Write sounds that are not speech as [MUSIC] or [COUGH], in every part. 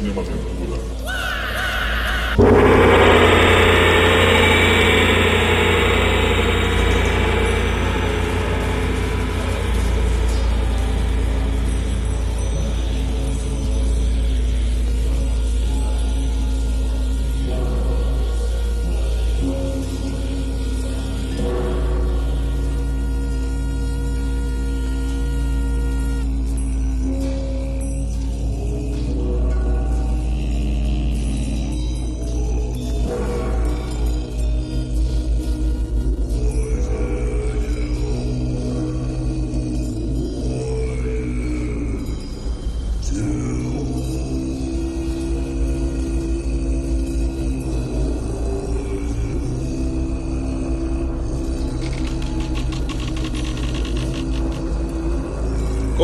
Cinema Aventura.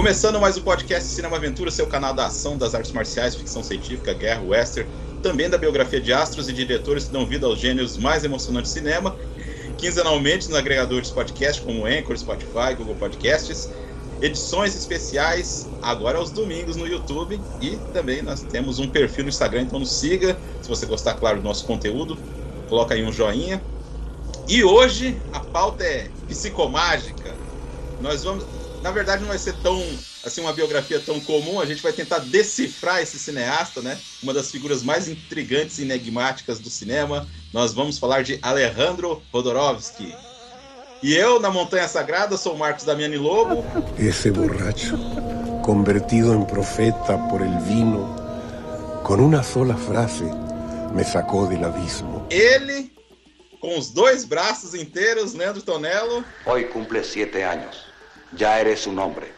Começando mais o podcast Cinema Aventura, seu canal da ação, das artes marciais, ficção científica, guerra, western, também da biografia de astros e diretores que dão vida aos gênios mais emocionantes do cinema, quinzenalmente nos agregadores de podcast como Anchor, Spotify, Google Podcasts, edições especiais agora aos domingos no YouTube e também nós temos um perfil no Instagram, então nos siga, se você gostar, claro, do nosso conteúdo, coloca aí um joinha. E hoje a pauta é psicomágica. Nós vamos na verdade não vai ser tão assim uma biografia tão comum, a gente vai tentar decifrar esse cineasta, né? Uma das figuras mais intrigantes e enigmáticas do cinema. Nós vamos falar de Alejandro Rodorovsky. E eu, na Montanha Sagrada, sou Marcos Damiani Lobo. Esse borracho, convertido em profeta por el vino, com uma sola frase, me sacou del abismo. Ele, com os dois braços inteiros, Leandro Tonello. Hoy cumple siete años. Ya eres un hombre.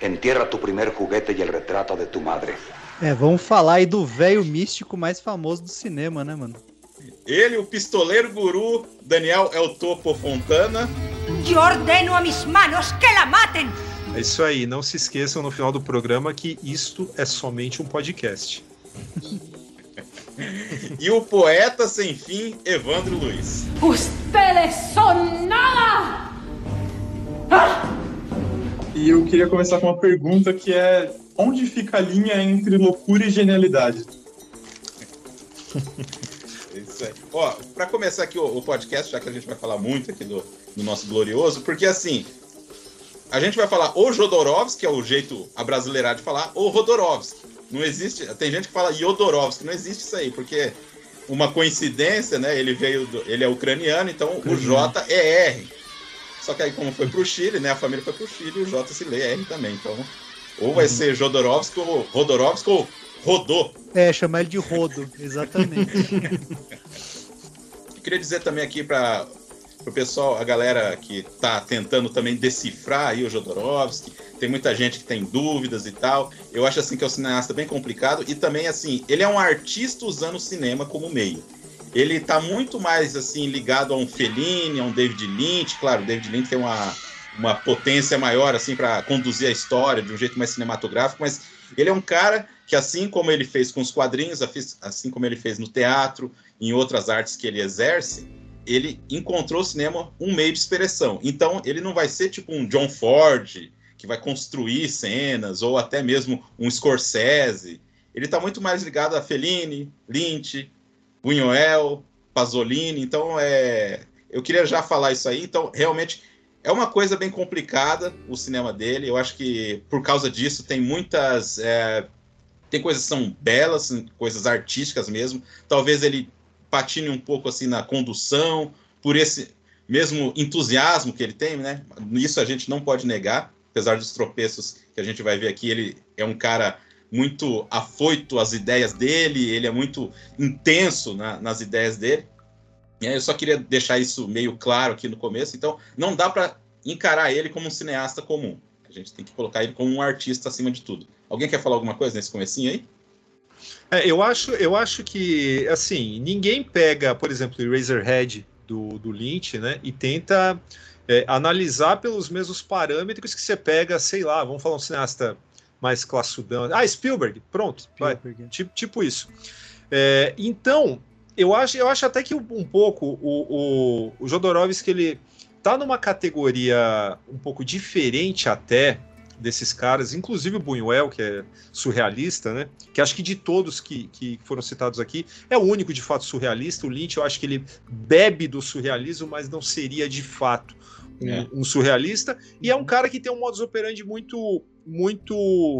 Entierra tu primer juguete y el retrato de tu madre. É, vamos falar aí do velho místico mais famoso do cinema, né, mano? Ele, o pistoleiro guru Daniel El Topo Fontana. Yo ordeno a mis manos que la maten. É isso aí, não se esqueçam no final do programa que isto é somente um podcast. [LAUGHS] e o poeta sem fim, Evandro Luiz. Ustedes son nada. E eu queria começar com uma pergunta que é: onde fica a linha entre loucura e genialidade? [LAUGHS] Isso aí. Ó, pra começar aqui o, o, podcast, já que a gente vai falar muito aqui do, do nosso glorioso, porque assim, a gente vai falar ou Jodorowsky, que é o jeito a brasileirar de falar, ou Rodorovsky. Não existe. Tem gente que fala Yodorovsky, não existe isso aí, porque uma coincidência, né? Ele veio do, ele é ucraniano, então o J é R. Só que aí, como foi pro Chile, né? A família foi pro Chile e o J se lê R também. Então, ou vai uhum. ser Jodorowsky ou Rodorovsky ou Rodô. É, chamar ele de Rodo, exatamente. [LAUGHS] Queria dizer também aqui para o pessoal, a galera que tá tentando também decifrar aí o Jodorowsky, tem muita gente que tem dúvidas e tal. Eu acho assim que é um cineasta bem complicado e também assim, ele é um artista usando o cinema como meio ele está muito mais assim ligado a um Fellini, a um David Lynch. Claro, o David Lynch tem uma, uma potência maior assim para conduzir a história de um jeito mais cinematográfico, mas ele é um cara que assim como ele fez com os quadrinhos, assim como ele fez no teatro, em outras artes que ele exerce, ele encontrou o cinema um meio de expressão. Então, ele não vai ser tipo um John Ford que vai construir cenas ou até mesmo um Scorsese. Ele está muito mais ligado a Fellini, Lynch, Buñuel, Pasolini. Então, é, eu queria já falar isso aí. Então, realmente é uma coisa bem complicada o cinema dele. Eu acho que por causa disso tem muitas. É, tem coisas que são belas, coisas artísticas mesmo. Talvez ele patine um pouco assim na condução, por esse mesmo entusiasmo que ele tem, né? Isso a gente não pode negar, apesar dos tropeços que a gente vai ver aqui. Ele é um cara muito afoito às ideias dele, ele é muito intenso na, nas ideias dele. Eu só queria deixar isso meio claro aqui no começo. Então, não dá para encarar ele como um cineasta comum. A gente tem que colocar ele como um artista acima de tudo. Alguém quer falar alguma coisa nesse comecinho aí? É, eu acho, eu acho que assim ninguém pega, por exemplo, Eraserhead do, do Lynch, né, e tenta é, analisar pelos mesmos parâmetros que você pega, sei lá, vamos falar um cineasta mais classudão. Ah, Spielberg, pronto. Spielberg. Tipo, tipo isso. É, então, eu acho, eu acho até que um pouco o, o, o Jodorowsky ele tá numa categoria um pouco diferente até desses caras, inclusive o Buñuel, que é surrealista, né? Que acho que de todos que, que foram citados aqui, é o único de fato surrealista. O Lynch, eu acho que ele bebe do surrealismo, mas não seria de fato É. um surrealista. E é um cara que tem um modus operandi muito, muito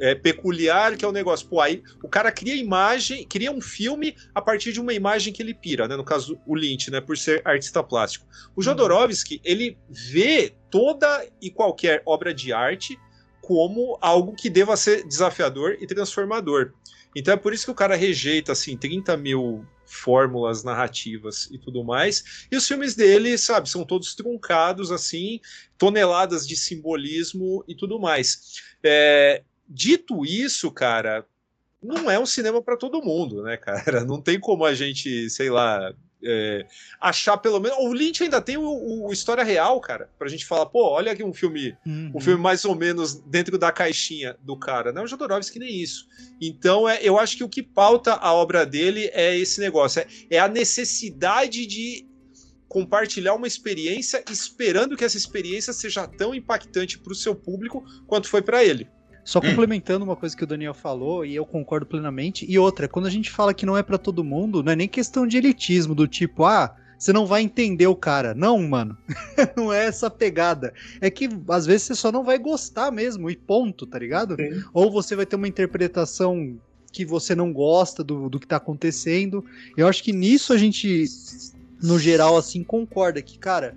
é, peculiar, que é o negócio. Pô, aí o cara cria imagem, cria um filme a partir de uma imagem que ele pira, né? No caso, o Lynch, né? Por ser artista plástico. O Jodorowsky, ele vê toda e qualquer obra de arte como algo que deva ser desafiador e transformador. Então é por isso que o cara rejeita, assim, 30 mil fórmulas narrativas e tudo mais. E os filmes dele, sabe, são todos truncados, assim, toneladas de simbolismo e tudo mais. É, dito isso, cara, não é um cinema para todo mundo, né, cara? [LAUGHS] Não tem como a gente, sei lá, é, achar pelo menos. O Lynch ainda tem o, o História Real, cara, pra gente falar, pô, olha aqui um filme Uhum. um filme mais ou menos dentro da caixinha do cara. Não é o Jodorowsky nem isso. Então, é, eu acho que o que pauta a obra dele é esse negócio, é, é a necessidade de compartilhar uma experiência esperando que essa experiência seja tão impactante para o seu público quanto foi para ele. Só Hum. complementando uma coisa que o Daniel falou, e eu concordo plenamente. E outra, quando a gente fala que não é pra todo mundo, não é nem questão de elitismo, do tipo, ah, você não vai entender o cara. Não, mano. [LAUGHS] não é essa pegada. É que às vezes você só não vai gostar mesmo, e ponto, tá ligado? Sim. Ou você vai ter uma interpretação que você não gosta do, do que tá acontecendo. Eu acho que nisso a gente, no geral, assim, concorda que, cara,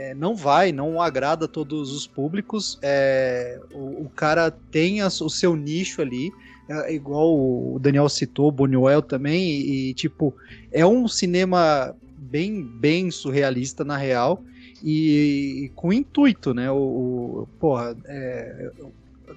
é, não vai, não agrada a todos os públicos. É, o, o cara tem o seu nicho ali, é, igual o Daniel citou, Buñuel também, e, e, tipo, é um cinema bem, bem surrealista na real. E, e com intuito, né? O, o- porra, é,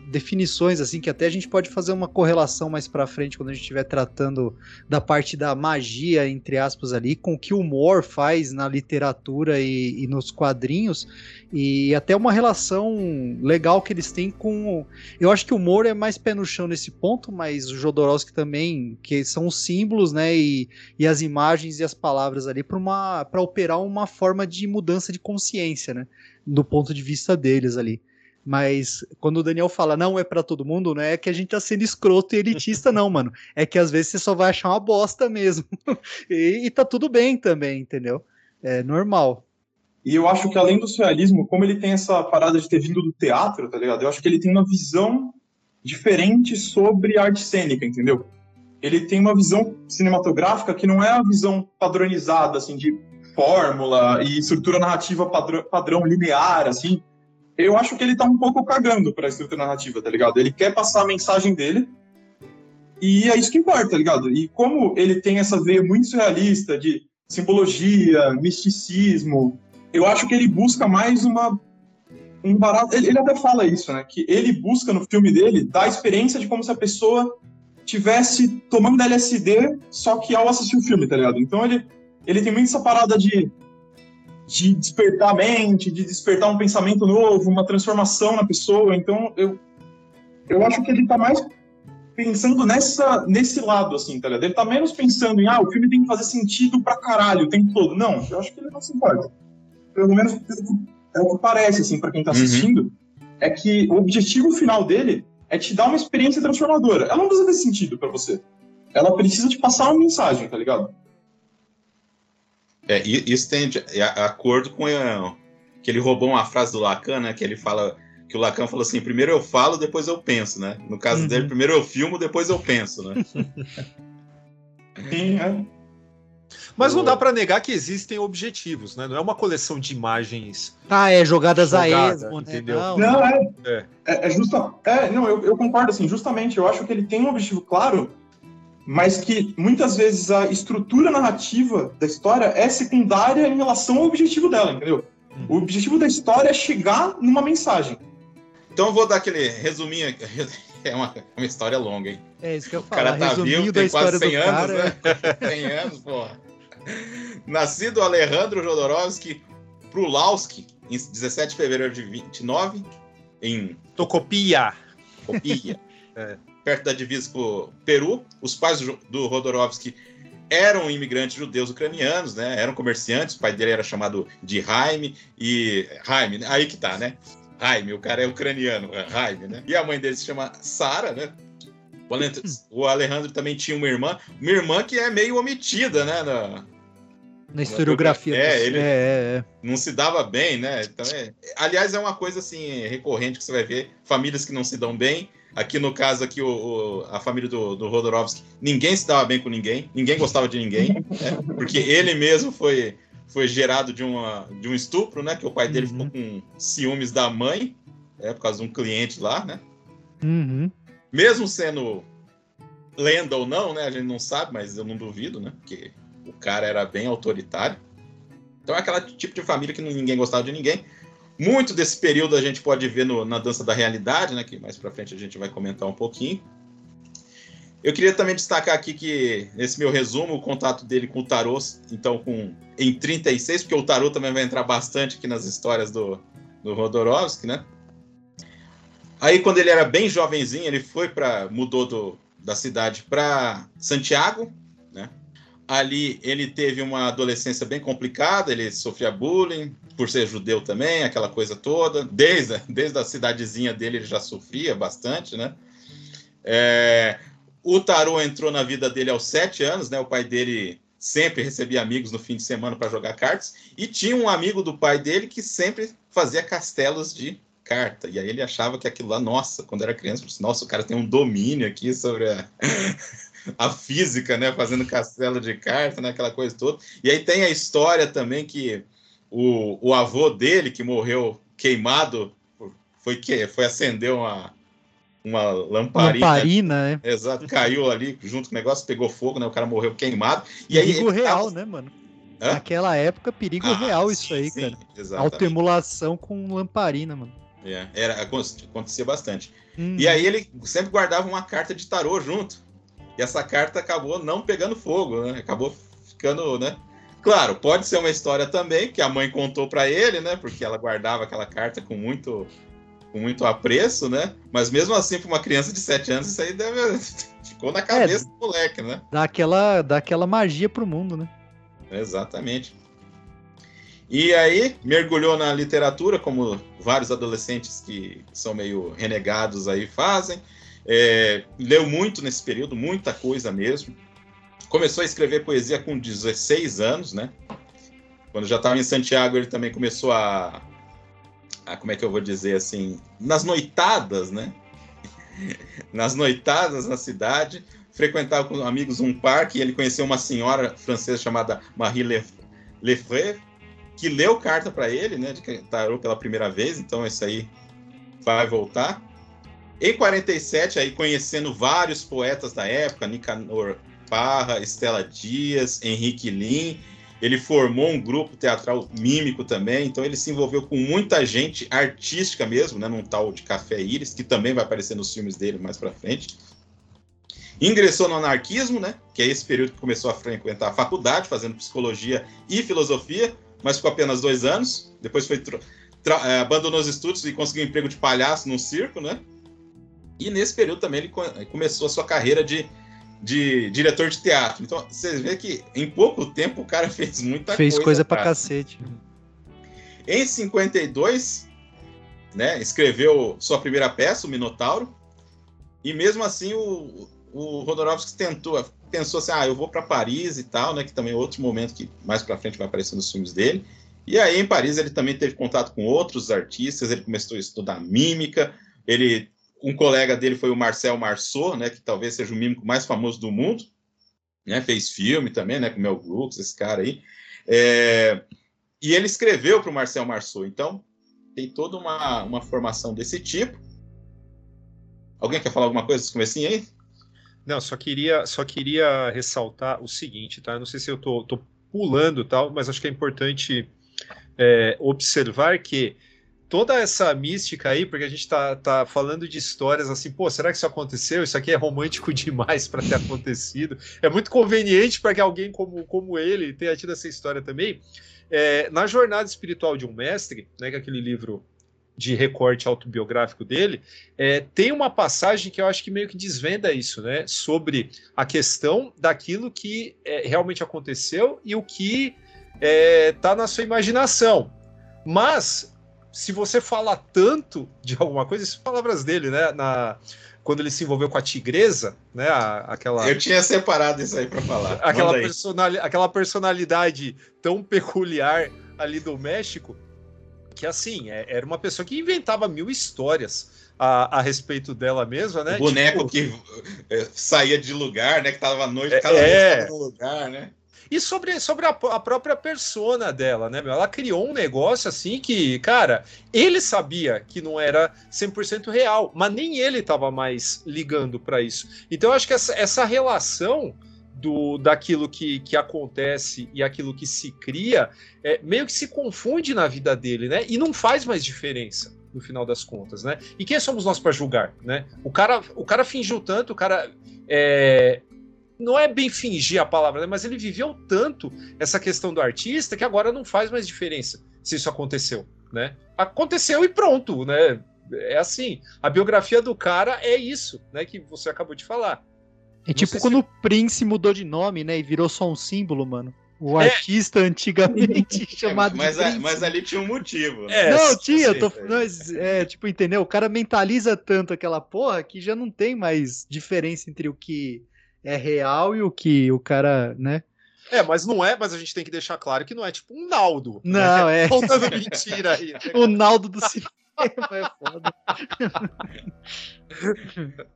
definições assim que até a gente pode fazer uma correlação mais pra frente quando a gente estiver tratando da parte da magia entre aspas ali com o que o Moore faz na literatura e, e nos quadrinhos e até uma relação legal que eles têm com eu acho que o Moore é mais pé no chão nesse ponto mas o Jodorowsky também que são os símbolos né e, e as imagens e as palavras ali para uma para operar uma forma de mudança de consciência né do ponto de vista deles ali mas quando o Daniel fala não é pra todo mundo, não é que a gente tá sendo escroto e elitista, não, mano. É que às vezes você só vai achar uma bosta mesmo. [LAUGHS] e, e tá tudo bem também, entendeu? É normal. E eu acho que além do surrealismo, como ele tem essa parada de ter vindo do teatro, tá ligado? Eu acho que ele tem uma visão diferente sobre arte cênica, entendeu? Ele tem uma visão cinematográfica que não é a visão padronizada, assim, de fórmula e estrutura narrativa padrão, padrão linear, assim. Eu acho que ele tá um pouco cagando pra estrutura narrativa, tá ligado? Ele quer passar a mensagem dele e é isso que importa, tá ligado? E como ele tem essa veia muito surrealista de simbologia, misticismo, eu acho que ele busca mais uma um barato. Ele, ele até fala isso, né? Que ele busca no filme dele dar a experiência de como se a pessoa tivesse tomando LSD, só que ao assistir o filme, tá ligado? Então ele, ele tem muito essa parada de, de despertar a mente, de despertar um pensamento novo, uma transformação na pessoa. Então eu, eu acho que ele tá mais pensando nessa, nesse lado, assim, tá ligado? Ele tá menos pensando em, ah, o filme tem que fazer sentido pra caralho o tempo todo. Não, eu acho que ele não se importa. Pelo menos é o que parece, assim, pra quem tá Uhum. assistindo, é que o objetivo final dele é te dar uma experiência transformadora. Ela não precisa ter sentido pra você. Ela precisa te passar uma mensagem, tá ligado? É, e- isso tem de é, a- acordo com é, que ele roubou uma frase do Lacan, né? Que ele fala que o Lacan falou assim: primeiro eu falo, depois eu penso, né? No caso Uhum. dele, primeiro eu filmo, depois eu penso, né? Sim, [LAUGHS] é. Mas não dá para negar que existem objetivos, né? Não é uma coleção de imagens. Ah, é jogadas a Jogada, esmo, né? entendeu? Não, Não, é. É. É, é justa. É, não, eu, eu concordo, assim, justamente. Eu acho que ele tem um objetivo claro, mas que muitas vezes a estrutura narrativa da história é secundária em relação ao objetivo dela, entendeu? O objetivo da história é chegar numa mensagem. Então eu vou dar aquele resuminho. aqui. [LAUGHS] É uma, uma história longa, hein? É isso que eu O falar. cara tá vivo, tem história quase 100 do anos, cara. né? [LAUGHS] 100 anos, porra. Nascido Alejandro Jodorowsky Prulowski, em 17 de fevereiro de 29, em Tocopia. Copia, [LAUGHS] É. perto da divisa com o Peru. Os pais do, do Rodorovsky eram imigrantes judeus ucranianos, né? Eram comerciantes. O pai dele era chamado de Jaime e Jaime, né? aí que tá, né? Jaime, o cara é ucraniano, é Jaime, né? E a mãe dele se chama Sara, né? O Alejandro também tinha uma irmã, uma irmã que é meio omitida, né? Na, na historiografia. É, ele é, é, é. não se dava bem, né? Então, é... Aliás, é uma coisa assim recorrente que você vai ver, famílias que não se dão bem. Aqui no caso aqui o, o a família do, do Rodorovsky, ninguém se dava bem com ninguém, ninguém gostava de ninguém, né? porque ele mesmo foi foi gerado de, uma, de um estupro, né? Que o pai dele uhum. ficou com ciúmes da mãe, né, por causa de um cliente lá, né? Uhum. Mesmo sendo lenda ou não, né? A gente não sabe, mas eu não duvido, né? Porque o cara era bem autoritário. Então é aquele tipo de família que ninguém gostava de ninguém. Muito desse período a gente pode ver no, na dança da realidade, né? Que mais para frente a gente vai comentar um pouquinho. Eu queria também destacar aqui que, nesse meu resumo, o contato dele com o Tarô, então, com, em 36, porque o Tarô também vai entrar bastante aqui nas histórias do, do né? Aí, quando ele era bem jovenzinho, ele foi para mudou do, da cidade para Santiago? Ali ele teve uma adolescência bem complicada, ele sofria bullying por ser judeu também, aquela coisa toda. Desde, desde a cidadezinha dele ele já sofria bastante, né? É, o Tarô entrou na vida dele aos sete anos, né? O pai dele sempre recebia amigos no fim de semana para jogar cartas e tinha um amigo do pai dele que sempre fazia castelos de carta. E aí ele achava que aquilo lá, nossa, quando era criança, disse, nossa, o cara tem um domínio aqui sobre a, a física, né? Fazendo castelo de carta, né? Aquela coisa toda. E aí tem a história também que o, o avô dele, que morreu queimado, foi que foi acender uma uma lamparina. Lamparina, né? Exato, caiu ali junto com o negócio, pegou fogo, né? O cara morreu queimado. E perigo aí, real, tava... né, mano? Hã? Naquela época, perigo ah, real sim, isso aí, sim, cara. Exatamente. Autoemulação com lamparina, mano. É, era, acontecia bastante. Hum. E aí ele sempre guardava uma carta de tarô junto. E essa carta acabou não pegando fogo, né? Acabou ficando, né? Claro, pode ser uma história também que a mãe contou para ele, né? Porque ela guardava aquela carta com muito com muito apreço, né? Mas mesmo assim, para uma criança de 7 anos, isso aí deve... [LAUGHS] ficou na cabeça é, do moleque, né? Dá aquela, dá aquela magia pro mundo, né? Exatamente. E aí, mergulhou na literatura, como vários adolescentes que são meio renegados aí fazem. É, leu muito nesse período, muita coisa mesmo. Começou a escrever poesia com 16 anos, né? Quando já estava em Santiago, ele também começou a a, como é que eu vou dizer assim, nas noitadas, né? [LAUGHS] nas noitadas na cidade, frequentava com amigos um parque e ele conheceu uma senhora francesa chamada Marie Lefebvre, que leu carta para ele, né, de tarô pela primeira vez, então isso aí vai voltar. Em 47, aí conhecendo vários poetas da época, Nicanor Parra, Estela Dias, Henrique Lin, ele formou um grupo teatral mímico também, então ele se envolveu com muita gente artística mesmo, né, num tal de Café Íris, que também vai aparecer nos filmes dele mais para frente. Ingressou no anarquismo, né, que é esse período que começou a frequentar a faculdade, fazendo psicologia e filosofia, mas ficou apenas dois anos. Depois foi é, abandonou os estudos e conseguiu um emprego de palhaço num circo, né? E nesse período também ele começou a sua carreira de de diretor de teatro. Então, vocês vê que em pouco tempo o cara [LAUGHS] fez muita fez coisa. Fez coisa pra cacete. Em 52, né, escreveu sua primeira peça, o Minotauro, e mesmo assim o, o Rodorovsky tentou, pensou assim, ah, eu vou para Paris e tal, né, que também é outro momento que mais para frente vai aparecer nos filmes dele. E aí em Paris ele também teve contato com outros artistas, ele começou a estudar mímica, ele um colega dele foi o Marcel Marceau, né, que talvez seja o mímico mais famoso do mundo, né, fez filme também, né, com Mel Brooks, esse cara aí. É, e ele escreveu para o Marcel Marceau, então tem toda uma, uma formação desse tipo. Alguém quer falar alguma coisa desse comecinho aí? Não, só queria, só queria ressaltar o seguinte, tá? não sei se eu tô, tô pulando tal, mas acho que é importante é, observar que toda essa mística aí, porque a gente tá, tá falando de histórias assim, pô, será que isso aconteceu? Isso aqui é romântico [LAUGHS] demais para ter acontecido. É muito conveniente para que alguém como, como ele tenha tido essa história também. É, na Jornada Espiritual de um Mestre, né, que é aquele livro de recorte autobiográfico dele, é, tem uma passagem que eu acho que meio que desvenda isso, né? Sobre a questão daquilo que é, realmente aconteceu e o que está é, na sua imaginação. Mas se você fala tanto de alguma coisa, isso são palavras dele, né? Na, quando ele se envolveu com a tigresa, né? A, aquela, Eu tinha separado isso aí pra falar. [LAUGHS] aquela, personali, aquela personalidade tão peculiar ali do México, que assim, é- era uma pessoa que inventava mil histórias a, a respeito dela mesma, né? O boneco Tipo, que eh, saía de lugar, né? Que tava à noite, É, cada é. vez tava no lugar, né? E sobre, sobre a, a própria persona dela, né? meu? Ela criou um negócio assim que, cara, ele sabia que não era 100% real, mas nem ele estava mais ligando para isso. Então eu acho que essa, essa relação do daquilo que, que acontece e aquilo que se cria é, meio que se confunde na vida dele, né? E não faz mais diferença no final das contas, né? E quem somos nós para julgar, né? O cara, o cara fingiu tanto, o cara é, não é bem fingir a palavra, né? mas ele viveu tanto essa questão do artista que agora não faz mais diferença se isso aconteceu, né? Aconteceu e pronto, né? É assim, a biografia do cara é isso, né? Que você acabou de falar. É Não tipo quando o Prince mudou de nome, né? E virou só um símbolo, mano. O É. artista antigamente [LAUGHS] É, chamado mas, de a- Prince. mas ali tinha um motivo. né? É, não, tinha, eu tô, mas, é, tipo, entendeu? O cara mentaliza tanto aquela porra que já não tem mais diferença entre o que é real e o que o cara, né? É, mas não é, mas a gente tem que deixar claro que não é tipo um Naldo. Não, né? é. Contando mentira aí. né? [LAUGHS] O Naldo do cinema é foda. [LAUGHS]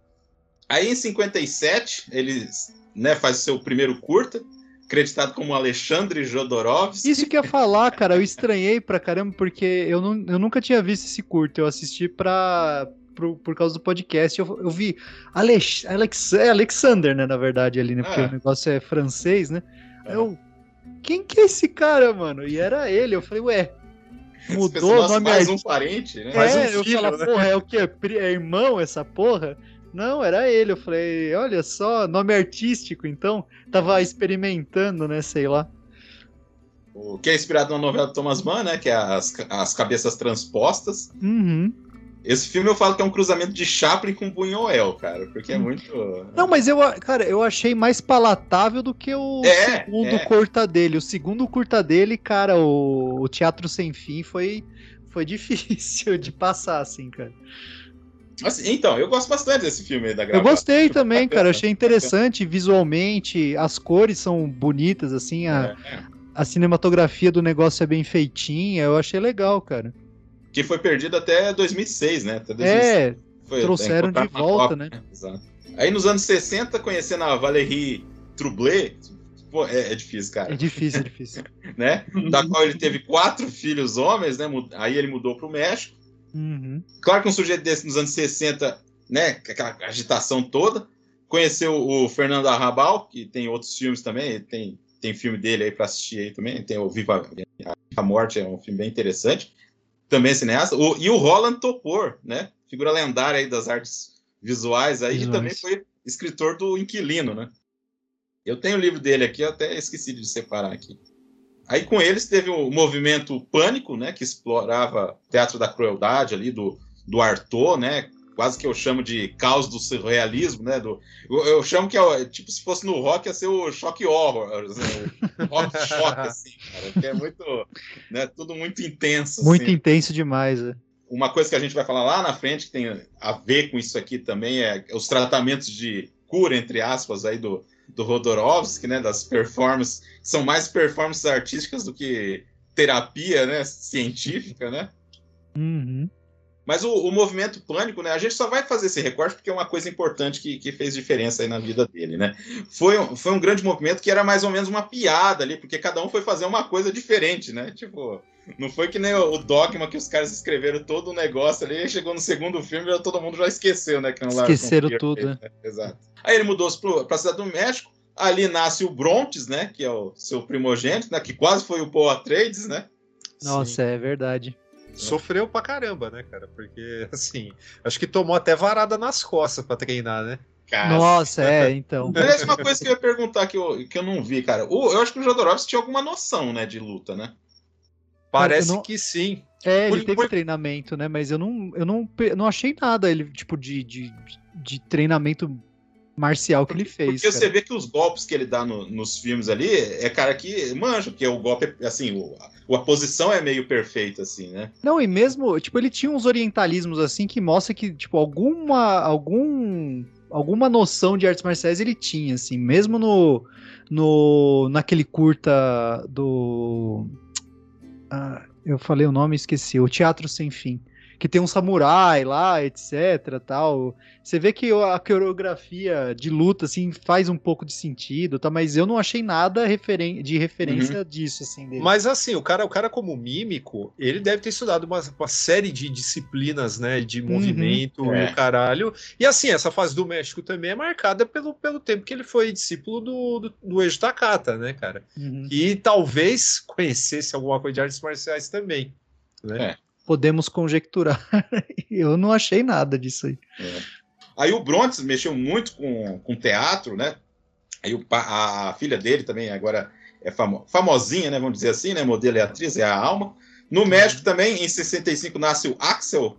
Aí em 57, ele né, faz o seu primeiro curta, acreditado como Alexandre Jodorowsky. Isso que eu ia falar, cara, eu estranhei pra caramba, porque eu, não, eu nunca tinha visto esse curto, eu assisti pra, pro- por causa do podcast, eu, eu vi Alex, Alex, é Alexander, né, na verdade, ali, né, porque Ah. o negócio é francês, né, É. eu, quem que é esse cara, mano? E era ele, eu falei, ué, mudou o "Nossa, nome mais um parente, né? Mais um é, eu filho, falei, né? porra, é o quê? Pri- É irmão essa porra? Não, era ele. Eu falei, olha só, nome artístico, então. Tava experimentando, né? Sei lá. O que é inspirado na novela do Thomas Mann, né? Que é as, as cabeças transpostas. Uhum. Esse filme eu falo que é um cruzamento de Chaplin com Buñuel, cara, porque é muito. Não, mas eu, cara, eu achei mais palatável do que o É, segundo é. curta dele. O segundo curta dele, cara, o, o Teatro Sem Fim foi, foi [LAUGHS] difícil de passar, assim, cara. Assim, então, eu gosto bastante desse filme aí da Eu gravação. gostei também, cara. Achei interessante visualmente. As cores são bonitas, assim. A, É, é. a cinematografia do negócio é bem feitinha. Eu achei legal, cara. Que foi perdido até 2006, né? Até 2006 É, foi- trouxeram de volta, né? Exato. Aí nos anos 60, conhecendo a Valérie Troublé, pô, é, é difícil, cara. é difícil, é difícil. [LAUGHS] né? Da qual ele teve quatro filhos homens, né? Aí ele mudou para o México. Uhum. Claro que um sujeito desse nos anos 60, né? Aquela agitação toda. Conheceu o Fernando Arrabal, que tem outros filmes também. Tem, tem filme dele aí para assistir aí também. Tem o Viva a Morte, é um filme bem interessante. Também é cineasta. O- e o Roland Topor, né? Figura lendária aí das artes visuais aí. Visuais. também foi escritor do Inquilino, né? Eu tenho o livro dele aqui, eu até esqueci de separar aqui. Aí com eles teve o movimento Pânico, né, que explorava o teatro da crueldade ali do, do Artaud, né, quase que eu chamo de caos do surrealismo, né, do, eu, eu chamo que é o- tipo se fosse no rock ia ser o choque horror, assim, o rock choque [LAUGHS] assim, cara, que é muito, né, tudo muito intenso. Muito assim. intenso demais. é. Uma coisa que a gente vai falar lá na frente que tem a ver com isso aqui também é os tratamentos de cura entre aspas aí do do Rodorovsky, né, das performances, que são mais performances artísticas do que terapia, né, científica, né? Uhum. Mas o, o movimento pânico, né? A gente só vai fazer esse recorte porque é uma coisa importante que, que fez diferença aí na vida dele, né? Foi, um- foi um grande movimento que era mais ou menos uma piada ali, porque cada um foi fazer uma coisa diferente, né? Tipo, não foi que nem o, o dogma que os caras escreveram todo o negócio ali, chegou no segundo filme e todo mundo já esqueceu, né? Que não Esqueceram tudo, fez, né? Exato. Aí ele mudou-se para a cidade do México. Ali nasce o Brontes, né? Que é o seu primogênito, né? Que quase foi o Paul Atreides, né? Nossa, é verdade. Sofreu pra caramba, né, cara? Porque, [LAUGHS] assim, acho que tomou até varada nas costas pra treinar, né? Cara, Nossa, é, [LAUGHS] então. Aliás, uma coisa que eu ia perguntar que eu, que eu não vi, cara. O- eu acho que o Jodorowsky tinha alguma noção, né, de luta, né? Parece não- que sim. É, ele Por- teve por- treinamento, né? Mas eu não, eu não, não achei nada, ele, tipo, de, de, de treinamento marcial que ele fez. Porque você cara. vê que os golpes que ele dá no- nos filmes ali é cara que manja, porque o golpe, é- assim, o, a posição é meio perfeita, assim, né? Não, e mesmo, tipo, ele tinha uns orientalismos assim que mostra que, tipo, alguma. algum. alguma noção de artes marciais ele tinha, assim, mesmo no. no naquele curta do. Ah, eu falei o nome e esqueci, o Teatro Sem Fim que tem um samurai lá, etc, tal. Você vê que a coreografia de luta, assim, faz um pouco de sentido, tá? Mas eu não achei nada referen de referência uhum. disso, assim, dele. Mas, assim, o cara, o cara como mímico, ele deve ter estudado uma, uma série de disciplinas, né, de uhum. movimento uhum. e o caralho. E, assim, essa fase do México também é marcada pelo, pelo tempo que ele foi discípulo do, do, do Eiji Takata, né, cara? Uhum. E talvez conhecesse alguma coisa de artes marciais também, né? É podemos conjecturar. [LAUGHS] eu não achei nada disso aí. É. Aí o Brontes mexeu muito com, com teatro, né? Aí o, a, a, filha dele também agora é famo, famosinha, né? Vamos dizer assim, né? Modelo e atriz, é a Alma. No uhum. México também, em 65, nasce o Axel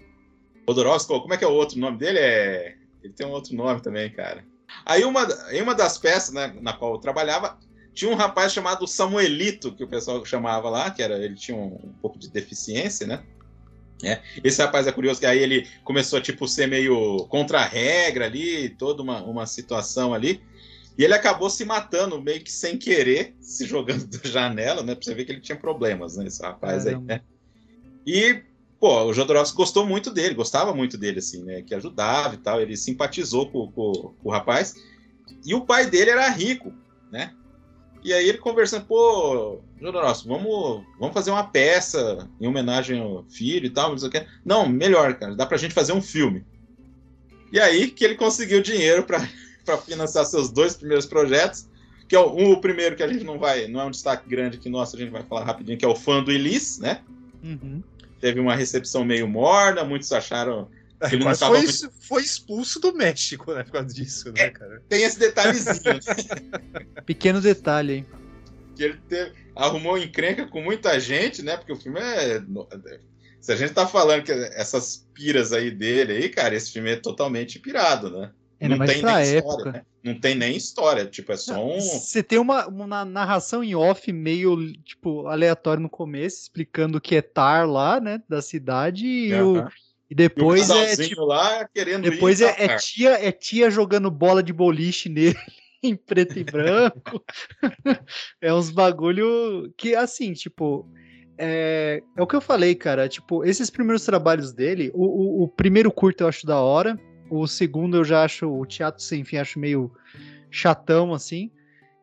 Odorovsky. Como é que é o outro nome dele? É... Ele tem um outro nome também, cara. Aí uma, em uma das peças né, na qual eu trabalhava, tinha um rapaz chamado Samuelito, que o pessoal chamava lá, que era ele tinha um, um pouco de deficiência, né? É. Esse rapaz é curioso que aí ele começou a tipo, ser meio contra a regra ali, toda uma, uma situação ali. E ele acabou se matando meio que sem querer, se jogando [LAUGHS] da janela, né? Pra você ver que ele tinha problemas, né? Esse rapaz aí, né? E, pô, o Jodorowsky gostou muito dele, gostava muito dele, assim, né? Que ajudava e tal. Ele simpatizou com, com, com o rapaz. E o pai dele era rico, né? E aí ele conversando, pô, Jodorowsky, vamos, vamos fazer uma peça em homenagem ao filho e tal, não sei o que. Não, melhor, cara, dá pra gente fazer um filme. E aí que ele conseguiu dinheiro para [LAUGHS] financiar seus dois primeiros projetos, que é o, um, o primeiro que a gente não vai, não é um destaque grande aqui nosso, a gente vai falar rapidinho, que é o fã do Elis, né? Uhum. Teve uma recepção meio morna, muitos acharam é, ele Mas foi, muito... foi, expulso do México, né? Por causa disso, né, é, cara? Tem esse detalhezinho. [LAUGHS] Pequeno detalhe, hein? Que ele teve, arrumou encrenca com muita gente, né? Porque o filme é. Se a gente tá falando que essas piras aí dele aí, cara, esse filme é totalmente pirado, né? É, não tem nem época. história, né? Não tem nem história, tipo, é só um. Você tem uma, uma narração em off meio, tipo, aleatório no começo, explicando o que é Tar lá, né? Da cidade, e uhum. o e depois é tipo, lá querendo depois é, é, tia é tia jogando bola de boliche nele [LAUGHS] em preto e branco. [LAUGHS] é uns bagulho que assim, tipo, é, é o que eu falei, cara. Tipo, esses primeiros trabalhos dele, o, o, o, primeiro curto eu acho da hora, o segundo eu já acho o teatro sem fim acho meio chatão assim.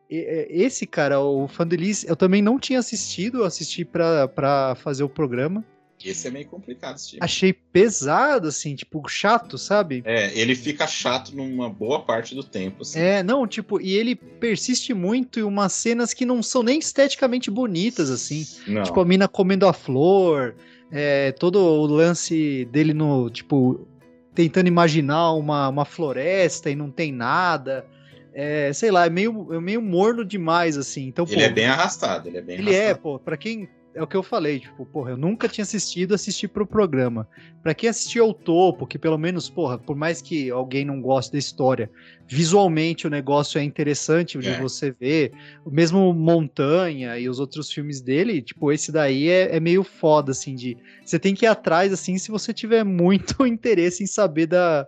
E, é, esse cara, o Fandelis, eu também não tinha assistido, eu assisti para fazer o programa. Esse é meio complicado esse Achei pesado, assim, tipo, chato, sabe? É, ele fica chato numa boa parte do tempo, assim. É, não, tipo, e ele persiste muito em umas cenas que não são nem esteticamente bonitas, assim. Não. Tipo, a mina comendo a flor, é, todo o lance dele no, tipo, tentando imaginar uma, uma floresta e não tem nada. É, sei lá, é meio, é meio morno demais, assim. Então, ele pô, é bem arrastado, ele é bem ele é, arrastado. Ele é, pô, pra quem é o que eu falei, tipo, porra, eu nunca tinha assistido, assisti pro programa. Para quem assistiu ao topo, que pelo menos, porra, por mais que alguém não goste da história, visualmente o negócio é interessante de é. você ver, o mesmo Montanha e os outros filmes dele, tipo, esse daí é, é meio foda, assim, de. Você tem que ir atrás, assim, se você tiver [LAUGHS] muito interesse em saber da,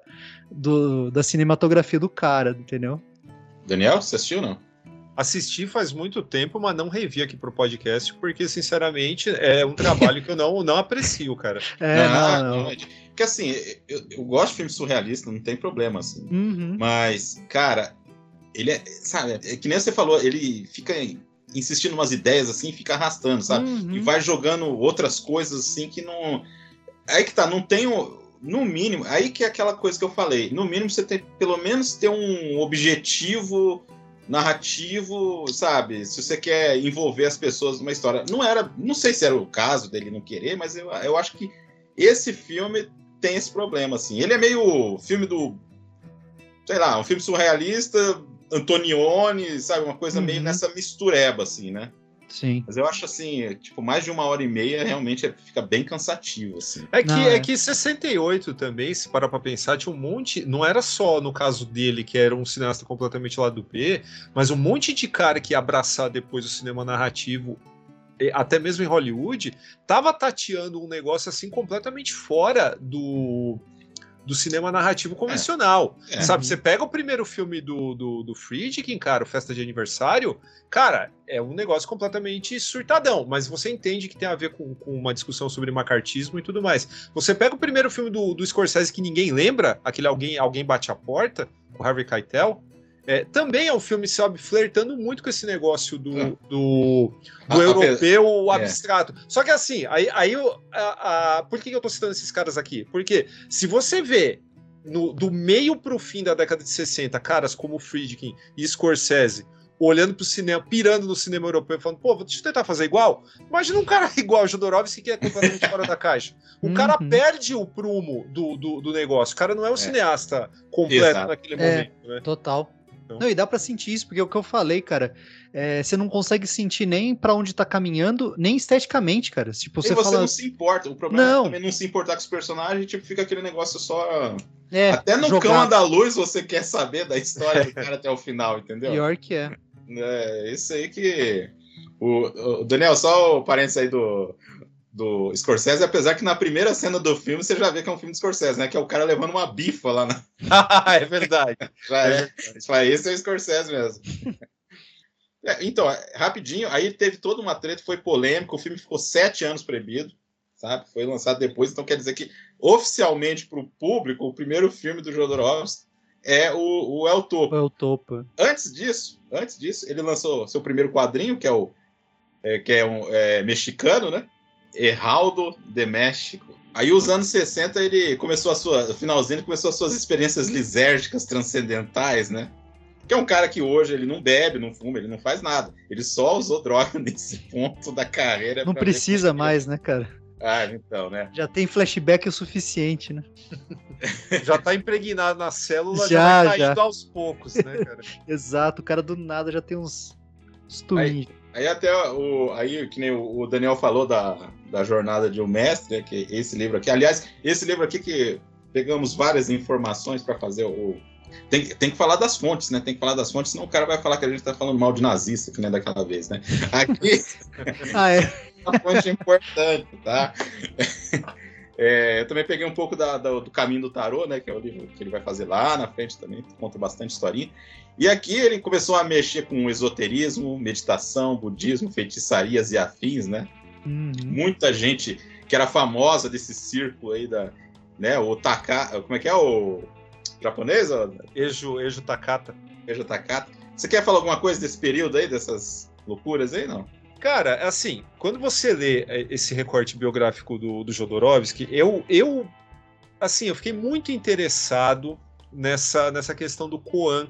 do, da cinematografia do cara, entendeu? Daniel, você assistiu não? Assisti faz muito tempo, mas não revi aqui pro podcast, porque, sinceramente, é um trabalho que eu não, não aprecio, cara. [LAUGHS] É, não, não, não. Porque, assim, eu, eu gosto de filme surrealista, não tem problema, assim. Uhum. Mas, cara, ele é, sabe, é que nem você falou, ele fica insistindo umas ideias, assim, fica arrastando, sabe? Uhum. E vai jogando outras coisas, assim, que não... Aí que tá, não tem... No mínimo, aí que é aquela coisa que eu falei, no mínimo você tem pelo menos ter um objetivo narrativo, sabe? Se você quer envolver as pessoas numa história. Não era. Não sei se era o caso dele não querer, mas eu, eu acho que esse filme tem esse problema, assim. Ele é meio filme do. Sei lá, um filme surrealista, Antonioni, sabe? Uma coisa uhum. meio nessa mistureba, assim, né? Sim. Mas eu acho assim, tipo, mais de uma hora e meia realmente é, fica bem cansativo, assim. É que, é. é que 68 também, se parar pra pensar, tinha um monte. Não era só no caso dele, que era um cineasta completamente lá do B, mas um monte de cara que ia abraçar depois o cinema narrativo até mesmo em Hollywood, tava tateando um negócio assim completamente fora do, do cinema narrativo convencional. É. É. Sabe, você pega o primeiro filme do, do, do Friedkin, cara, o Festa de Aniversário, cara, é um negócio completamente surtadão, mas você entende que tem a ver com, com uma discussão sobre macartismo e tudo mais. Você pega o primeiro filme do, do Scorsese que ninguém lembra, aquele Alguém, Alguém Bate a Porta, com Harvey Keitel, é, também é um filme, sabe, flertando muito com esse negócio do, é. do, do europeu é. abstrato. Só que assim, aí, aí a, a, por que eu tô citando esses caras aqui? Porque se você vê no, do meio pro fim da década de 60, caras como Friedkin e Scorsese olhando pro cinema, pirando no cinema europeu, falando, pô, deixa eu tentar fazer igual. Imagina um cara [LAUGHS] igual o Jodorowsky que é completamente fora da caixa. O uhum. cara perde o prumo do, do, do, negócio. O cara não é um é. cineasta completo Exato. naquele momento. É, né? Total. Então... Não, e dá para sentir isso, porque é o que eu falei, cara. É, você não consegue sentir nem para onde tá caminhando, nem esteticamente, cara. Tipo, você, e você fala... não se importa. O problema não. é também não se importar com os personagens, tipo, fica aquele negócio só. É, até no jogar. Cama da Luz você quer saber da história do cara até o final, entendeu? Pior que é. É, isso aí que. O, o Daniel, só o parênteses aí do, do Scorsese, apesar que na primeira cena do filme você já vê que é um filme do Scorsese, né? Que é o cara levando uma bifa lá na. [LAUGHS] é verdade. [LAUGHS] já é. é. Esse é o Scorsese mesmo. [LAUGHS] É, então, rapidinho, aí teve toda uma treta, foi polêmico, o filme ficou sete anos proibido, sabe? Foi lançado depois, então quer dizer que oficialmente para o público, o primeiro filme do Jodorowsky é o, o El Topo. El Topo. Antes disso, antes disso, ele lançou seu primeiro quadrinho, que é o é, que é um é, mexicano, né? Heraldo de México. Aí, os anos 60, ele começou a sua. No finalzinho, ele começou as suas experiências lisérgicas transcendentais, né? Que é um cara que hoje ele não bebe, não fuma, ele não faz nada. Ele só usou droga [LAUGHS] nesse ponto da carreira. Não precisa mais, né, cara? Ah, então, né? Já tem flashback o suficiente, né? [LAUGHS] já tá impregnado na célula, já, já vai caindo aos poucos, né, cara? [LAUGHS] Exato, o cara do nada já tem uns, uns Aí, aí, até o. Aí, que nem o Daniel falou da, da jornada de um mestre, né, que esse livro aqui. Aliás, esse livro aqui que pegamos várias informações para fazer o. Tem, tem que falar das fontes, né? Tem que falar das fontes, senão o cara vai falar que a gente tá falando mal de nazista, que nem daquela vez, né? Aqui. [LAUGHS] ah, é. [LAUGHS] uma fonte importante, tá? [LAUGHS] É, eu também peguei um pouco da, da, do Caminho do Tarô, né? Que é o livro que ele vai fazer lá na frente também, conta bastante historinha. E aqui ele começou a mexer com esoterismo, meditação, budismo, feitiçarias e afins, né? Uhum. Muita gente que era famosa desse círculo aí da, né? O Taka, como é que é o japonês? Ejo, Ejo Takata. Ejo Takata. Você quer falar alguma coisa desse período aí, dessas loucuras aí, não? Cara, assim, quando você lê é, esse recorte biográfico do, do Jodorowsky, eu, eu, assim, eu fiquei muito interessado nessa, nessa questão do Koan,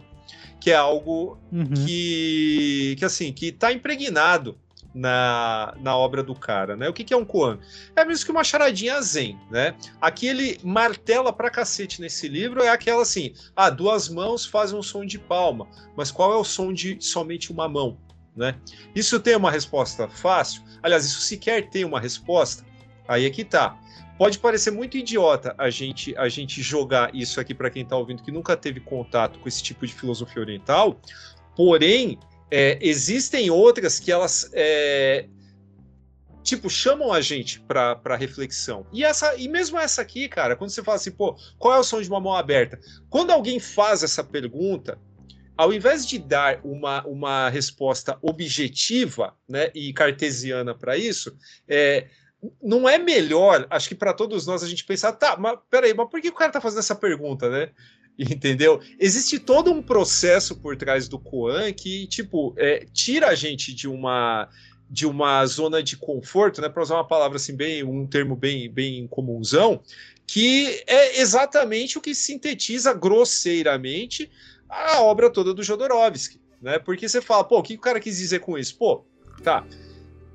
que é algo uhum. que, que, assim, que está impregnado na, na obra do cara, né? O que, que é um Koan? É mesmo que uma charadinha zen, né? Aqui ele martela pra cacete nesse livro, é aquela assim, ah, duas mãos fazem um som de palma, mas qual é o som de somente uma mão? Né? Isso tem uma resposta fácil? Aliás, isso sequer tem uma resposta? Aí é que tá. Pode parecer muito idiota a gente a gente jogar isso aqui para quem está ouvindo que nunca teve contato com esse tipo de filosofia oriental, porém é, existem outras que elas é, tipo chamam a gente para reflexão. E essa e mesmo essa aqui, cara, quando você fala assim, pô, qual é o som de uma mão aberta? Quando alguém faz essa pergunta, ao invés de dar uma, uma resposta objetiva né, e cartesiana para isso, é, não é melhor, acho que para todos nós, a gente pensar, tá, mas peraí, mas por que o cara está fazendo essa pergunta, né? [LAUGHS] Entendeu? Existe todo um processo por trás do Koan que, tipo, é, tira a gente de uma de uma zona de conforto, né, para usar uma palavra assim bem, um termo bem bem comunzão, que é exatamente o que sintetiza grosseiramente a obra toda do Jodorowsky, né? Porque você fala, pô, o que o cara quis dizer com isso? Pô, tá.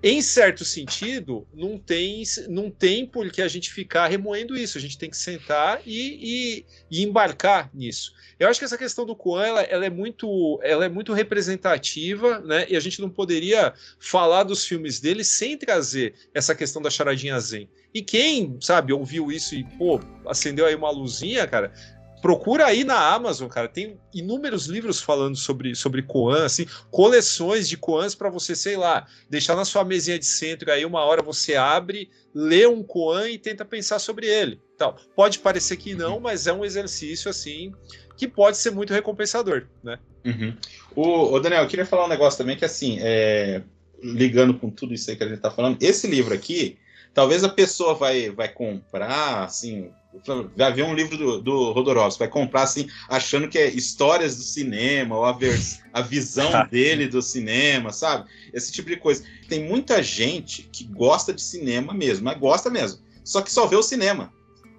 Em certo sentido, não tem, não tem por que a gente ficar remoendo isso. A gente tem que sentar e, e, e embarcar nisso. Eu acho que essa questão do Kuan ela, ela, é muito, ela é muito representativa, né? E a gente não poderia falar dos filmes dele sem trazer essa questão da charadinha zen. E quem, sabe, ouviu isso e, pô, acendeu aí uma luzinha, cara, procura aí na Amazon, cara. Tem inúmeros livros falando sobre, sobre Koan, assim, coleções de Koans para você, sei lá, deixar na sua mesinha de centro. Aí uma hora você abre, lê um Koan e tenta pensar sobre ele. Então, pode parecer que não, mas é um exercício assim que pode ser muito recompensador, né? Uhum. O, o, Daniel, eu queria falar um negócio também que assim, é, ligando com tudo isso aí que a gente está falando, esse livro aqui, talvez a pessoa vai, vai comprar, assim, vai ver um livro do, do Rodorovsky, vai comprar assim, achando que é histórias do cinema, ou a, vers, a visão [LAUGHS] dele do cinema, sabe? Esse tipo de coisa. Tem muita gente que gosta de cinema mesmo, mas gosta mesmo. Só que só vê o cinema.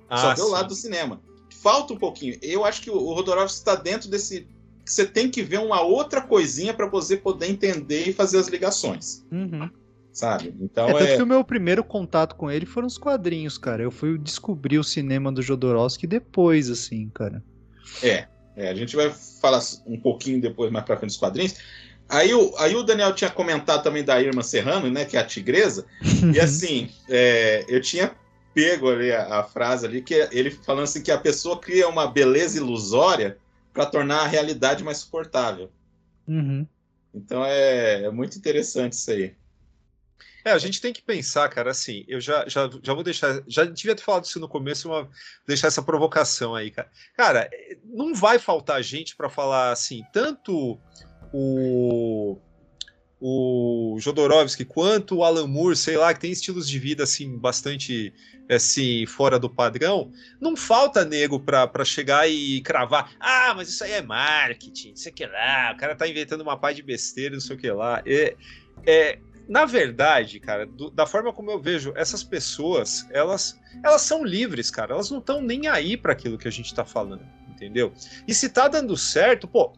Ah, só vê sim. o lado do cinema. Falta um pouquinho. Eu acho que o, o Rodorovsky está dentro desse. Você tem que ver uma outra coisinha para você poder entender e fazer as ligações. Uhum sabe? Então é, tanto é... que o meu primeiro contato com ele foram os quadrinhos, cara. Eu fui descobrir o cinema do Jodorowsky depois, assim, cara. É, é, a gente vai falar um pouquinho depois, mais pra frente dos quadrinhos. Aí o, aí o Daniel tinha comentado também da Irma Serrano, né, que é a tigresa, e [LAUGHS] assim, é, eu tinha pego ali a, a, frase ali, que ele falando assim que a pessoa cria uma beleza ilusória para tornar a realidade mais suportável. Uhum. Então é, é muito interessante isso aí. É, a gente tem que pensar, cara, assim, eu já, já, já vou deixar, já devia ter falado isso no começo, uma, deixar essa provocação aí, cara. Cara, não vai faltar gente para falar assim, tanto o o Jodorowsky quanto o Alan Moore, sei lá, que tem estilos de vida assim bastante assim fora do padrão, não falta nego para chegar e cravar. Ah, mas isso aí é marketing, não sei o que lá, o cara tá inventando uma pá de besteira, não sei o que lá. É, é, na verdade, cara, do, da forma como eu vejo, essas pessoas, elas, elas são livres, cara. Elas não estão nem aí para aquilo que a gente tá falando, entendeu? E se tá dando certo, pô,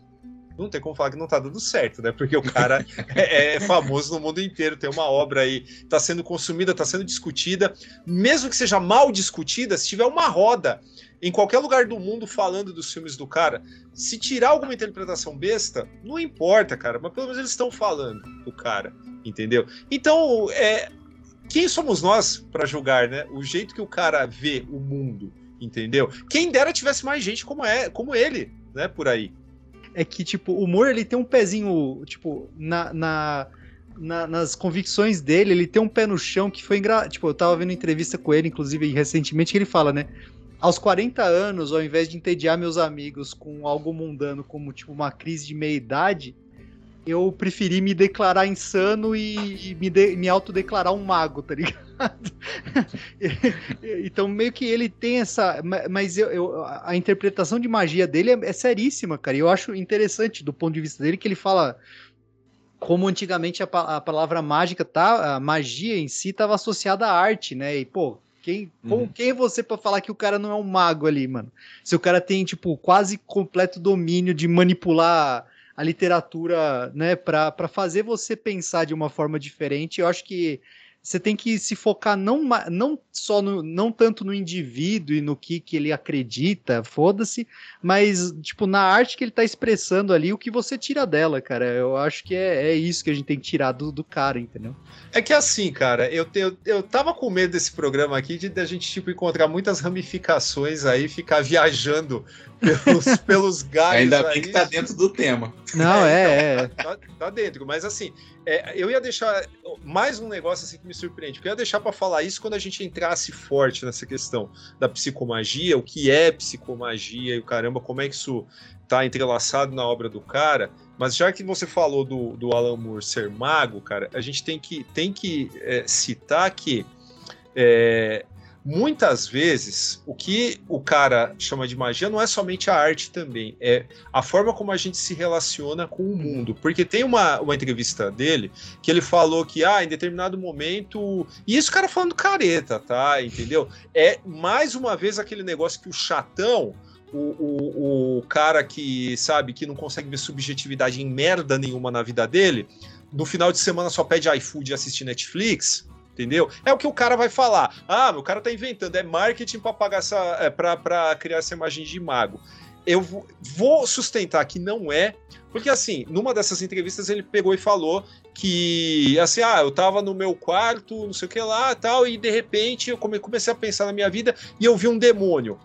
não tem como falar que não tá dando certo, né? Porque o cara [LAUGHS] é, é, famoso no mundo inteiro, tem uma obra aí, tá sendo consumida, tá sendo discutida, mesmo que seja mal discutida, se tiver uma roda em qualquer lugar do mundo falando dos filmes do cara, se tirar alguma interpretação besta, não importa, cara, mas pelo menos eles estão falando do cara entendeu? Então, é, quem somos nós para julgar, né? O jeito que o cara vê o mundo, entendeu? Quem dera tivesse mais gente como é, como ele, né, por aí. É que tipo, o humor ele tem um pezinho, tipo, na, na, na nas convicções dele, ele tem um pé no chão que foi engraçado. Tipo, eu tava vendo entrevista com ele, inclusive recentemente, que ele fala, né? Aos 40 anos, ao invés de entediar meus amigos com algo mundano, como tipo uma crise de meia-idade, eu preferi me declarar insano e, e me, de, me autodeclarar um mago, tá ligado? [LAUGHS] então, meio que ele tem essa. Mas eu, eu, a interpretação de magia dele é, é seríssima, cara. E eu acho interessante do ponto de vista dele que ele fala como antigamente a, a palavra mágica tá, a magia em si estava associada à arte, né? E pô, quem, uhum. quem é você para falar que o cara não é um mago ali, mano? Se o cara tem tipo quase completo domínio de manipular a literatura, né, para fazer você pensar de uma forma diferente. Eu acho que você tem que se focar não, não só no, não tanto no indivíduo e no que, que ele acredita, foda-se, mas tipo na arte que ele tá expressando ali, o que você tira dela, cara. Eu acho que é, é isso que a gente tem que tirar do, do cara, entendeu? É que assim, cara, eu, eu, eu tava com medo desse programa aqui de, de a gente tipo encontrar muitas ramificações aí, ficar viajando [LAUGHS] pelos, pelos galhos. Ainda bem que tá dentro do tema. Não, é, é. Tá, tá, dentro, mas assim, é, eu ia deixar mais um negócio assim que me surpreende, porque eu ia deixar para falar isso quando a gente entrasse forte nessa questão da psicomagia, o que é psicomagia e o caramba, como é que isso tá entrelaçado na obra do cara. Mas já que você falou do, do Alan Moore ser mago, cara, a gente tem que, tem que é, citar que é, muitas vezes o que o cara chama de magia não é somente a arte também, é a forma como a gente se relaciona com o mundo. Porque tem uma, uma entrevista dele que ele falou que, ah, em determinado momento. E isso, cara, falando careta, tá? Entendeu? É mais uma vez aquele negócio que o chatão. O, o, o cara que sabe que não consegue ver subjetividade em merda nenhuma na vida dele, no final de semana só pede iFood e assiste Netflix, entendeu? É o que o cara vai falar. Ah, o cara tá inventando, é marketing para pagar essa, é, para criar essa imagem de mago. Eu vou sustentar que não é, porque assim, numa dessas entrevistas ele pegou e falou que assim, ah, eu tava no meu quarto, não sei o que lá, tal, e de repente eu comecei a pensar na minha vida e eu vi um demônio.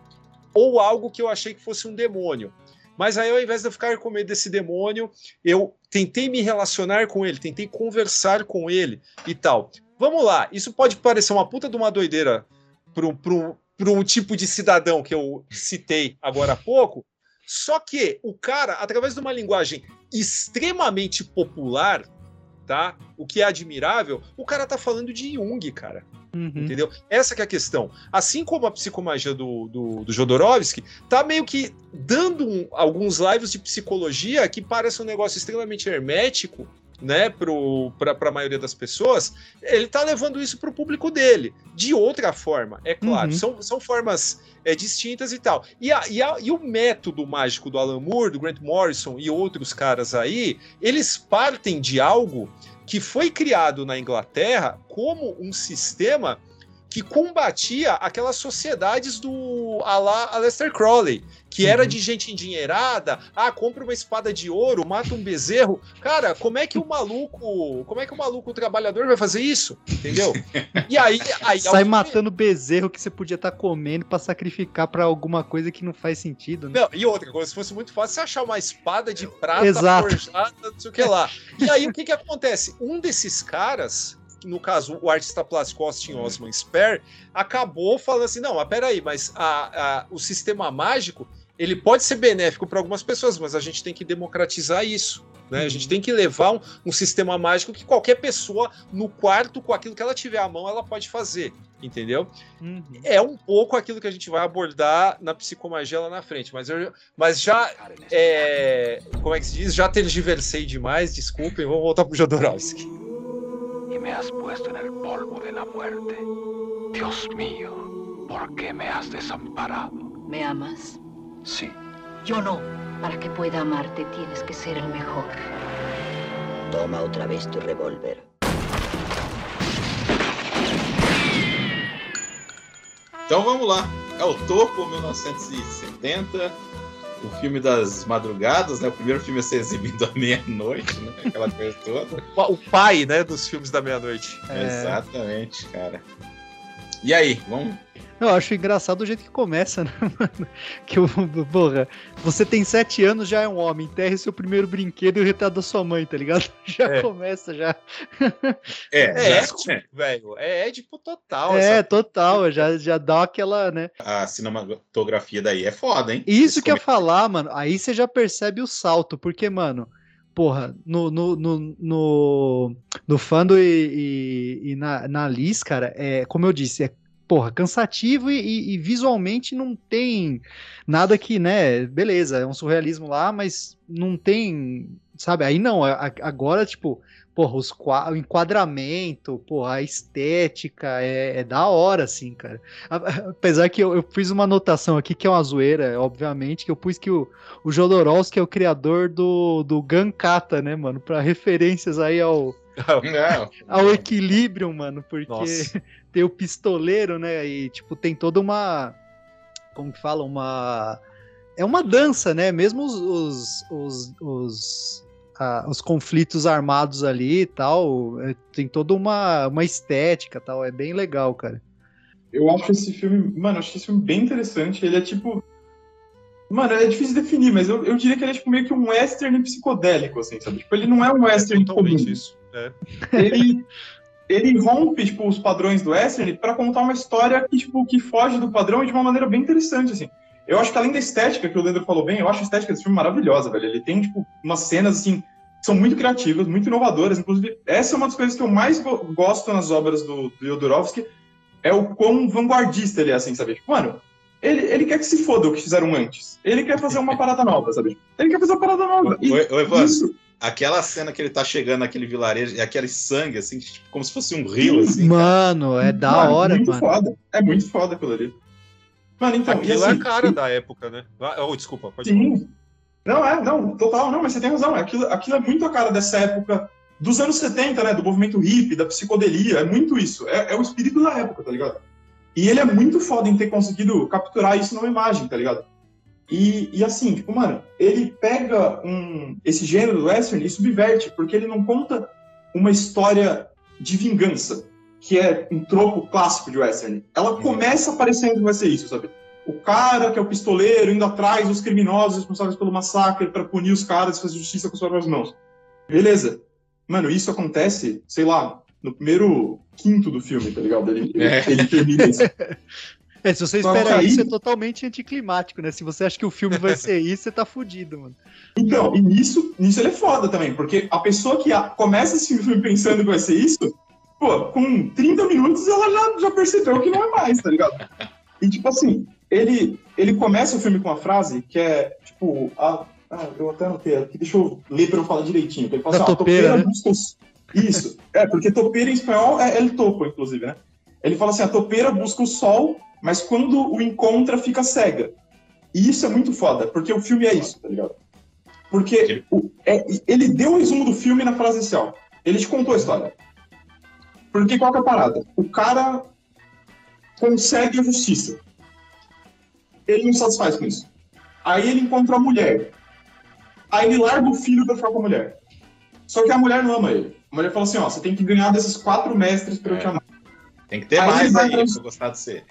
ou algo que eu achei que fosse um demônio. Mas aí, ao invés de eu ficar com medo desse demônio, eu tentei me relacionar com ele, tentei conversar com ele e tal. Vamos lá, isso pode parecer uma puta de uma doideira para um, um tipo de cidadão que eu citei agora há pouco, só que o cara, através de uma linguagem extremamente popular, tá? O que é admirável, o cara tá falando de Jung, cara. Uhum. Entendeu? Essa é a questão. Assim como a psicomagia do, do, do Jodorowsky, tá meio que dando um, alguns lives de psicologia que parece um negócio extremamente hermético, né, para a maioria das pessoas, ele tá levando isso para o público dele. De outra forma, é claro. Uhum. São, são formas é, distintas e tal. E, a, e, a, e o método mágico do Alan Moore, do Grant Morrison e outros caras aí, eles partem de algo que foi criado na Inglaterra como um sistema que combatia aquelas sociedades do Alá Aleister Crowley, que era uhum. de gente endinheirada, ah, compra uma espada de ouro, mata um bezerro. Cara, como é que o maluco, como é que o maluco o trabalhador vai fazer isso? Entendeu? E aí, aí sai matando bezerro que você podia estar tá comendo para sacrificar para alguma coisa que não faz sentido, né? Não, e outra coisa, se fosse muito fácil você achar uma espada de prata Exato. forjada, não sei o que lá. E aí o que que acontece? Um desses caras no caso, o artista plástico Austin uhum. Osman Spare, acabou falando assim: não, mas peraí, mas a, a, o sistema mágico ele pode ser benéfico para algumas pessoas, mas a gente tem que democratizar isso. Né? A gente uhum. tem que levar um, um, sistema mágico que qualquer pessoa no quarto, com aquilo que ela tiver à mão, ela pode fazer. Entendeu? Uhum. É um pouco aquilo que a gente vai abordar na psicomagia lá na frente, mas, eu, mas já. É, como é que se diz? Já tergiversei demais, desculpem, vamos voltar pro Jodorowsky. y me has puesto en el polvo de la muerte. Dios mío, ¿por qué me has desamparado? ¿Me amas? Sí. Yo no. Para que pueda amarte tienes que ser el mejor. Toma otra vez tu revólver. Então vamos lá. É o Topo 1970. o filme das madrugadas, né? O primeiro filme a ser exibido à meia-noite, né? Aquela coisa toda. O pai, né, dos filmes da meia-noite. É... Exatamente, cara. E aí, vamos eu acho engraçado o jeito que começa, né, [LAUGHS] mano? Que o. Porra, você tem sete anos, já é um homem. Enterre seu primeiro brinquedo e o retrato da sua mãe, tá ligado? [LAUGHS] Já é. começa, já. É, é, é velho. É, é tipo total. É, total. [LAUGHS] Já, já dá aquela, né? A cinematografia daí é foda, hein? Isso Esse que eu ia falar, mano. Aí você já percebe o salto, porque, mano porra, no, no, no, no, no Fando e, e, e, na, na Liz, cara, é, como eu disse, é porra, cansativo e, e, visualmente não tem nada que, né, beleza, é um surrealismo lá, mas não tem, sabe, aí não, agora, tipo, porra, os, o enquadramento, porra, a estética é, é, da hora, assim, cara. Apesar que eu, eu, fiz uma anotação aqui que é uma zoeira, obviamente, que eu pus que o, o Jodorowsky é o criador do, do Gankata, né, mano, para referências aí ao... [LAUGHS] ao equilíbrio, mano, porque Nossa [LAUGHS] tem o pistoleiro, né? E, tipo, tem toda uma. Como que fala? Uma. É uma dança, né? Mesmo os. os, os, os, ah, os conflitos armados ali e tal. É, tem toda uma, uma estética tal. É bem legal, cara. Eu acho esse filme. Mano, eu acho esse filme bem interessante. Ele é tipo. Mano, é difícil definir, mas eu, eu diria que ele é tipo, meio que um western psicodélico, assim, sabe? Tipo, ele não é um western é comum. Isso. É. Ele, ele rompe tipo, os padrões do western para contar uma história que, tipo, que foge do padrão de uma maneira bem interessante, assim. Eu acho que além da estética, que o Leandro falou bem, eu acho a estética desse filme maravilhosa, velho. Ele tem, tipo, umas cenas, assim, são muito criativas, muito inovadoras. Inclusive, essa é uma das coisas que eu mais go gosto nas obras do, do Jodorowsky, é o quão vanguardista ele é, assim, sabe? Tipo, mano, ele, ele quer que se foda o que fizeram antes. Ele quer fazer uma parada nova, sabe? Ele quer fazer uma parada nova. E oi, oi, isso aquela cena que ele tá chegando naquele vilarejo, e aquele sangue, assim, tipo, como se fosse um rio, assim. Mano, cara. é da mano, hora, muito mano. Foda. É muito foda aquilo ali. Mano, então. Aquilo assim, é a cara da época, né? Oh, desculpa, pode Sim. Falar. Não, é, não, total, não, mas você tem razão. Aquilo, aquilo é muito a cara dessa época dos anos 70, né? Do movimento hippie, da psicodelia, é muito isso. É, é o espírito da época, tá ligado? E ele é muito foda em ter conseguido capturar isso numa imagem, tá ligado? E, e, assim, tipo, mano, ele pega um, esse gênero do western e subverte, porque ele não conta uma história de vingança, que é um tropo clássico de western. Ela começa aparecendo que vai ser isso, sabe? O cara que é o pistoleiro indo atrás dos criminosos responsáveis pelo massacre para punir os caras e fazer justiça com suas próprias mãos. Beleza. Mano, isso acontece, sei lá, no primeiro quinto do filme, tá ligado? Ele, É. ele termina isso. [LAUGHS] É, se você espera aí- isso, é totalmente anticlimático, né? Se você acha que o filme vai ser isso, você tá fudido, mano. Então, e nisso, nisso ele é foda também, porque a pessoa que começa esse filme pensando que vai ser isso, pô, com 30 minutos ela já, já percebeu que não é mais, tá ligado? E tipo assim, ele, ele começa o filme com uma frase que é, tipo, a, ah, eu até anotei aqui, deixa eu ler pra eu falar direitinho. Ele fala assim, ó, topeira, topeira né? busca os... Isso, é, porque topeira em espanhol é el topo, inclusive, né? Ele fala assim, a topeira busca o sol, mas quando o encontra, fica cega. E isso é muito foda, porque o filme é isso, tá ligado? Porque o- é- ele deu o resumo do filme na frase inicial. Ele te contou a história. Porque qual que é a parada? O cara consegue a justiça. Ele não satisfaz com isso. Aí ele encontra a mulher. Aí ele larga o filho pra ficar com a mulher. Só que a mulher não ama ele. A mulher fala assim, ó, você tem que ganhar desses quatro mestres pra eu te amar. Tem que ter Aí mais aí, atrás- pra eu gostar de ser.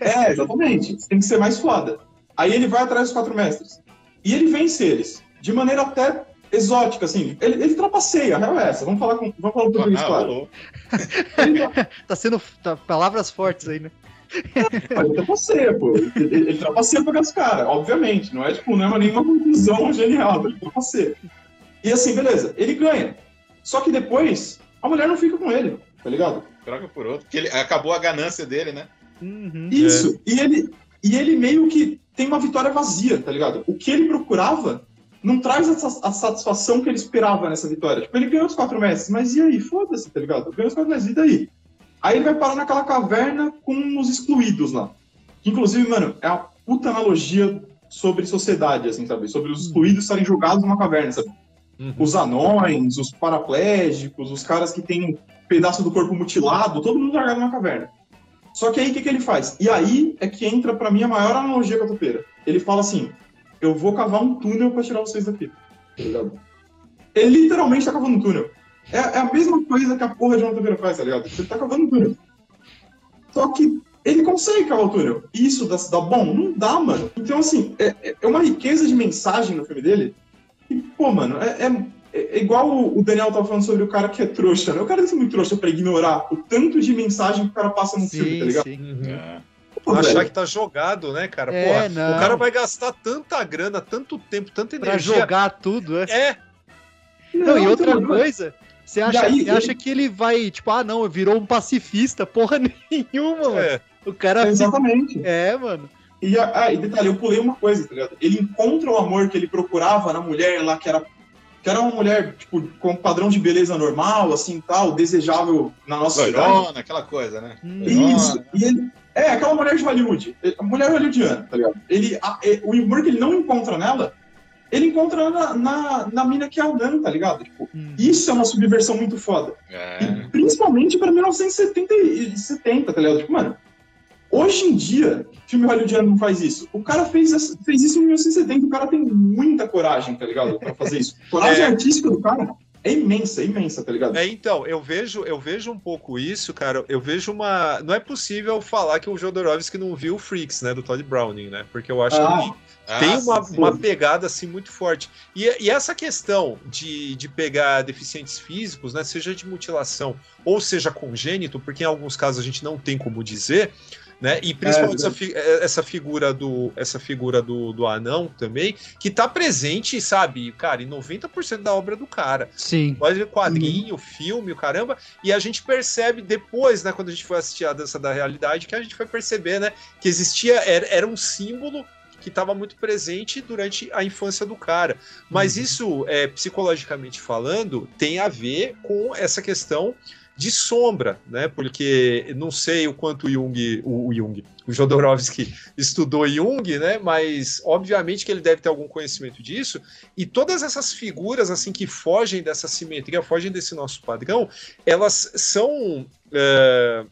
É, exatamente. Você tem que ser mais foda. Aí ele vai atrás dos quatro mestres. E ele vence eles. De maneira até exótica, assim. Ele, ele trapaceia, a real é essa. Vamos falar com. Vamos falar um português, Ah, claro. [LAUGHS] Tá sendo tá, palavras fortes aí, né? Ele trapaceia, pô. Ele, ele trapaceia pra os caras, obviamente. Não é tipo, não é nenhuma conclusão genial, ele trapaceia. E assim, beleza, ele ganha. Só que depois, a mulher não fica com ele, tá ligado? Troca por outro. Porque ele, acabou a ganância dele, né? Uhum. Isso. E, ele, e ele meio que tem uma vitória vazia, tá ligado? O que ele procurava não traz a, a satisfação que ele esperava nessa vitória. Tipo, ele ganhou os quatro mestres, mas e aí? Foda-se, tá ligado? Ganhou os quatro mestres, e daí? Aí ele vai parar naquela caverna com os excluídos lá. Que, inclusive, mano, é uma puta analogia sobre sociedade, assim, sabe? Sobre os excluídos estarem jogados numa caverna, sabe? Uhum. Os anões, os paraplégicos, os caras que têm um pedaço do corpo mutilado, todo mundo largado numa caverna. Só que aí o que, que ele faz? E aí é que entra pra mim a maior analogia com a topeira. Ele fala assim: eu vou cavar um túnel pra tirar vocês daqui. Ele literalmente tá cavando um túnel. É, é a mesma coisa que a porra de uma topeira faz, tá ligado? Ele tá cavando um túnel. Só que ele consegue cavar o túnel. E Isso dá, dá bom? Não dá, mano. Então, assim, é, é uma riqueza de mensagem no filme dele. E, pô, mano, é, é- é igual o Daniel tava falando sobre o cara que é trouxa, né? O cara tem que ser muito trouxa pra ignorar o tanto de mensagem que o cara passa no filme, tá Sim, ligado? sim. Uhum. É. Pô, Achar velho, que tá jogado, né, cara? É, Porra, não. o cara vai gastar tanta grana, tanto tempo, tanta Pra energia. jogar tudo, é. É, Não, e então, outra mano, coisa, você acha, Daí, você acha que ele vai, tipo, ah, não, virou um pacifista, porra [LAUGHS] nenhuma, mano. é. O cara. Exatamente. É, mano. E, ah, e detalhe, eu pulei uma coisa, tá ligado? Ele encontra o amor que ele procurava na mulher lá, que era, que era uma mulher, tipo, com padrão de beleza normal, assim, tal, desejável na nossa cidade. Loirona, aquela coisa, né? Hum. Loirona. Isso. E ele, é, aquela mulher de Hollywood. A mulher hollywoodiana, tá ligado? Ele, a- é, o amor que ele não encontra nela, ele encontra na, na, na mina que é anã, tá ligado? Tipo, Hum. isso é uma subversão muito foda. É. E principalmente pra 1970, e 70, tá ligado? Tipo, mano, hoje em dia, filme hollywoodiano não faz isso. O cara fez, fez isso em 1970, o cara tem muita coragem, tá ligado? Pra fazer isso. [LAUGHS] Coragem É. artística do cara é imensa, é imensa, tá ligado? É, então, eu vejo, eu vejo um pouco isso, cara. Eu vejo uma. Não é possível falar que o Jodorowsky não viu o Freaks, né? Do Todd Browning, né? Porque eu acho Ah, que Ah, tem uma, sim. uma pegada assim muito forte. E, e essa questão de, de pegar deficientes físicos, né, seja de mutilação ou seja congênito, porque em alguns casos a gente não tem como dizer, né? E principalmente essa, fi- eh, essa figura do essa figura do, do anão também, que tá presente, sabe, cara, em 90% da obra do cara. Sim. Pode ver quadrinho, filme, o caramba, e a gente percebe depois, né, quando a gente foi assistir a dança da realidade, que a gente foi perceber, né, que existia, era, era um símbolo que estava muito presente durante a infância do cara. Mas isso, é, psicologicamente falando, tem a ver com essa questão de sombra, né? Porque não sei o quanto Jung, o, o Jung, o Jodorowsky [LAUGHS] estudou Jung, né? Mas obviamente que ele deve ter algum conhecimento disso. E todas essas figuras assim que fogem dessa simetria, fogem desse nosso padrão, elas são é,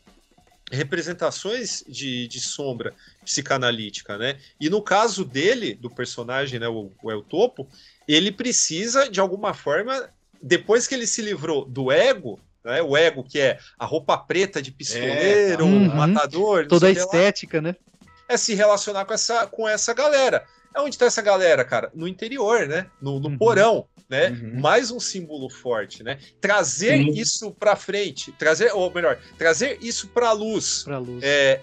representações de, de sombra psicanalítica, né? E no caso dele, do personagem, né, o, o El Topo, ele precisa de alguma forma, depois que ele se livrou do ego, né, o ego que é a roupa preta de pistoleiro, Uhum. matador, Toda a que lá, estética, né? é se relacionar com essa, com essa galera. É onde está essa galera, cara? No interior, né? No, no Uhum. porão, né? Uhum. Mais um símbolo forte, né? Trazer Sim. isso para frente, trazer, ou melhor, trazer isso para luz. Pra luz. É,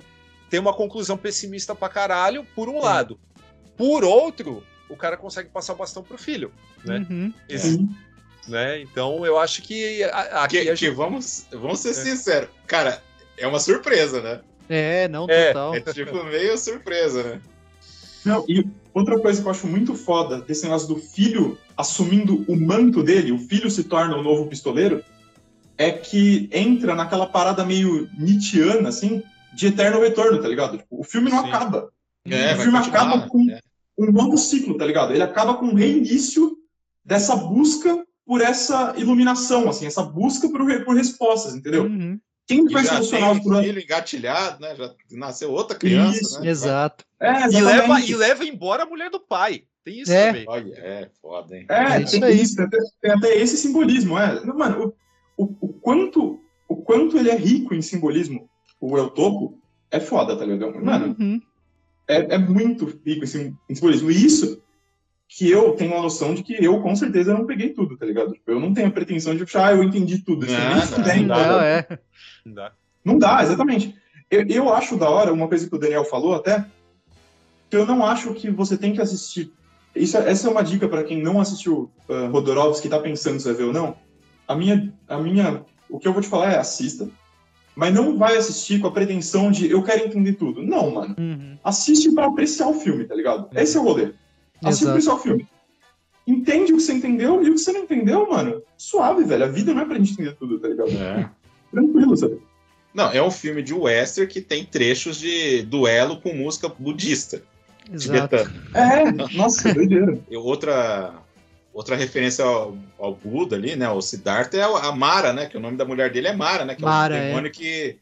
tem uma conclusão pessimista pra caralho, por um lado. Por outro, o cara consegue passar o bastão pro filho, né? Uhum. Esse- Sim. né? Então eu acho que aqui Que, a que gente- vamos, vamos ser É. sinceros. Cara, é uma surpresa, né? É, não, É, total. É tipo meio surpresa, né? Não, e outra coisa que eu acho muito foda desse negócio do filho assumindo o manto dele, o filho se torna o novo pistoleiro, é que entra naquela parada meio Nietzscheana, assim, de eterno retorno, tá ligado? Tipo, o filme não Sim. acaba. É, o filme acaba com é. um novo ciclo, tá ligado? Ele acaba com um reinício dessa busca por essa iluminação, assim, essa busca por, por respostas, entendeu? Uhum. Quem E vai solucionar os um problemas? filho engatilhado, né? Já nasceu outra criança, Isso, né? Exato. É, e, leva, e leva embora a mulher do pai. Tem isso É. também. Olha, é foda, hein? É, É tem isso tem até, tem até esse simbolismo, é. Mano, o, o, o quanto, o quanto ele é rico em simbolismo, o El Topo, é foda, tá ligado? Mano, Uhum. é, é muito rico em simbolismo. E isso que eu tenho a noção de que eu, com certeza, não peguei tudo, tá ligado? Tipo, eu não tenho a pretensão de achar, ah, eu entendi tudo. Isso Não, não, não tá Não, é. Não dá. Não dá, exatamente. Eu, eu acho da hora, uma coisa que o Daniel falou até, que eu não acho que você tem que assistir. Isso, é- essa é uma dica para quem não assistiu uh, Rodorovsky, tá pensando se vai ver ou não. A minha, a minha, o que eu vou te falar é assista, mas não vai assistir com a pretensão de eu quero entender tudo. Não, mano. Uhum. Assiste para apreciar o filme, tá ligado? Esse é o rolê. Assiste pra apreciar o filme. Entende o que você entendeu e o que você não entendeu, mano. Suave, velho. A vida não é pra gente entender tudo, tá ligado? É. [LAUGHS] Tranquilo, sabe? Não, é um filme de western que tem trechos de duelo com música budista, Exato. tibetana. É, nossa, [LAUGHS] doideira. E outra, outra referência ao, ao Buda ali, né? O Siddhartha é a Mara, né? Que o nome da mulher dele é Mara, né? Que Mara, é o é. demônio que,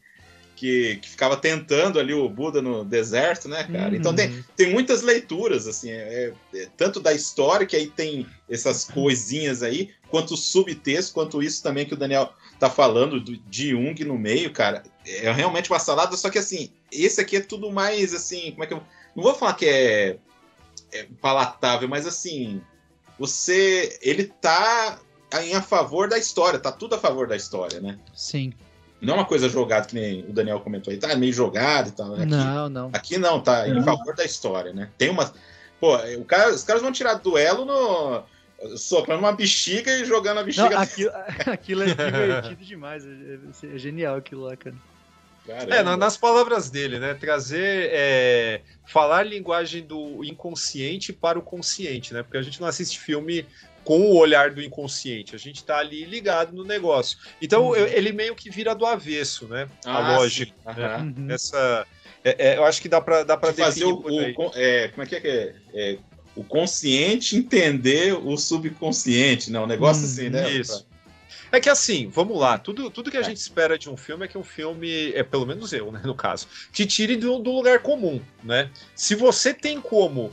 que, que ficava tentando ali o Buda no deserto, né, cara? Então tem, Uhum. tem muitas leituras, assim, é- é- tanto da história, que aí tem essas coisinhas aí, quanto o subtexto, quanto isso também que o Daniel tá falando do, de Jung no meio, cara. É realmente uma salada, só que assim, esse aqui é tudo mais assim, como é que eu. Não vou falar que é, é palatável, mas assim, você. Ele tá em a favor da história, tá tudo a favor da história, né? Sim. Não é uma coisa jogada, que nem o Daniel comentou aí, tá meio jogado e tal. Aqui, Não, não. Aqui não, tá em Não. favor da história, né? Tem uma. Pô, o cara, os caras vão tirar duelo no. soprando uma bexiga e jogando a Não, bexiga. aquilo, [LAUGHS] aquilo é divertido demais. É, é- é genial aquilo lá, cara. Caramba. É, na- nas palavras dele, né? Trazer. é, falar linguagem do inconsciente para o consciente, né? Porque a gente não assiste filme com o olhar do inconsciente, a gente tá ali ligado no negócio. Então Uhum. eu- ele meio que vira do avesso, né? A Ah, lógica. sim. Aham. Uhum. Essa. é- é, eu acho que dá pra, dá pra De fazer o, o é, como é que é, que é? É, o consciente entender o subconsciente, não, um negócio Hum, assim, né? Isso. É que assim, vamos lá, tudo, tudo que a É. gente espera de um filme é que um filme, é pelo menos eu, né, no caso, te tire do, do lugar comum, né? Se você tem como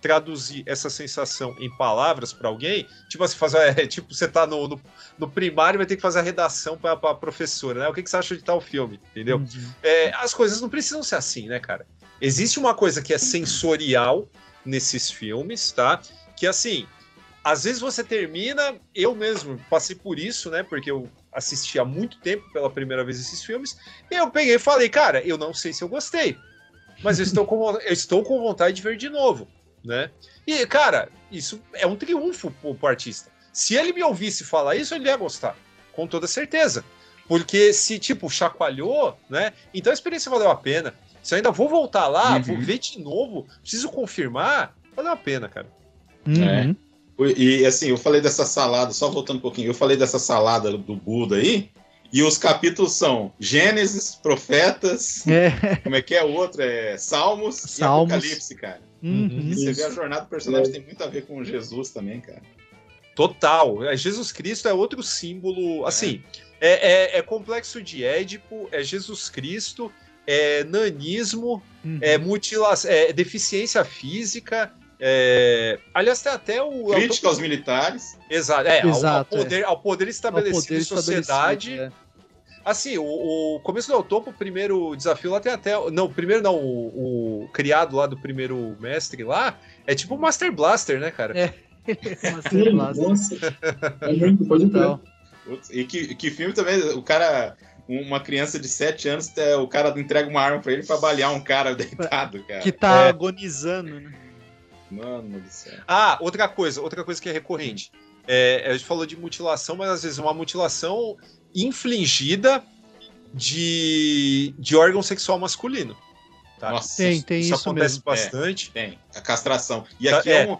traduzir essa sensação em palavras para alguém, tipo assim, fazer, [LAUGHS] é, tipo, você tá no, no, no primário e vai ter que fazer a redação para a professora, né? O que, que você acha de tal filme, entendeu? Uhum. É, as coisas não precisam ser assim, né, cara? Existe uma coisa que é sensorial nesses filmes, tá? Que assim, às vezes você termina, eu mesmo passei por isso, né? Porque eu assisti há muito tempo pela primeira vez esses filmes, e eu peguei e falei, cara, eu não sei se eu gostei, mas eu estou com, eu estou com vontade de ver de novo, né? E, cara, isso é um triunfo pro, pro artista. Se ele me ouvisse falar isso, ele ia gostar, com toda certeza. Porque se, tipo, chacoalhou, né? Então a experiência valeu a pena. Se eu ainda vou voltar lá, Uhum. vou ver de novo, preciso confirmar, valeu a pena, cara. Uhum. E assim, eu falei dessa salada, só voltando um pouquinho, eu falei dessa salada do Buda aí, e os capítulos são Gênesis, Profetas, É. como é que é o outro? É Salmos, Salmos. e Apocalipse, cara. Uhum. E você Isso. vê a jornada do personagem tem muito a ver com Jesus também, cara. Total. É, Jesus Cristo é outro símbolo. Assim, é, é- é complexo de Édipo, é Jesus Cristo, é nanismo, Uhum. é, mutila é deficiência física. É- Aliás, tem até o. Crítica aos militares. Exato, é, ao- ao, Exato, é. poder, ao poder Ao estabelecido poder em sociedade. estabelecido, Assim, o, o começo do El Topo, o primeiro desafio lá tem até. Não, o primeiro não, o, o criado lá do primeiro mestre lá é tipo o Master Blaster, né, cara? É. [LAUGHS] Master Sim, Blaster. nossa. É muito, pode E que, que filme também, o cara, uma criança de 7 anos, é, o cara entrega uma arma pra ele pra balear um cara [LAUGHS] deitado, cara. Que tá É. agonizando, né? Mano do céu. Ah, outra coisa, outra coisa que é recorrente. É, a gente falou de mutilação, mas às vezes uma mutilação infligida de, de órgão sexual masculino. Tá? Nossa, Tem, tem isso, isso, acontece mesmo. bastante. tem. A castração. E Tá, aqui é. é, um,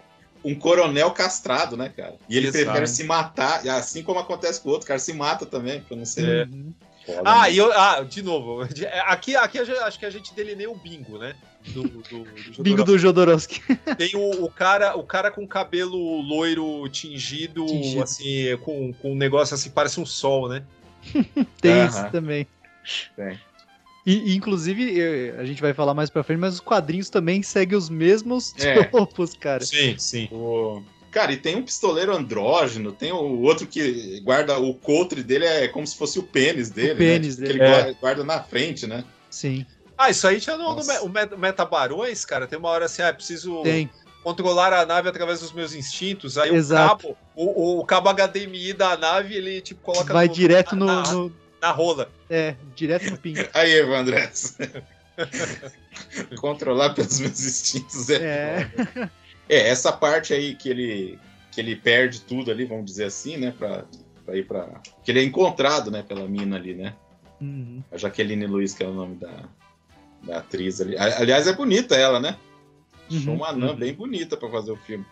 um coronel castrado, né, cara? E ele Exato. prefere se matar, assim como acontece com o outro, o cara se mata também, pra não ser É. Uhum. foda, Ah, né? e eu, ah, de novo, [LAUGHS] aqui, aqui a gente- acho que a gente delineia o bingo, né? Do, do, do Bingo do Jodorowsky. Tem o, o cara, o cara com cabelo loiro tingido, Tingido. assim, com, com um negócio assim, parece um sol, né? [LAUGHS] Tem Aham. isso também. Tem. E, inclusive, eh, a gente vai falar mais pra frente, mas os quadrinhos também seguem os mesmos É. [LAUGHS] tropos, cara. Sim, sim. O- Cara, e tem um pistoleiro andrógeno, tem o outro que guarda o cotre dele, é como se fosse o pênis dele. pênis né? dele. Que ele É. guarda na frente, né? Sim, Ah, isso aí tinha no, no o Met- Metabarões, cara. Tem uma hora assim, ah, preciso tem. controlar a nave através dos meus instintos. Aí Exato. o cabo, o, o cabo HDMI da nave, ele tipo coloca Vai no- direto no, na, no- na rola. É, direto no pingo. [LAUGHS] Aí, Evandré. [LAUGHS] Controlar pelos meus instintos é. É. É, essa parte aí que ele, que ele perde tudo ali, vamos dizer assim, né? Pra, pra ir pra. Que ele é encontrado, né, pela mina ali, né? Uhum. A Jaqueline Luiz, que é o nome da, da atriz ali. A- Aliás, é bonita ela, né? Achou Uhum. uma anã bem bonita pra fazer o filme.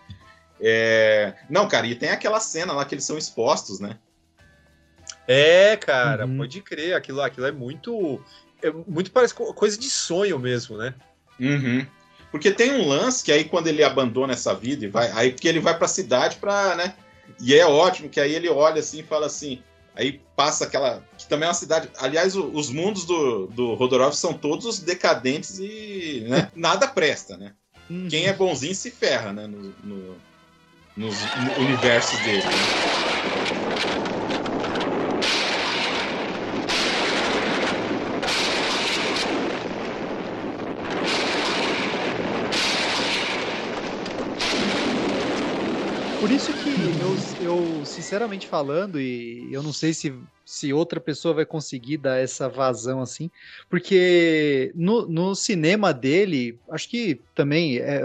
É... Não, cara, e tem aquela cena lá que eles são expostos, né? É, cara, Uhum. pode crer. Aquilo, aquilo é muito. É muito parece co- coisa de sonho mesmo, né? Uhum. Porque tem um lance que aí quando ele abandona essa vida e vai, aí porque ele vai pra cidade pra, né? E é ótimo que aí ele olha assim e fala assim, aí passa aquela que também é uma cidade. Aliás, o- os mundos do do Rodorov são todos decadentes e né, [LAUGHS] nada presta, né? Uhum. Quem é bonzinho se ferra, né? No, no, nos- no universo dele. né? Por isso que eu, sinceramente falando, e eu não sei se, se outra pessoa vai conseguir dar essa vazão assim, porque no, no cinema dele, acho que também é,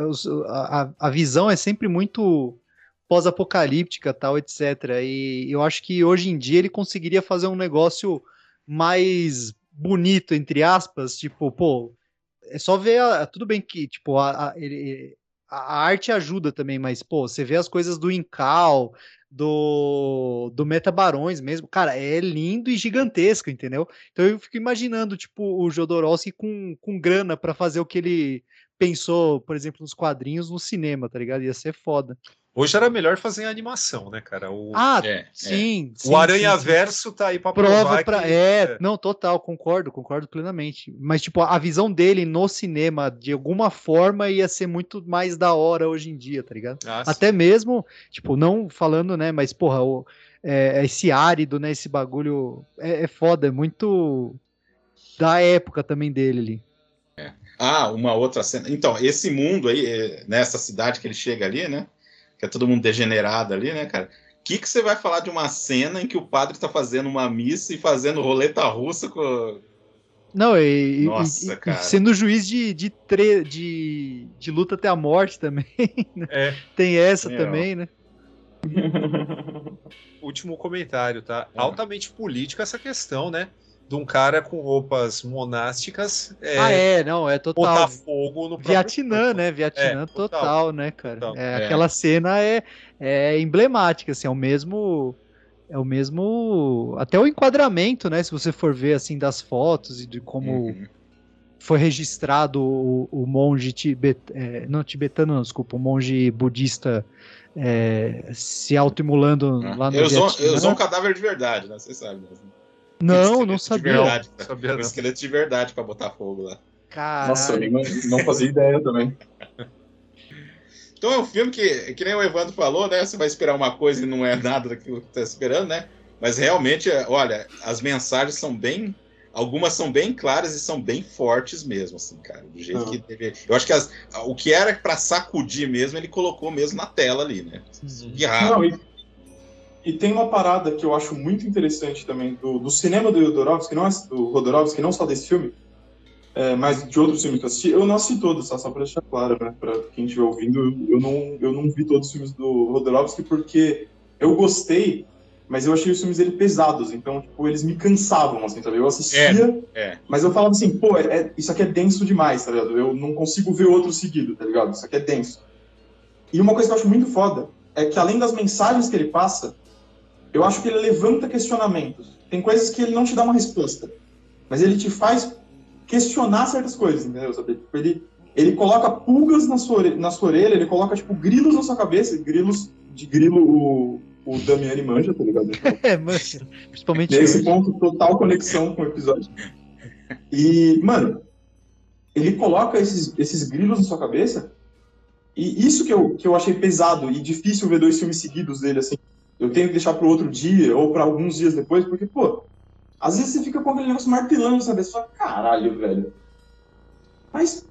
a- a visão é sempre muito pós-apocalíptica, tal, etc. E eu acho que hoje em dia ele conseguiria fazer um negócio mais bonito, entre aspas, tipo, pô, é só ver, a- tudo bem que, tipo, a, a- ele, a arte ajuda também, mas, pô, você vê as coisas do Incal, do, do Metabarões mesmo, cara, é lindo e gigantesco, entendeu? Então eu fico imaginando, tipo, o Jodorowsky com, com grana pra fazer o que ele pensou, por exemplo, nos quadrinhos no cinema, tá ligado? Ia ser foda. Hoje era melhor fazer em animação, né, cara? O, Ah, É, é. sim, sim, o Aranha sim, sim. Verso tá aí pra prova provar pra. que- É, não, total, concordo, concordo plenamente. Mas, tipo, a visão dele no cinema, de alguma forma, ia ser muito mais da hora hoje em dia, tá ligado? Ah, sim. Até mesmo, tipo, não falando, né, mas, porra, o, é, esse árido, né, esse bagulho é, é foda, é muito da época também dele ali. Ah, uma outra cena. Então, esse mundo aí, é, nessa cidade que ele chega ali, né? Que é todo mundo degenerado ali, né, cara? O que, que você vai falar de uma cena em que o padre tá fazendo uma missa e fazendo roleta russa com. Não, e, Nossa, e- e cara. sendo juiz de, de, tre- de, de luta até a morte também. [LAUGHS] né? É. Tem essa É, ó. também, né? [LAUGHS] Último comentário, tá? Ah. Altamente política essa questão, né? De um cara com roupas monásticas é, ah, é, não, é total. botar fogo no Vietnã, corpo. né? Vietnã É, total, total, né, cara? total. É, É. Aquela cena é, é emblemática, assim, é o mesmo. É o mesmo. Até o enquadramento, né? Se você for ver assim das fotos e de como Uhum. foi registrado o, o monge tibet, é, não tibetano, não, desculpa, o monge budista é, se autoimolando lá no Eu Vietnã. eu usou um cadáver de verdade, né? Vocês sabem. né? Não, não sabia. verdade, Não sabia Um não. esqueleto de verdade pra botar fogo lá. Caralho. Nossa, eu não, não fazia ideia também. [LAUGHS] Então é um filme que, que nem o Evandro falou, né? Você vai esperar uma coisa e não é nada daquilo que tá esperando, né? Mas realmente, é, olha, as mensagens são bem. Algumas são bem claras e são bem fortes mesmo, assim, cara. Do jeito Ah. que deve. Eu acho que as- o que era pra sacudir mesmo, ele colocou mesmo na tela ali, né? Guirrado. Não, e, e tem uma parada que eu acho muito interessante também do, do cinema do Rodorovsky, não é, do Rodorovsky, não só desse filme, é, mas de outros filmes que eu assisti. Eu não assisti todos, tá? só pra deixar claro, né? Pra quem estiver ouvindo, eu não, eu não vi todos os filmes do Rodorovsky porque eu gostei, mas eu achei os filmes dele pesados, então, tipo, eles me cansavam, assim, sabe? Eu assistia, É. mas eu falava assim, pô, é- é- isso aqui é denso demais, tá ligado? Eu não consigo ver outro seguido, tá ligado? Isso aqui é denso. E uma coisa que eu acho muito foda é que além das mensagens que ele passa, eu acho que ele levanta questionamentos. Tem coisas que ele não te dá uma resposta, mas ele te faz questionar certas coisas, entendeu? Sabe? Tipo, Ele, ele coloca pulgas na sua, ore- na sua orelha, ele coloca, tipo, grilos na sua cabeça, grilos de grilo o, o Damiani manja, tá ligado? [LAUGHS] É, mancha. Principalmente Nesse hoje. ponto, total conexão com o episódio. E, mano, ele coloca esses, esses grilos na sua cabeça, e isso que eu, que eu achei pesado e difícil ver dois filmes seguidos dele, assim. Eu tenho que deixar pro outro dia, ou para alguns dias depois, porque, pô, às vezes você fica com aquele negócio martelando cabeça, você fala, caralho, velho. Mas,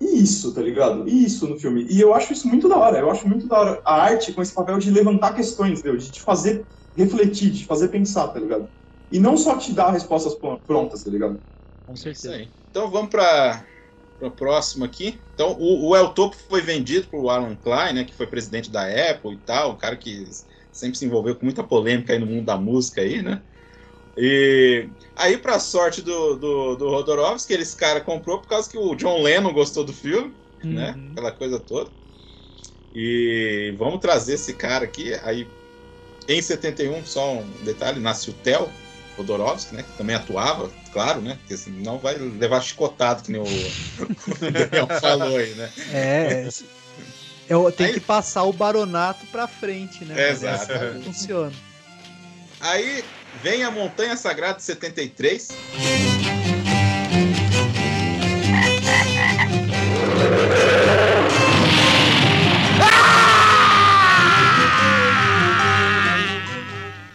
e isso, tá ligado? E isso no filme. E eu acho isso muito da hora, eu acho muito da hora a arte com esse papel de levantar questões, entendeu? De te fazer refletir, de te fazer pensar, tá ligado? E não só te dar respostas pron- prontas, tá ligado? Com Isso certeza. aí. Então vamos para o próximo aqui. Então o, o El Topo foi vendido para o Alan Klein, né, que foi presidente da Apple e tal, um cara que sempre se envolveu com muita polêmica aí no mundo da música aí, né? E aí, para sorte do, do, do Rodorovsky, esse cara comprou por causa que o John Lennon gostou do filme, né? Uhum. Aquela coisa toda. E vamos trazer esse cara aqui. Aí, em 71, só um detalhe, nasce o Theo Rodorovsky, né? Que também atuava, claro, né? Porque senão vai levar chicotado, que nem o, o [LAUGHS] Daniel falou aí, né? É. Eu tenho Aí- que passar o baronato pra frente, né? É, Mas exato. essa Funciona. Aí vem a Montanha Sagrada de 73.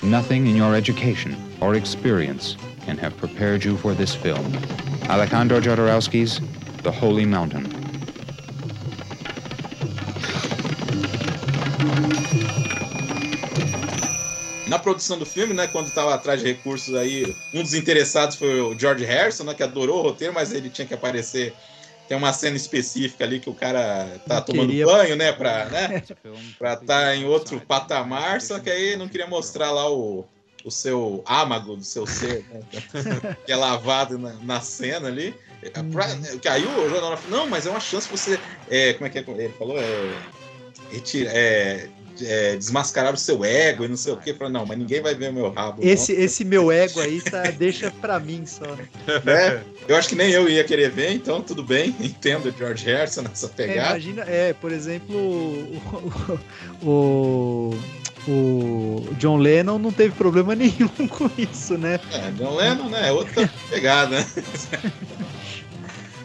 Nothing in your education or experience can have prepared you for this film. Alejandro Jodorowsky's The Holy Mountain. Na produção do filme, né, quando estava atrás de recursos aí, um dos interessados foi o George Harrison, né, que adorou o roteiro, mas ele tinha que aparecer. Tem uma cena específica ali que o cara tá Não tomando queria- banho, né, pra, [LAUGHS] né, pra estar em outro patamar, só que aí não queria mostrar lá o, o seu âmago do seu ser, né, [LAUGHS] que é lavado na, na cena ali. Pra, que aí o jornal falou, não, mas é uma chance você, é, como é que é, ele falou, é, retira, é, é, desmascarar o seu ego e não sei o que. Falei, não, mas ninguém vai ver o meu rabo. não." Esse, esse meu ego aí tá, deixa pra mim só. né? [LAUGHS] né? Eu acho que nem eu ia querer ver, então tudo bem, [LAUGHS] entendo o George Harrison nessa É, pegada. imagina, é, por exemplo, o, [LAUGHS] o, o John Lennon não teve problema nenhum com isso, né? É, John Lennon, né? É outra pegada, né?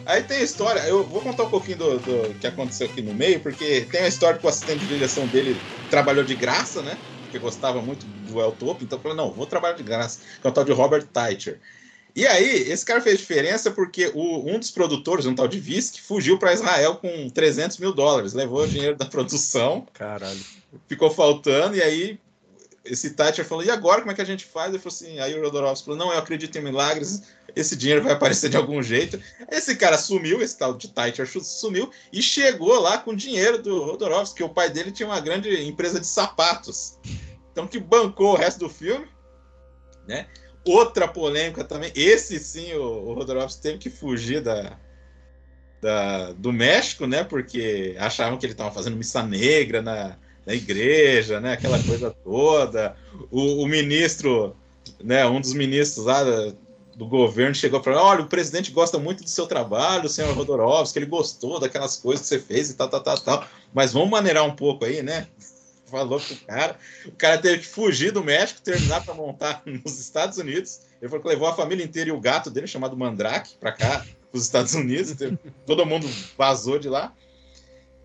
Aí tem a história, eu vou contar um pouquinho do, do que aconteceu aqui no meio, porque tem a história que o assistente de direção dele trabalhou de graça, né? Porque gostava muito do El Topo, então falou, não, vou trabalhar de graça, que é o tal de Robert Teicher. E aí, esse cara fez diferença porque o- um dos produtores, um tal de Visk, fugiu para Israel com 300 mil dólares, levou o dinheiro da produção, Caralho. ficou faltando, e aí esse Thatcher falou, e agora como é que a gente faz? Ele falou assim, aí o Jodorowsky falou, não, eu acredito em milagres, esse dinheiro vai aparecer de algum jeito. Esse cara sumiu, esse tal de Thatcher sumiu, e chegou lá com dinheiro do Jodorowsky, que o pai dele tinha uma grande empresa de sapatos. Então que bancou o resto do filme, né? Outra polêmica também, esse sim, o, o teve que fugir da, da- do México, né? Porque achavam que ele estava fazendo missa negra na, na igreja, né? Aquela coisa toda. O, o ministro, né? Um dos ministros lá do governo chegou para olha, o presidente gosta muito do seu trabalho, o senhor Rodorovsky, ele gostou daquelas coisas que você fez e tal, tal, tal, tal. Mas vamos maneirar um pouco aí, né? [LAUGHS] Falou pro cara. O cara teve que fugir do México, terminar para montar [LAUGHS] nos Estados Unidos. Ele falou que levou a família inteira e o gato dele, chamado Mandrake, para cá, os Estados Unidos. Todo mundo vazou de lá.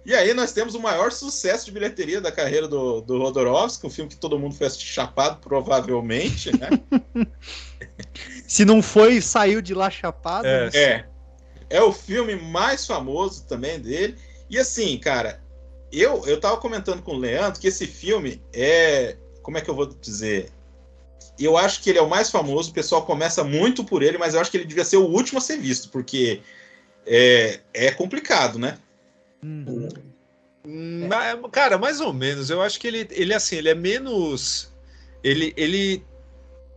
E aí nós temos o maior sucesso de bilheteria da carreira do, do Rodorovsky, um filme que todo mundo foi assistir chapado, provavelmente, né? [LAUGHS] Se não foi, saiu de lá chapado. É. né? É. É o filme mais famoso também dele. E assim, cara, eu, eu tava comentando com o Leandro que esse filme é. Como é que eu vou dizer? Eu acho que ele é o mais famoso, o pessoal começa muito por ele, mas eu acho que ele devia ser o último a ser visto, porque é, é complicado, né? Uhum. Hum, mas, Cara, mais ou menos. Eu acho que ele, ele assim, ele é menos. Ele, ele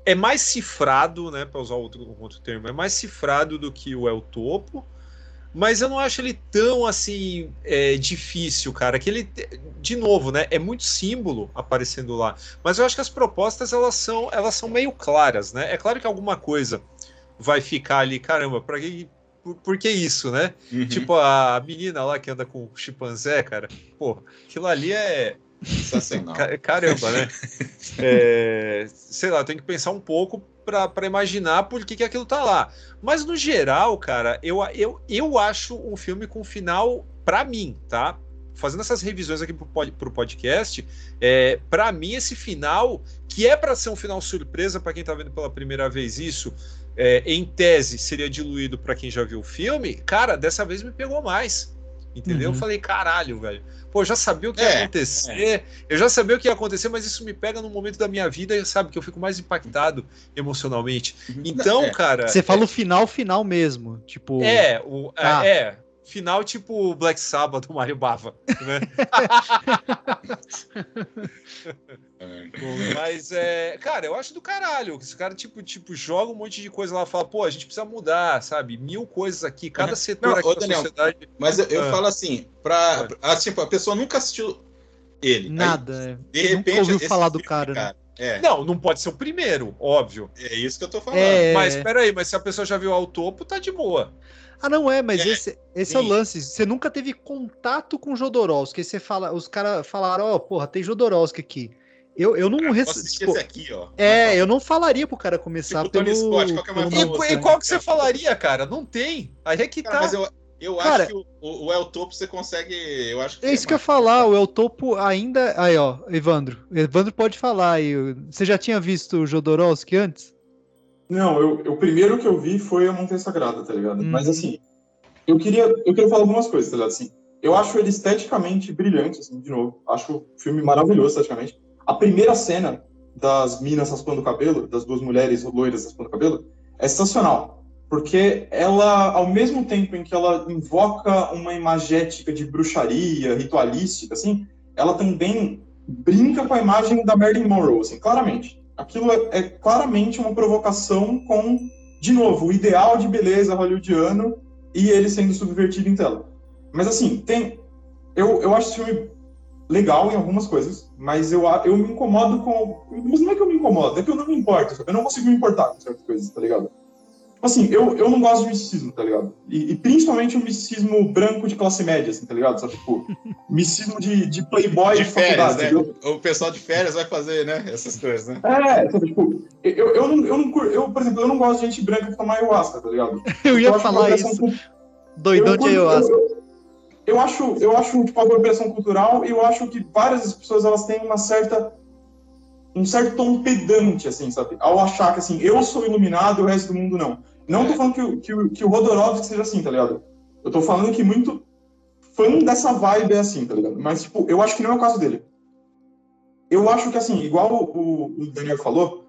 é mais cifrado, né? Para usar outro, outro termo, é mais cifrado do que o El Topo. Mas eu não acho ele tão assim é, difícil, cara. Que ele, de novo, né? É muito símbolo aparecendo lá. Mas eu acho que as propostas elas são, elas são meio claras, né? É claro que alguma coisa vai ficar ali, caramba, para que por, por que isso, né? Uhum. Tipo a menina lá que anda com o chimpanzé, cara. Pô, aquilo ali é. Sensacional. Ca- Caramba, né? [LAUGHS] É, sei lá, tem que pensar um pouco para imaginar por que, que aquilo tá lá. Mas no geral, cara, eu, eu, eu acho um filme com final, para mim, tá? Fazendo essas revisões aqui pro, pro podcast, é, para mim, esse final, que é para ser um final surpresa para quem tá vendo pela primeira vez isso, é, em tese seria diluído para quem já viu o filme, cara, dessa vez me pegou mais. Entendeu? Uhum. Eu falei, caralho, velho. Pô, eu já sabia o que ia É, acontecer, eu já sabia o que ia acontecer, mas isso me pega num momento da minha vida, sabe, que eu fico mais impactado emocionalmente. Então, É, cara. Você fala o final, final mesmo. Tipo. É, o, é, Ah. é, final tipo Black Sabbath do [LAUGHS] Mario Bava, né? [LAUGHS] Mas, é, cara, eu acho do caralho. Esse cara, tipo, tipo, joga um monte de coisa lá, fala, pô, a gente precisa mudar, sabe? Mil coisas aqui, cada Uhum. setor Não, aqui ô, Daniel, sociedade. Mas eu, eu Ah. falo assim, pra, pra- assim, a pessoa nunca assistiu ele. Aí, Nada. de Nunca repente, ouviu esse falar do filme, cara, né? É, Não, não pode ser o primeiro, óbvio. é isso que eu tô falando. É. Mas peraí, mas se a pessoa já viu ao topo, tá de boa. Ah, não é, mas É, esse, esse é o lance. Você nunca teve contato com Jodorowsky. Você fala, os caras falaram, ó, porra, tem Jodorowsky aqui. Eu, eu não assistir Tipo, aqui, ó. é, eu não falaria pro cara começar Tipo pelo. Scott, qual que é mais pelo E, famoso, e qual que você falaria, cara? Não tem. Aí é que Cara, tá. mas eu, eu Cara- acho que o, o, El Topo você consegue. Eu acho que É isso que eu ia falar, o El Topo ainda. Aí, ó, Evandro. Evandro pode falar aí. Você já tinha visto o Jodorowsky antes? Não, eu, eu- o primeiro que eu vi foi a Montanha Sagrada, tá ligado? Uhum. Mas assim, eu queria, eu queria falar algumas coisas, tá ligado? Assim, eu acho ele esteticamente brilhante, assim, de novo. Acho o filme maravilhoso esteticamente. A primeira cena das minas raspando o cabelo, das duas mulheres loiras raspando o cabelo, é sensacional. Porque ela, ao mesmo tempo em que ela invoca uma imagética de bruxaria, ritualística, assim, ela também brinca com a imagem da Marilyn Monroe, assim, claramente. Aquilo é, é claramente uma provocação com, de novo, o ideal de beleza hollywoodiano e ele sendo subvertido em tela. Mas assim, tem. Eu, eu acho esse filme legal em algumas coisas, mas eu, eu me incomodo com. Mas não é que eu me incomodo, é que eu não me importo. Eu não consigo me importar com certas coisas, tá ligado? Assim, eu, eu não gosto de misticismo, tá ligado? E, e principalmente o misticismo branco de classe média, assim, tá ligado? Sabe, tipo, [LAUGHS] misticismo de, de playboy De férias, faculdade, né? entendeu? O pessoal de férias vai fazer, né? Essas coisas, né? É, sabe, tipo, eu, eu, não, eu, não, eu, por exemplo, eu não gosto de gente branca que toma ayahuasca, tá ligado? [LAUGHS] Eu ia acho falar isso. Doidão eu de ayahuasca. Eu, eu, eu acho, eu acho tipo, apropriação cultural e eu acho que várias pessoas elas têm uma certa um certo tom pedante, assim, sabe? Ao achar que, assim, eu sou iluminado e o resto do mundo não. Não tô falando que, o- que, o- que o Rodorovsky seja assim, tá ligado? Eu tô falando que muito fã dessa vibe é assim, tá ligado? Mas, tipo, eu acho que não é o caso dele. Eu acho que, assim, igual o, o Daniel falou,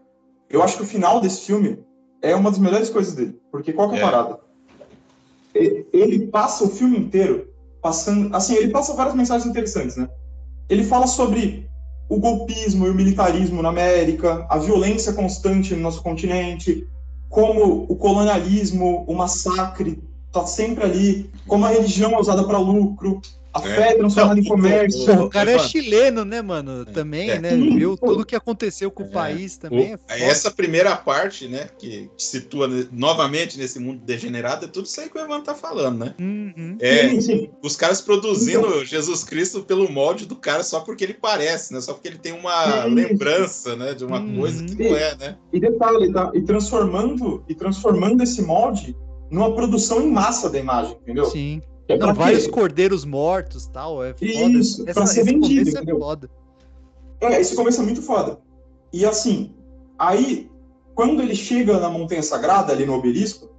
eu acho que o final desse filme é uma das melhores coisas dele. Porque qual que é a É. parada? Ele passa o filme inteiro passando... Assim, ele passa várias mensagens interessantes, né? Ele fala sobre o golpismo e o militarismo na América, a violência constante no nosso continente, como o colonialismo, o massacre tá sempre ali, como a religião é usada para lucro, a É. fé é transformada em Não, comércio. O cara é chileno, né, mano? Também, É. né? Viu tudo que aconteceu com o É. país também. é O- foda. essa primeira parte, né, que situa novamente nesse mundo degenerado, é tudo isso aí que o Evandro tá falando, né? Uhum. É, Sim, sim. os caras produzindo Jesus Cristo pelo molde do cara só porque ele parece, né? Só porque ele tem uma lembrança, né, de uma Uhum. coisa que não é, né? E detalhe, tá? E transformando, e transformando esse molde numa produção em massa da imagem, entendeu? Sim. É Não, pra vários quê? cordeiros mortos tal. É foda. Isso, pra ser vendido, é entendeu? foda. É, esse começo é muito foda. E assim, aí, quando ele chega na Montanha Sagrada, ali no obelisco,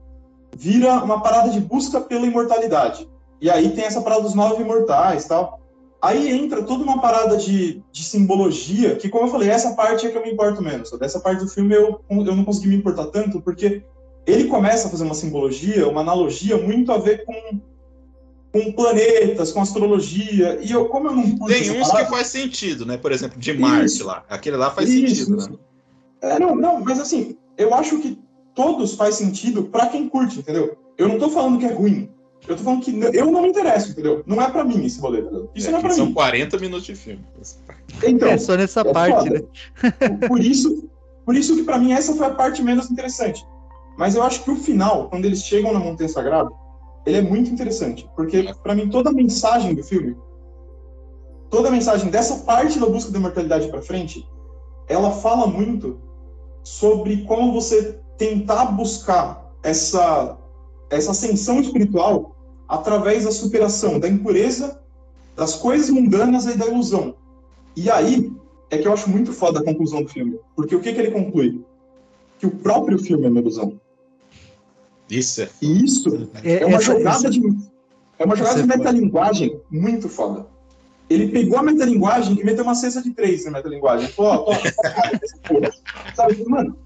vira uma parada de busca pela imortalidade. E aí tem essa parada dos nove imortais tal. Aí entra toda uma parada de, de simbologia, que, como eu falei, essa parte é que eu me importo menos. Sabe? Essa parte do filme eu, eu não consegui me importar tanto, porque ele começa a fazer uma simbologia, uma analogia muito a ver com, com planetas, com astrologia. E eu, como eu não curto Tem uns que faz sentido, né? Por exemplo, de Marte Isso. lá. Aquele lá faz Isso, sentido, isso. né? É, não, não, mas assim, eu acho que todos faz sentido pra quem curte, entendeu? Eu não tô falando que é ruim. Eu tô falando que eu não me interesso, entendeu? Não é pra mim esse rolê, entendeu? Isso É, não é pra são mim. 40 minutos de filme. Então, É só nessa é parte, foda. né? Por isso, por isso que pra mim essa foi a parte menos interessante. Mas eu acho que o final, quando eles chegam na Montanha Sagrada, ele é muito interessante, porque pra mim toda a mensagem do filme, toda a mensagem dessa parte da busca da imortalidade pra frente, ela fala muito sobre como você tentar buscar essa essa ascensão espiritual através da superação da impureza, das coisas mundanas e da ilusão. E aí é que eu acho muito foda a conclusão do filme, porque o que que ele conclui? Que o próprio filme é uma ilusão. Isso é. E isso É, é uma essa- jogada essa- de é uma jogada Essa de é metalinguagem muito foda. Ele pegou a metalinguagem e meteu uma cesta de três na metalinguagem. Falou, ó, toma. Sabe, mano,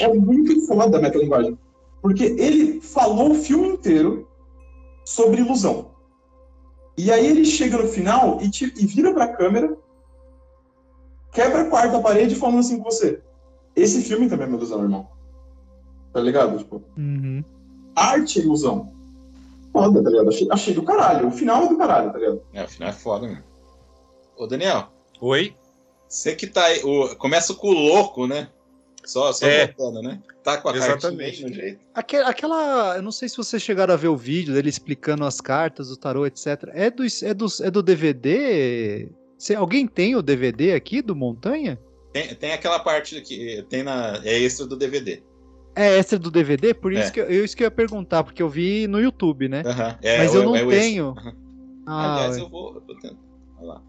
é muito foda a metalinguagem. Porque ele falou o filme inteiro sobre ilusão. E aí ele chega no final e, te- e vira pra câmera, quebra a quarta parede falando assim com você. Esse filme também é uma ilusão, irmão. Tá ligado? Tipo, Uhum. arte é ilusão. Foda, tá ligado? Achei, achei do caralho. O final é do caralho, tá ligado? É, o final é foda, né? Ô, Daniel, Oi? você que tá aí. O, começa com o louco, né? Só, só É. voltando, né? Tá com a Exatamente. no jeito. Aque- Aquela, eu não sei se vocês chegaram a ver o vídeo dele explicando as cartas, o tarô, etc. É do, é do, é do DVD? Alguém tem o DVD aqui do Montanha? Tem, tem aquela parte que tem na. É extra do DVD. É extra do DVD? Por isso, É. que, eu, isso que eu ia perguntar, porque eu vi no YouTube, né? Aham. É, Mas é eu o- não é o extra. tenho. [LAUGHS] Ah, Aliás, ué. eu vou. Eu vou tentar. Olha lá.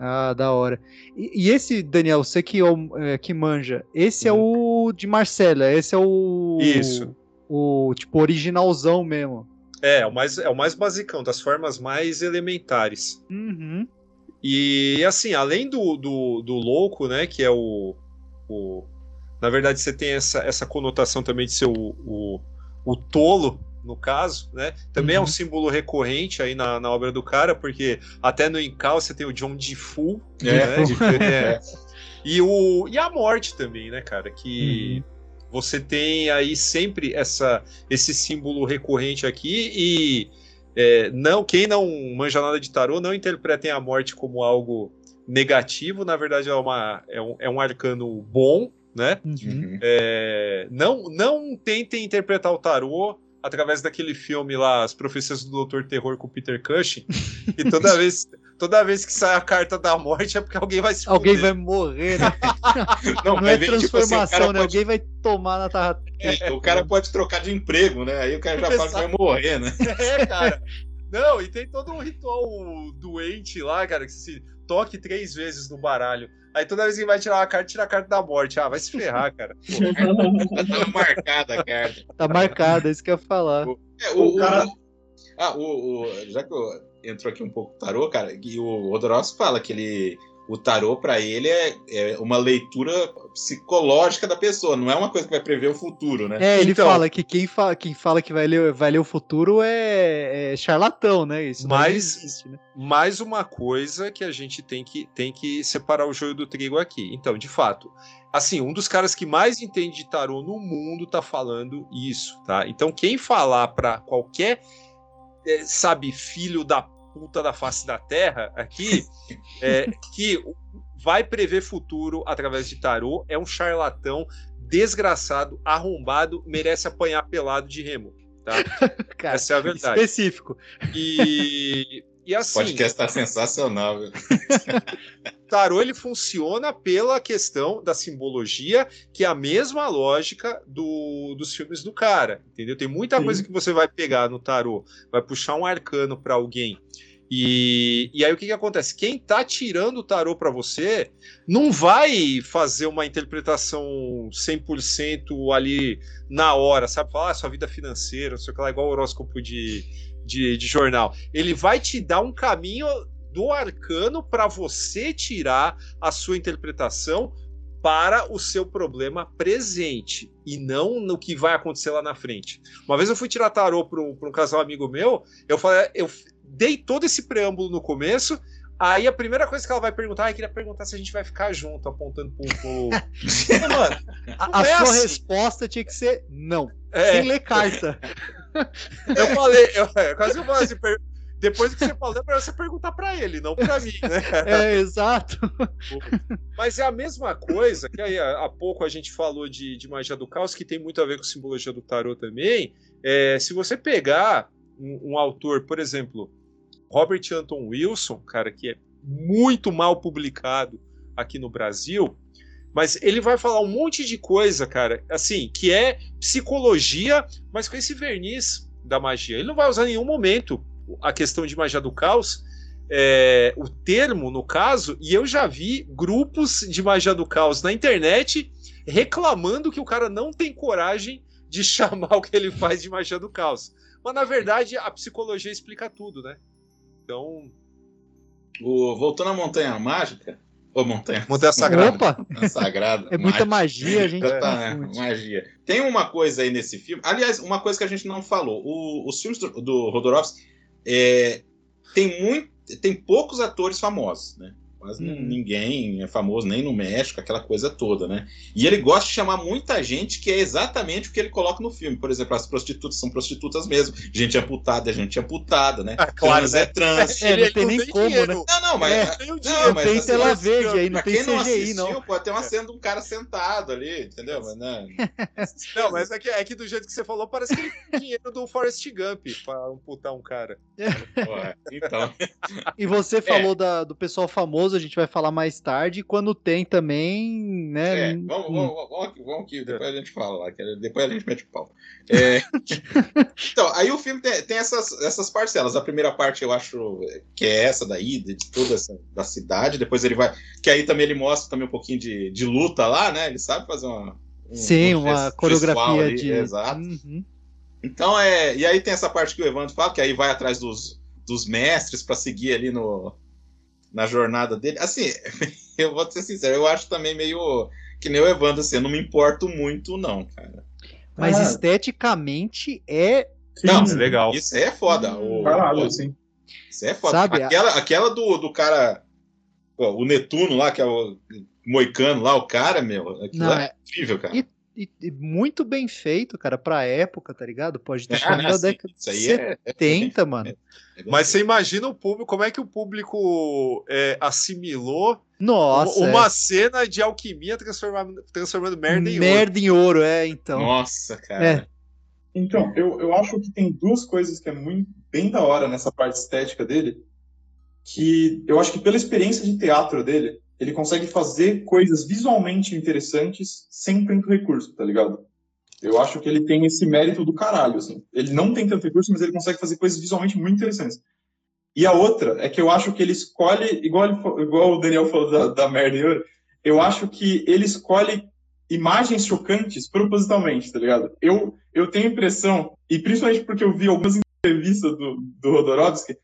Ah, da hora. E, e esse, Daniel, você que, é o- é, que manja, esse é o de Marcela, esse é o. Isso. O tipo originalzão mesmo. É, é o mais, é o mais basicão, das formas mais elementares. Uhum. E assim, além do, do, do louco, né? Que é o, o. Na verdade, você tem essa, essa conotação também de ser o, o, o tolo, no caso, né? Também é um símbolo recorrente aí na, na obra do cara, porque até no Incal você tem o John Defoe, É. né? de- é. E, o, e a morte também, né, cara? Que você tem aí sempre essa, esse símbolo recorrente aqui e é, não quem não manja nada de tarô não interpretem a morte como algo negativo, na verdade é, uma, é, um, é um arcano bom, né? Uhum. É, não, não tentem interpretar o tarô através daquele filme lá, As Profecias do Doutor Terror com o Peter Cushing, e toda [LAUGHS] vez, toda vez que sai a carta da morte é porque alguém vai se Alguém fuder. vai morrer, né? [LAUGHS] Não, Não é ver, tipo assim, transformação, né? pode- Alguém vai tomar na tarra. É, o cara pode trocar de emprego, né? Aí o cara já fala que vai morrer, né? [LAUGHS] É, cara. Não, e tem todo um ritual doente lá, cara, que se toque três vezes no baralho. Aí toda vez que vai tirar uma carta, tira a carta da morte. Ah, vai se ferrar, cara. [LAUGHS] Tá marcada a carta. Tá marcada, é isso que eu ia falar. É, o, O cara- o- ah, o, o- já que eu- entrou aqui um pouco o tarô, cara, e o Rodorovsky fala que ele, o tarô pra ele é, é uma leitura psicológica da pessoa, não é uma coisa que vai prever o futuro, né? É, ele Então- fala que quem, fa quem fala que vai ler, vai ler o futuro é, é charlatão, né? Isso não Mas- existe, né? Mais uma coisa que a gente tem que, tem que separar o joio do trigo aqui. Então, de fato, assim, um dos caras que mais entende de tarô no mundo tá falando isso, tá? Então, quem falar pra qualquer, eh, sabe, filho da puta da face da terra aqui, é, que vai prever futuro através de tarô, é um charlatão desgraçado, arrombado, merece apanhar pelado de remo, tá? [LAUGHS] Cara, Essa é a verdade. específico. E, E O assim, podcast tá sensacional, viu? o [LAUGHS] tarô ele funciona pela questão da simbologia, que é a mesma lógica do, dos filmes do cara, entendeu? Tem muita Sim. coisa que você vai pegar no tarô, vai puxar um arcano para alguém. E, e aí o que, que acontece? Quem tá tirando o tarô para você não vai fazer uma interpretação 100% ali na hora, sabe? Falar ah, sua vida financeira, não sei o que lá, igual o horóscopo de, de, de jornal. Ele vai te dar um caminho do arcano para você tirar a sua interpretação para o seu problema presente e não no que vai acontecer lá na frente. Uma vez eu fui tirar tarô para um, um casal amigo meu, eu falei, eu dei todo esse preâmbulo no começo. Aí a primeira coisa que ela vai perguntar, ah, eu queria perguntar se a gente vai ficar junto, apontando pro. pro... [LAUGHS] Mano, a é sua assim. resposta tinha que ser não. É. Sem ler carta. [LAUGHS] Eu falei, eu, é, quase que eu falei assim, depois que você falou, é pra você perguntar pra ele, não pra mim, né? É, exato. Mas é a mesma coisa que aí há pouco a gente falou de, de magia do caos, que tem muito a ver com simbologia do tarô também. É, se você pegar um, um autor, por exemplo, Robert Anton Wilson, cara, que é muito mal publicado aqui no Brasil, mas ele vai falar um monte de coisa, cara, assim, que é psicologia, mas com esse verniz da magia. Ele não vai usar em nenhum momento a questão de magia do caos, é, o termo, no caso, e eu já vi grupos de magia do caos na internet reclamando que o cara não tem coragem de [LAUGHS] chamar o que ele faz de magia do caos. Mas na verdade a psicologia explica tudo, né? Então. O, voltando à Montanha Mágica. Ou Montanha, Montanha Sagrada. Opa! Sagrada. É muita magia, a gente Tá, né? magia. Tem uma coisa aí nesse filme. Aliás, uma coisa que a gente não falou. O- os filmes do, do Rodorovsky é, tem muito, tem poucos atores famosos, né? Quase Hum. ninguém é famoso nem no México, aquela coisa toda, né? E ele gosta de chamar muita gente que é exatamente o que ele coloca no filme. Por exemplo, as prostitutas são prostitutas mesmo. Gente amputada é gente amputada, né? Ah, claro, trans né? é trans. É, não tem nem como, dinheiro. né? Não, não, mas. É, Tem o não, dinheiro. mas tem assim, tela verde aí, não tem quem não CGI, assistiu, não. pode ter uma cena de um cara sentado ali, entendeu? Mas, né? [LAUGHS] Não, mas é que, é que do jeito que você falou, parece que ele tem dinheiro do Forrest Gump pra amputar um cara. [LAUGHS] Porra, então. E você falou da- do pessoal famoso, a gente vai falar mais tarde, quando tem também, né? É, vamos, vamos, vamos, vamos aqui, depois a gente fala lá, depois a gente mete o pau. É, [LAUGHS] então, aí o filme tem, tem essas, essas parcelas. A primeira parte eu acho que é essa daí, de, toda essa da cidade. Depois ele vai. Que aí também ele mostra também um pouquinho de, de luta lá, né? Ele sabe fazer uma. um- Sim, um uma coreografia ali, de. Exato. Uhum. Então é. E aí tem essa parte que o Evandro fala, que aí vai atrás dos, dos mestres para seguir ali no, na jornada dele. Assim, [LAUGHS] eu vou ser sincero, eu acho também meio. Que nem o Evandro, assim, eu não me importo muito, não, cara. Mas Ah. esteticamente é. Sim, Não, É legal. Isso aí é foda. O, Caralho, o- assim. isso aí é foda. Sabe, a- aquela, aquela do, do cara. pô, o Netuno lá, que é o moicano lá, o cara, meu. Aquilo Não, é é- incrível, cara. E, e- e muito bem feito, cara, pra época, tá ligado? Pode ter Ah, falando da sim, década de isso aí é- é- 70, mano. é Mas você imagina o público, como é que o público é, assimilou Nossa. uma é. cena de alquimia transformando, transformando merda em ouro. merda em ouro, é, então. Nossa, cara. É. Então, eu, eu acho que tem duas coisas que é muito bem da hora nessa parte estética dele, que eu acho que pela experiência de teatro dele, ele consegue fazer coisas visualmente interessantes sem tanto recurso, tá ligado? Eu acho que ele tem esse mérito do caralho, assim. Ele não tem tanto recurso, mas ele consegue fazer coisas visualmente muito interessantes. E a outra é que eu acho que ele escolhe, igual, igual o Daniel falou da, da merda ouro, eu acho que ele escolhe imagens chocantes propositalmente, tá ligado? Eu, eu tenho a impressão, e principalmente porque eu vi algumas entrevistas do, do Rodorovsky,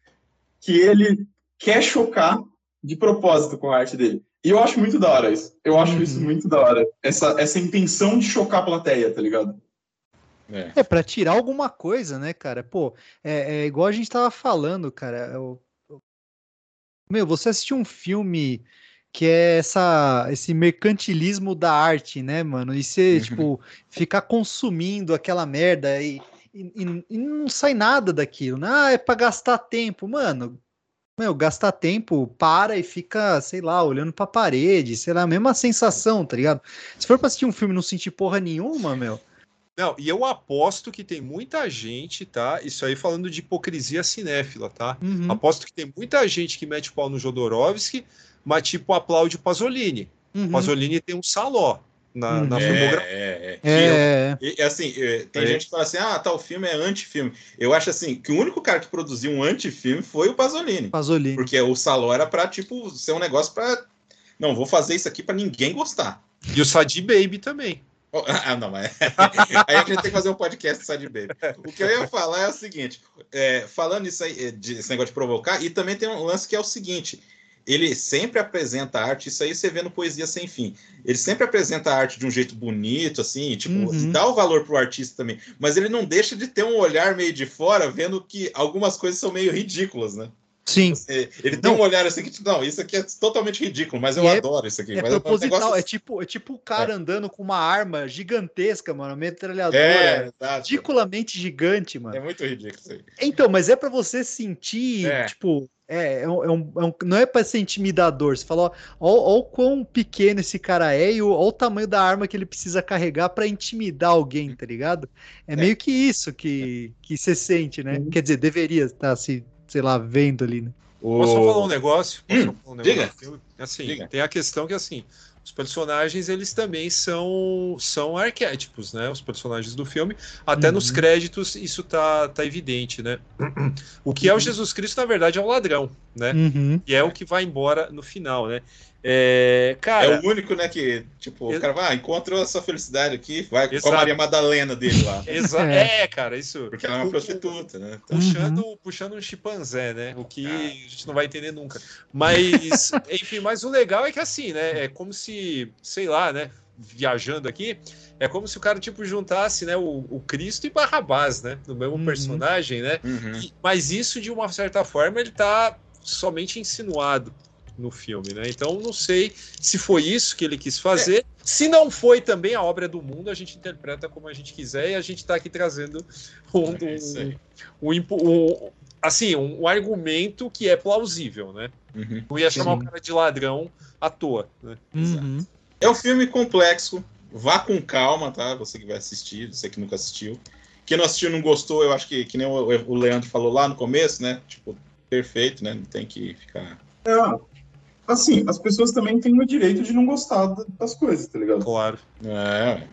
que ele quer chocar de propósito com a arte dele. E eu acho muito da hora isso. Eu acho Uhum. isso muito da hora. Essa, essa intenção de chocar a plateia, tá ligado? É. É, pra tirar alguma coisa, né, cara? Pô, é, é igual a gente tava falando, cara. eu- eu- Meu, você assistiu um filme que é essa, esse mercantilismo da arte, né, mano? E você, Uhum. tipo, ficar consumindo aquela merda e, e- e- e não sai nada daquilo, né? Ah, é pra gastar tempo. Mano, meu, gastar tempo, para e fica, sei lá, olhando pra parede, sei lá, a mesma sensação, tá ligado? Se for pra assistir um filme e não sentir porra nenhuma, meu. Não, e eu aposto que tem muita gente, tá? Isso aí falando de hipocrisia cinéfila, tá? Uhum. Aposto que tem muita gente que mete o pau no Jodorowsky, mas tipo aplaude o Pasolini. Uhum. O Pasolini tem um saló na, na Uhum. filmografia. É, é, É, E, e, assim, eh, tem É. gente que fala assim, ah, tal filme é anti-filme. Eu acho assim, que o único cara que produziu um anti-filme foi o Pasolini. Pasolini. Porque o Saló era pra, tipo, ser um negócio pra... Não, vou fazer isso aqui pra ninguém gostar. E o Sadi Baby também. Oh, [LAUGHS] Ah, não, mas... [LAUGHS] Aí a gente tem que fazer um podcast só de baby. O que eu ia falar é o seguinte, é, falando isso aí, de, esse negócio de provocar, e também tem um lance que é o seguinte, ele sempre apresenta a arte, isso aí você vê no Poesia Sem Fim, ele sempre apresenta a arte de um jeito bonito, assim, tipo, Uhum. dá o valor pro artista também, mas ele não deixa de ter um olhar meio de fora, vendo que algumas coisas são meio ridículas, né? Sim. É, Ele tem Não. um olhar assim que, não, isso aqui é totalmente ridículo, mas eu é- adoro isso aqui. É mas um proposital, negócio- é tipo, é tipo o cara andando com uma arma gigantesca, mano, metralhadora É, ridiculamente gigante, mano. É muito ridículo isso aí. Então, mas é pra você sentir, É. tipo, é, é um- é um- é um- não é pra ser intimidador. Você fala, ó, ó, ó o quão pequeno esse cara é e o, ó o tamanho da arma que ele precisa carregar pra intimidar alguém, tá ligado? É, meio que isso que, que você sente, né? Quer dizer, deveria estar se, sei lá, vendo ali, né? Posso só falar um negócio? Posso Hum, só falar um negócio diga. Assim, Diga. tem a questão que assim, os personagens eles também são são arquétipos, né? Os personagens do filme, até Uhum. nos créditos isso tá, tá evidente, né? O que é o Jesus Cristo na verdade é o ladrão, né? Uhum. E é o que vai embora no final, né? É, cara, É o único, né, que, tipo, o cara vai, ah, encontrou essa felicidade aqui, vai com a Exato. Maria Madalena dele lá. [LAUGHS] exa- É. é, cara, isso. Porque ela é uma O- prostituta, né? puxando, puxando um chimpanzé, né? O que a gente não vai entender nunca. Mas, [LAUGHS] enfim, mas o legal é que assim, né? É como se, sei lá, né? Viajando aqui, é como se o cara, tipo, juntasse, né? O, o Cristo e Barrabás, né? No mesmo Uhum. personagem, né? Uhum. E- mas isso, de uma certa forma, ele tá somente insinuado no filme, né? Então, não sei se foi isso que ele quis fazer. Se não foi também a obra do mundo, a gente interpreta como a gente quiser e a gente tá aqui trazendo um, É um, impo- um- assim, um, um argumento que é plausível, né? Uhum. Não ia chamar Sim. o cara de ladrão à toa, né? Uhum. É um filme complexo, vá com calma, tá? Você que vai assistir, você que nunca assistiu. Quem não assistiu não gostou, eu acho que, que nem o, o Leandro falou lá no começo, né? Tipo, perfeito, né? Não tem que ficar. É, assim, as pessoas também têm o direito de não gostar da- das coisas, tá ligado? Claro. É.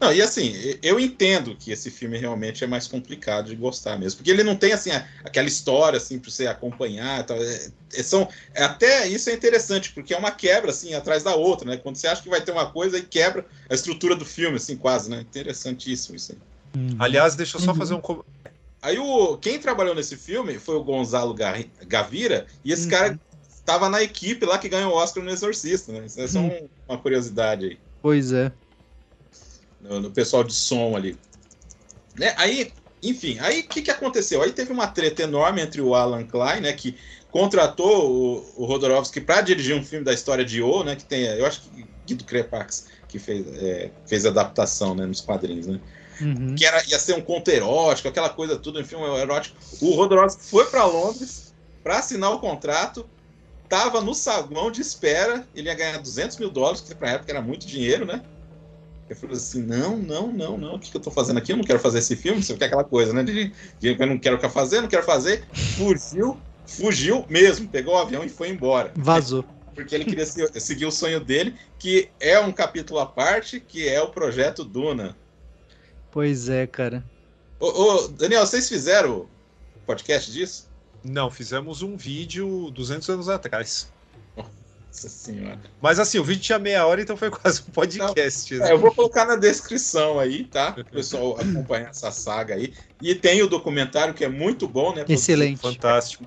Não, e assim, eu entendo que esse filme realmente é mais complicado de gostar mesmo, porque ele não tem assim a- aquela história assim para você acompanhar, e tal. É, é- são é, até isso é interessante porque é uma quebra assim atrás da outra, né? Quando você acha que vai ter uma coisa e quebra a estrutura do filme assim quase, né? Interessantíssimo isso aí. Uhum. Aliás, deixa eu só Uhum. fazer um. Aí o quem trabalhou nesse filme foi o Gonzalo Gar- Gavira e esse Uhum. cara estava na equipe lá que ganhou o Oscar no Exorcista, né? Isso é só Uhum. um- uma curiosidade aí. Pois é. no, no pessoal de som ali. Né? Aí, enfim, aí o que, que aconteceu? Aí teve uma treta enorme entre o Alan Klein, né, que contratou o, o Rodorovsky para dirigir um filme da história de O, né, que tem, eu acho que Guido Crepax que fez, é, fez a adaptação, né, nos quadrinhos, né, Uhum. que era, ia ser um conto erótico, aquela coisa tudo, um filme erótico. O Rodorovsky foi para Londres para assinar o contrato, tava no saguão de espera, ele ia ganhar 200 mil dólares, que para época era muito dinheiro, né? Eu falei assim: não, não, não, não. O que, que eu tô fazendo aqui? Eu não quero fazer esse filme. Você quer aquela coisa, né? De, de eu não quero fazer, não quero fazer. Fugiu, fugiu mesmo. Pegou o avião e foi embora. Vazou. Porque ele queria se- seguir o sonho dele, que é um capítulo à parte, que é o projeto Duna. Pois é, cara. Ô, ô, Daniel, vocês fizeram podcast disso? Não, fizemos um vídeo 200 anos atrás. Nossa senhora. Mas assim, o vídeo tinha meia hora, então foi [LAUGHS] quase um podcast. né? É, eu vou colocar na descrição aí, tá? O pessoal [LAUGHS] acompanhar essa saga aí. E tem o documentário que é muito bom, né? Excelente. Fantástico.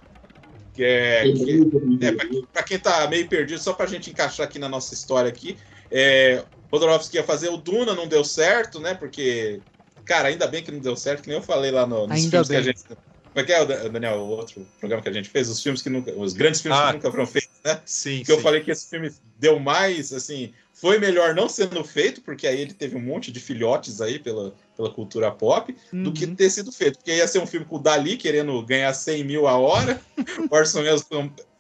Que é, que, é, pra, pra quem tá meio perdido, só pra gente encaixar aqui na nossa história aqui, é, Rodorovsky ia fazer o Duna, não deu certo, né? Porque, cara, ainda bem que não deu certo, que nem eu falei lá no, nos Ainda filmes que a bem. gente. Como é que é, o Daniel, o outro programa que a gente fez? Os filmes que nunca. Os grandes filmes Ah. que nunca foram feitos, né? Sim, Que eu sim. falei que esse filme deu mais, assim, foi melhor não sendo feito, porque aí ele teve um monte de filhotes aí pela, pela cultura pop, do que Uhum. ter sido feito. Porque ia ser um filme com o Dali querendo ganhar 100 mil a hora, o Orson Welles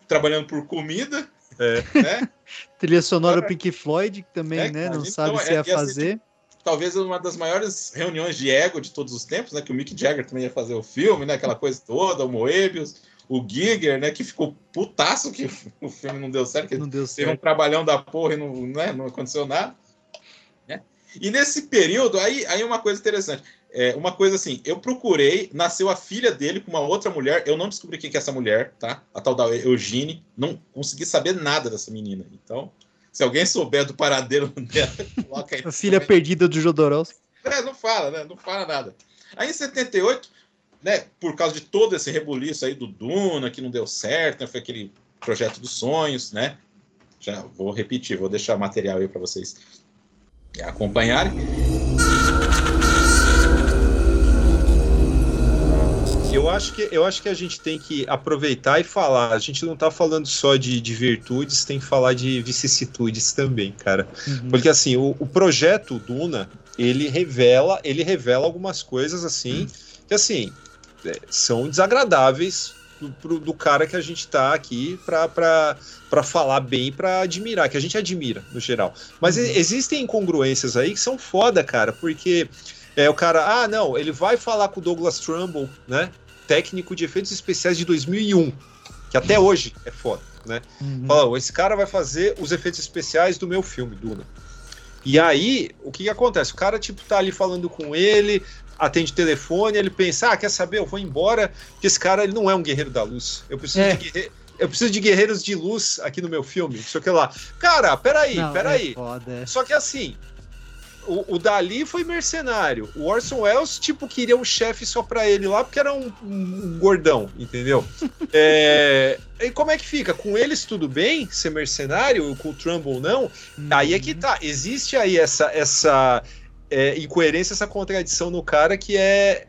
trabalhando por comida, É. né? [LAUGHS] Trilha sonora Pink Floyd, que também, É, né? Não então, sabe se é- ia fazer. Talvez uma das maiores reuniões de ego de todos os tempos, né? Que o Mick Jagger também ia fazer o filme, né? Aquela coisa toda, o Moebius, o Giger, né? Que ficou putaço que [LAUGHS] o filme não deu certo, que Não deu teve um certo. trabalhão da porra e não, né, não aconteceu nada. né? E nesse período, aí, aí uma coisa interessante. É, uma coisa assim, eu procurei, nasceu a filha dele com uma outra mulher, eu não descobri quem que é essa mulher, tá? A tal da Eugene, não consegui saber nada dessa menina. Então, se alguém souber do paradeiro [LAUGHS] dela, coloca aí. A filha perdida do Jodorowsky. É, não fala, né? Não fala nada. Aí em 78, né, por causa de todo esse rebuliço aí do Duna, que não deu certo, né, foi aquele projeto dos sonhos, né? Já vou repetir, vou deixar material aí para vocês acompanharem. Eu acho, que, eu acho que a gente tem que aproveitar e falar. A gente não tá falando só de, de virtudes, tem que falar de vicissitudes também, cara. Uhum. Porque assim, o, o projeto Duna, ele revela, ele revela algumas coisas assim, que assim, é, são desagradáveis do, pro- do cara que a gente tá aqui pra falar bem, pra admirar, que a gente admira, no geral. Mas e- existem incongruências aí que são foda, cara, porque é, o cara, ah, não, ele vai falar com o Douglas Trumbull, né? Técnico de efeitos especiais de 2001, que até hoje é foda, né? Uhum. Fala, "Ó, esse cara vai fazer os efeitos especiais do meu filme, Duna. E aí, o que, que acontece? O cara, tipo, tá ali falando com ele, atende telefone, ele pensa, ah, quer saber, eu vou embora, porque esse cara, ele não é um guerreiro da luz. Eu preciso, É. de, eu preciso de guerreiros de luz aqui no meu filme, não sei o que lá. Cara, peraí, Não, peraí. É foda, é. Só que assim, o, o Dali foi mercenário. O Orson Welles, tipo, queria um chefe só pra ele lá, porque era um, um- gordão, entendeu? [LAUGHS] É, e como é que fica? Com eles tudo bem ser mercenário, com o Trumbull não? Aí é que tá. Existe aí essa, essa é, incoerência, essa contradição no cara que é.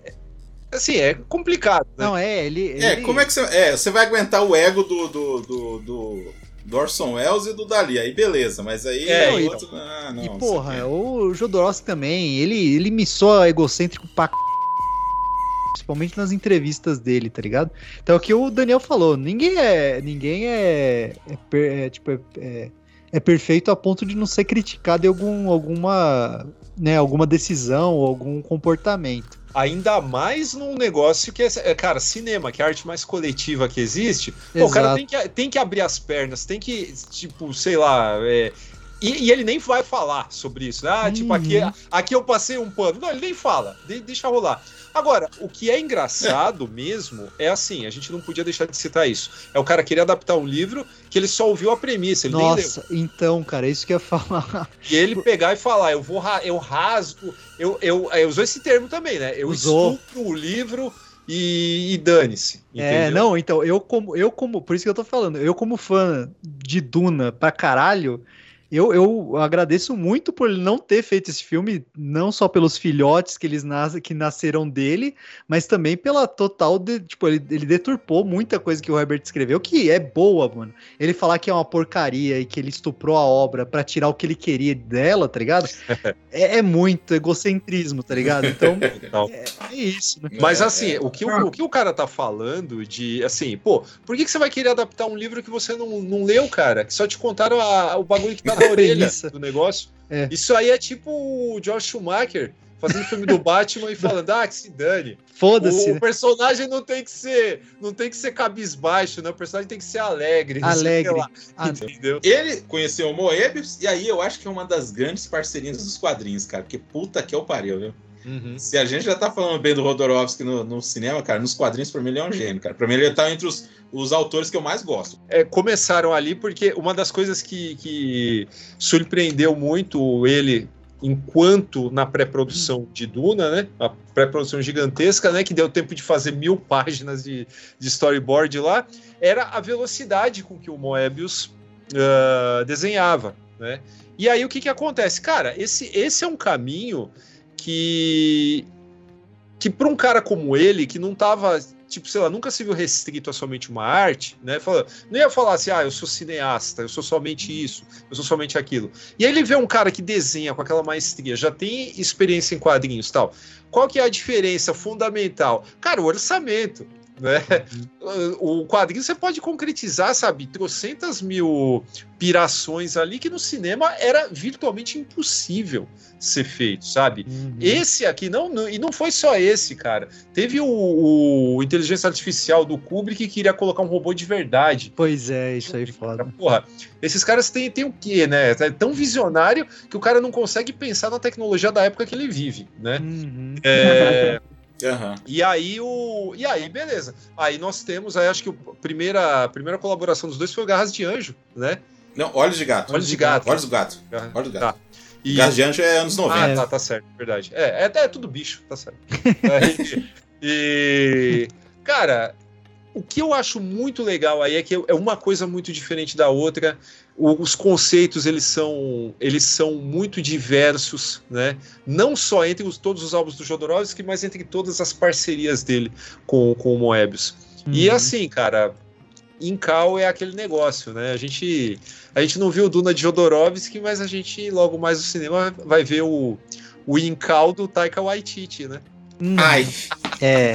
Assim, é complicado. Né? Não, é, ele. É, ele- como é que você. É, você vai aguentar o ego do, do, do, do, do Orson Welles e do Dali, aí beleza, mas aí É, e- outro. Ah, não, E porra, quê. o Jodorowsky também, ele, ele me soa egocêntrico pra c... Principalmente nas entrevistas dele, tá ligado? Então é o que o Daniel falou, ninguém é. Ninguém é. é, é, tipo, é, é, é perfeito a ponto de não ser criticado em algum, alguma. Né, alguma decisão ou algum comportamento. Ainda mais num negócio que é, é, cara, cinema, que é a arte mais coletiva que existe. Pô, o cara tem que, tem que abrir as pernas, tem que, tipo, sei lá. é, e, e ele nem vai falar sobre isso. né? Ah, tipo, Uhum. aqui, aqui eu passei um pano. Não, ele nem fala, de- deixa rolar. Agora, o que é engraçado [LAUGHS] mesmo é assim, a gente não podia deixar de citar isso. É o cara querer adaptar um livro que ele só ouviu a premissa, ele nem leu. Nossa, então, cara, isso que eu ia falar. E ele pegar e falar, eu vou eu rasgo, eu, eu, eu usou esse termo também, né? Eu Usou. estupro o livro e, e dane-se. É, não, então, eu como, eu como, por isso que eu tô falando, eu como fã de Duna pra caralho, eu, eu agradeço muito por ele não ter feito esse filme, não só pelos filhotes que eles nas, que nasceram dele, mas também pela total, de, tipo, ele, ele deturpou muita coisa que o Herbert escreveu, que é boa, mano. Ele falar que é uma porcaria e que ele estuprou a obra pra tirar o que ele queria dela, tá ligado? [LAUGHS] É, é muito egocentrismo, tá ligado? Então, [LAUGHS] é, é isso, né? Mas É, assim, é. o, que, o, o que o cara tá falando de, assim, pô, por que, que você vai querer adaptar um livro que você não, não leu, cara? Que só te contaram a- o bagulho que tá [LAUGHS] na orelha do negócio? É. Isso aí é tipo o George Schumacher fazendo filme do Batman e falando, ah, que se dane. Foda-se, O né? personagem não tem que ser, não tem que ser cabisbaixo, né? O personagem tem que ser alegre, o que Alegre. lá, Ah, entendeu? Ele conheceu o Moebius, e aí eu acho que é uma das grandes parcerias dos quadrinhos, cara. Porque puta que eu pariu, viu? Uhum. Se a gente já tá falando bem do Rodorovsky no, no cinema, cara, nos quadrinhos, pra mim ele é um gênio, cara. Pra mim ele tá entre os, os autores que eu mais gosto. É, começaram ali porque uma das coisas que, que surpreendeu muito ele enquanto na pré-produção de Duna, né? A pré-produção gigantesca, né? Que deu tempo de fazer mil páginas de, de storyboard lá, era a velocidade com que o Moebius ah, desenhava, né? E aí o que que acontece? Cara, esse, esse é um caminho que que para um cara como ele, que não tava, tipo, sei lá, nunca se viu restrito a somente uma arte, né? Fala, não ia falar assim, ah, eu sou cineasta, eu sou somente isso, eu sou somente aquilo. E aí ele vê um cara que desenha com aquela maestria, já tem experiência em quadrinhos tal. Qual que é a diferença fundamental? Cara, o orçamento. Né? O quadrinho você pode concretizar, sabe, trocentas mil pirações ali que no cinema era virtualmente impossível ser feito, sabe? Uhum. Esse aqui, não, não- e não foi só esse, cara. Teve o, o Inteligência Artificial do Kubrick que queria colocar um robô de verdade. Pois é, isso aí foda. Porra, esses caras têm, têm o quê, né? É tão visionário que o cara não consegue pensar na tecnologia da época que ele vive, né? Uhum. É, [LAUGHS] Aham. e aí o. E aí, beleza. Aí nós temos, aí acho que a primeira, a primeira colaboração dos dois foi o Garras de Anjo, né? Não, Olhos de Gato. Olhos de Gato. Olhos do Gato. Olhos do Gato. Tá. E, Gato de Anjo é anos 90. ah, tá, tá certo, verdade. É, é, é tudo bicho, tá certo. [LAUGHS] Aí, e, cara, o que eu acho muito legal aí é que é uma coisa muito diferente da outra. Os conceitos eles são eles são muito diversos, né? Não só entre os- todos os álbuns do Jodorowsky, mas entre todas as parcerias dele com, com o Moebius. E Uhum. assim, cara, Incal é aquele negócio, né? A gente, a gente não viu o Duna de Jodorowsky, mas a gente logo mais no cinema vai ver o, o Incal do Taika Waititi, né? Uhum. Ai, É,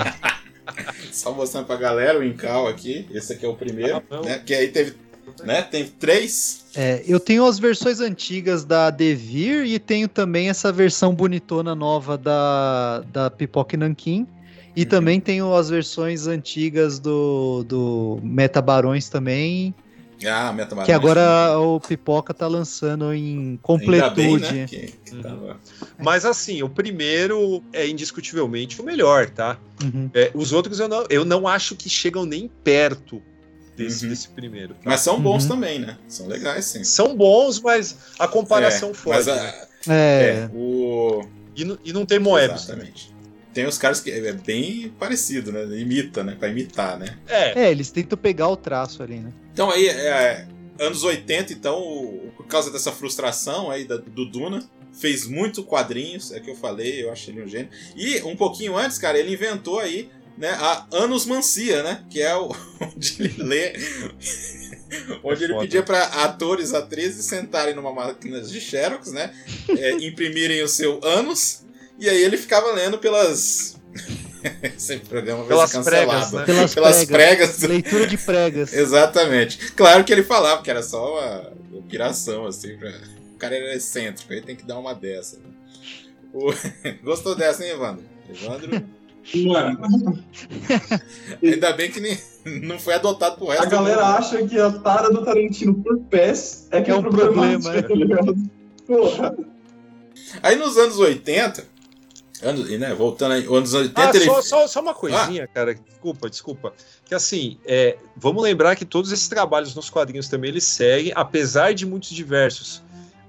só mostrando pra galera o Incal aqui. Esse aqui é o primeiro, Ah, né? Que aí teve, né? Tem três. é, eu tenho as versões antigas da Devir e tenho também essa versão bonitona nova da, da Pipoca e Nankin. E Uhum. também tenho as versões antigas do, do Meta Barões também, Ah, Meta que agora o Pipoca tá lançando em Ainda bem, completude. né? Que, que tava- Mas assim, o primeiro é indiscutivelmente o melhor, tá? Uhum. É, os outros eu não, eu não acho que chegam nem perto desse, Uhum. desse primeiro. tá? Mas são bons Uhum. também, né? São legais, sim. São bons, mas a comparação É, foge. mas a- né? É, o. E, não- e não tem Moebius. Exatamente. Tem os caras que é bem parecido, né? Imita, né? Pra imitar, né? É, é, eles tentam pegar o traço ali, né? Então aí, é, anos 80, então, por causa dessa frustração aí da- do Duna, fez muito quadrinhos, é que eu falei, eu achei ele um gênio. E um pouquinho antes, cara, ele inventou aí, né, a Anosmancia, né? Que é o [LAUGHS] onde ele [LAUGHS] lê. Onde ele foda. pedia para atores, atrizes sentarem numa máquina de Xerox, né? é, imprimirem o seu ânus, e aí ele ficava lendo pelas. [LAUGHS] Esse programa vai Pelas ser cancelado. pregas, né? Pelas, Pelas pregas. pregas. Leitura de pregas. [LAUGHS] Exatamente. Claro que ele falava que era só uma, piração, assim. Pra... O cara era excêntrico, aí tem que dar uma dessa. né? O- [LAUGHS] Gostou dessa, hein, Evandro? Evandro, Mano, ainda bem que nem... não foi adotado pro resto a galera acha que a tara do Tarantino por pés é que É é, um problema, é. tá ligado? Porra. Aí nos anos 80, anos, né, voltando aí, anos 80, Ah, ele... só, só, só uma coisinha, cara. Desculpa, desculpa. Que assim, é, vamos lembrar que todos esses trabalhos nos quadrinhos também eles seguem, apesar de muitos diversos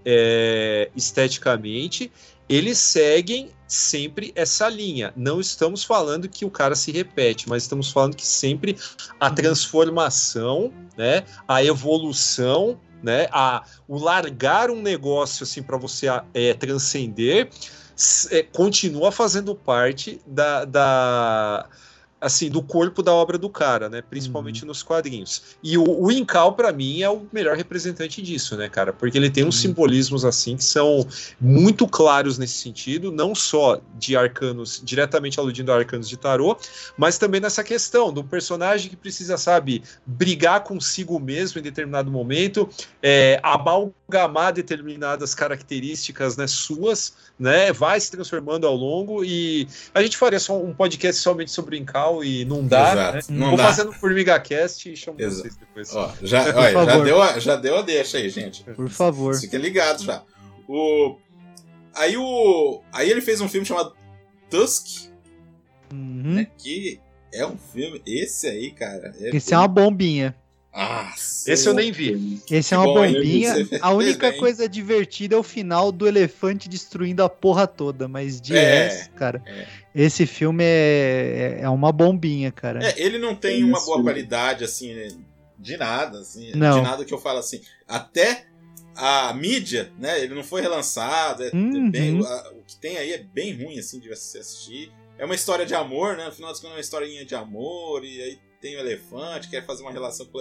é, esteticamente, eles seguem sempre essa linha. Não estamos falando que o cara se repete, mas estamos falando que sempre a transformação, né, a evolução, né, a, o largar um negócio assim para você é, transcender é, continua fazendo parte da, da- assim do corpo da obra do cara, né? Principalmente nos quadrinhos. E o, o Incal para mim é o melhor representante disso, né, cara? Porque ele tem uns simbolismos assim que são muito claros nesse sentido, não só de arcanos diretamente aludindo a arcanos de tarô, mas também nessa questão do personagem que precisa, sabe, brigar consigo mesmo em determinado momento, é, amalgamar determinadas características né, suas, né, vai se transformando ao longo e a gente faria só um podcast somente sobre o Incal e não dá, Exato, né? não Vou dá. fazendo FormigaCast e chamo Exato. vocês depois. Ó, já, olha, já, deu a, já deu a deixa aí, gente. Por favor. Fiquem ligados já. O... Aí, o... aí ele fez um filme chamado Tusk, Uhum. né, que é um filme... Esse aí, cara... Esse é uma bombinha. Ah, Esse eu nem vi. Esse é uma bombinha. Fez A [LAUGHS] única bem. coisa divertida é o final do elefante destruindo a porra toda. Mas de É, resto, cara, é. Esse filme é, é uma bombinha, cara. É, ele não tem É uma boa qualidade, assim, de nada, assim, Não. de nada que eu falo assim. Até a mídia, né, ele não foi relançado, é, é Uhum. bem, a- o que tem aí é bem ruim, assim, de se assistir. É uma história de amor, né, no final das contas é uma historinha de amor, e aí tem o elefante, quer fazer uma relação com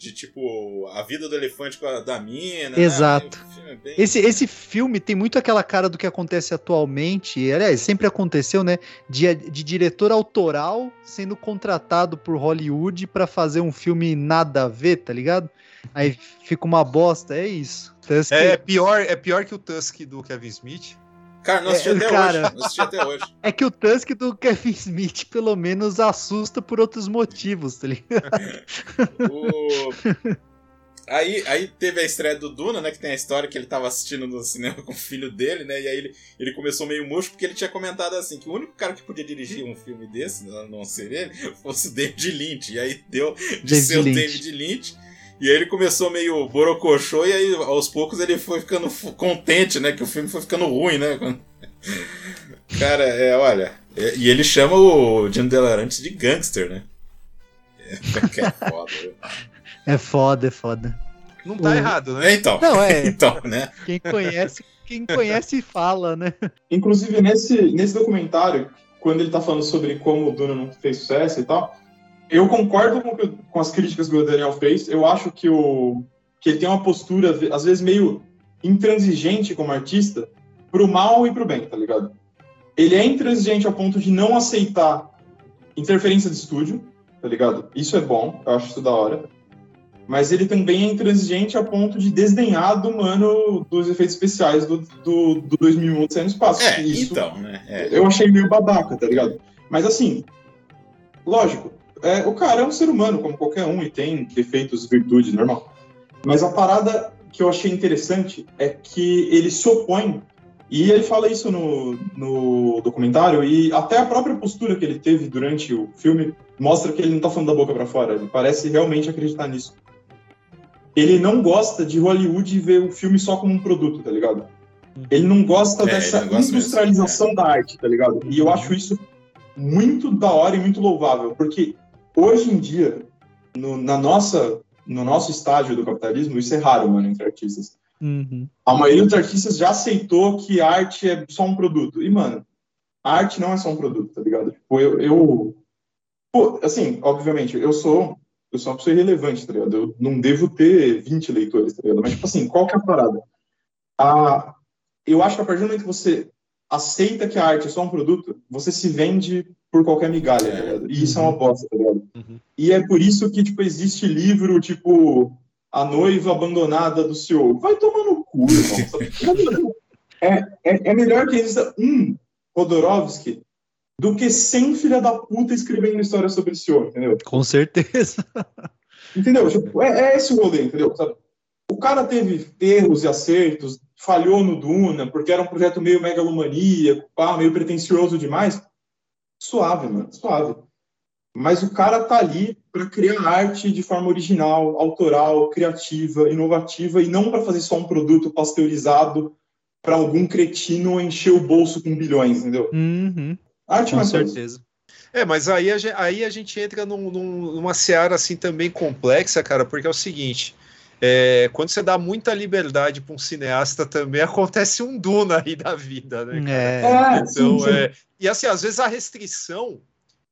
de tipo a vida do elefante com a da mina. Exato. Né? É bem... Esse, esse filme tem muito aquela cara do que acontece atualmente, aliás, sempre aconteceu, né? De, de diretor autoral sendo contratado por Hollywood para fazer um filme nada a ver, tá ligado? Aí fica uma bosta, é isso. Tusk... É, é, pior, é pior que o Tusk do Kevin Smith. Cara, não assisti é, até cara, hoje. Não assisti até hoje. [LAUGHS] É que o Tusk do Kevin Smith, pelo menos, assusta por outros motivos, tá ligado? [LAUGHS] o... Aí, aí teve a estreia do Duna, né? Que tem a história que ele tava assistindo no cinema com o filho dele, né? E aí ele, ele começou meio murcho porque ele tinha comentado assim: que o único cara que podia dirigir um filme desse, não ser ele, [LAUGHS] fosse o David Lynch. E aí deu de David ser o David Lynch. E aí ele começou meio borocochô e aí aos poucos ele foi ficando contente, né? Que o filme foi ficando ruim, né? [LAUGHS] Cara, é, olha. É, e ele chama o Dino Delarantes de gangster, né? É, é foda. é foda, é foda. Não tá o... errado, né? Então. Não, é. [LAUGHS] então, né? Quem conhece, quem conhece fala, né? Inclusive, nesse, nesse documentário, quando ele tá falando sobre como o Duna não fez sucesso e tal, eu concordo com, com, as críticas que o Daniel fez. Eu acho que, o, que ele tem uma postura, às vezes, meio intransigente como artista, pro mal e pro bem, tá ligado? Ele é intransigente ao ponto de não aceitar interferência de estúdio, tá ligado? Isso é bom, eu acho isso da hora. Mas ele também é intransigente a ponto de desdenhar do mano dos efeitos especiais do, do, do 2001 de no espaço. É, isso, então, né? É. Eu achei meio babaca, tá ligado? Mas assim, lógico, é, o cara é um ser humano, como qualquer um, e tem defeitos, virtudes, normal. Mas a parada que eu achei interessante é que ele se opõe, e ele fala isso no, no documentário, e até a própria postura que ele teve durante o filme mostra que ele não tá falando da boca para fora, ele parece realmente acreditar nisso. Ele não gosta de Hollywood ver o filme só como um produto, tá ligado? Ele não gosta é, dessa não gosta industrialização mesmo, da arte, tá ligado? E eu acho isso muito da hora e muito louvável, porque Hoje em dia, no, na nossa, no nosso estágio do capitalismo, isso é raro, mano, entre artistas. Uhum. A maioria dos artistas já aceitou que arte é só um produto. E, mano, a arte não é só um produto, tá ligado? Tipo, eu, eu pô, assim, obviamente, eu sou eu sou uma pessoa irrelevante, tá ligado? Eu não devo ter 20 leitores, tá ligado? Mas, tipo assim, qual que é a parada? A, eu acho que a partir do momento que você aceita que a arte é só um produto, você se vende por qualquer migalha, tá ligado? E isso é uma bosta, tá ligado? Uhum. E é por isso que, tipo, existe livro, tipo, A Noiva Abandonada do Senhor. Vai tomar no cu, irmão. [LAUGHS] é, é, é melhor que exista um Rodorovsky do que 100 filha da puta escrevendo história sobre o senhor, entendeu? Com certeza. [LAUGHS] Entendeu? Tipo, é, é esse o rolê, entendeu? Sabe? O cara teve erros e acertos, falhou no Duna, porque era um projeto meio megalomaníaco, pá, meio pretencioso demais. Suave, mano, suave. Mas o cara tá ali para criar arte de forma original, autoral, criativa, inovativa e não para fazer só um produto pasteurizado para algum cretino encher o bolso com bilhões, entendeu? Uhum. Arte com certeza. É, mas aí a, gente, aí a gente entra num, numa seara assim também complexa, cara, porque é o seguinte: é, quando você dá muita liberdade para um cineasta, também [LAUGHS] acontece um Duna aí da vida, né? É. é. Então, sim, sim. É, e assim, às vezes a restrição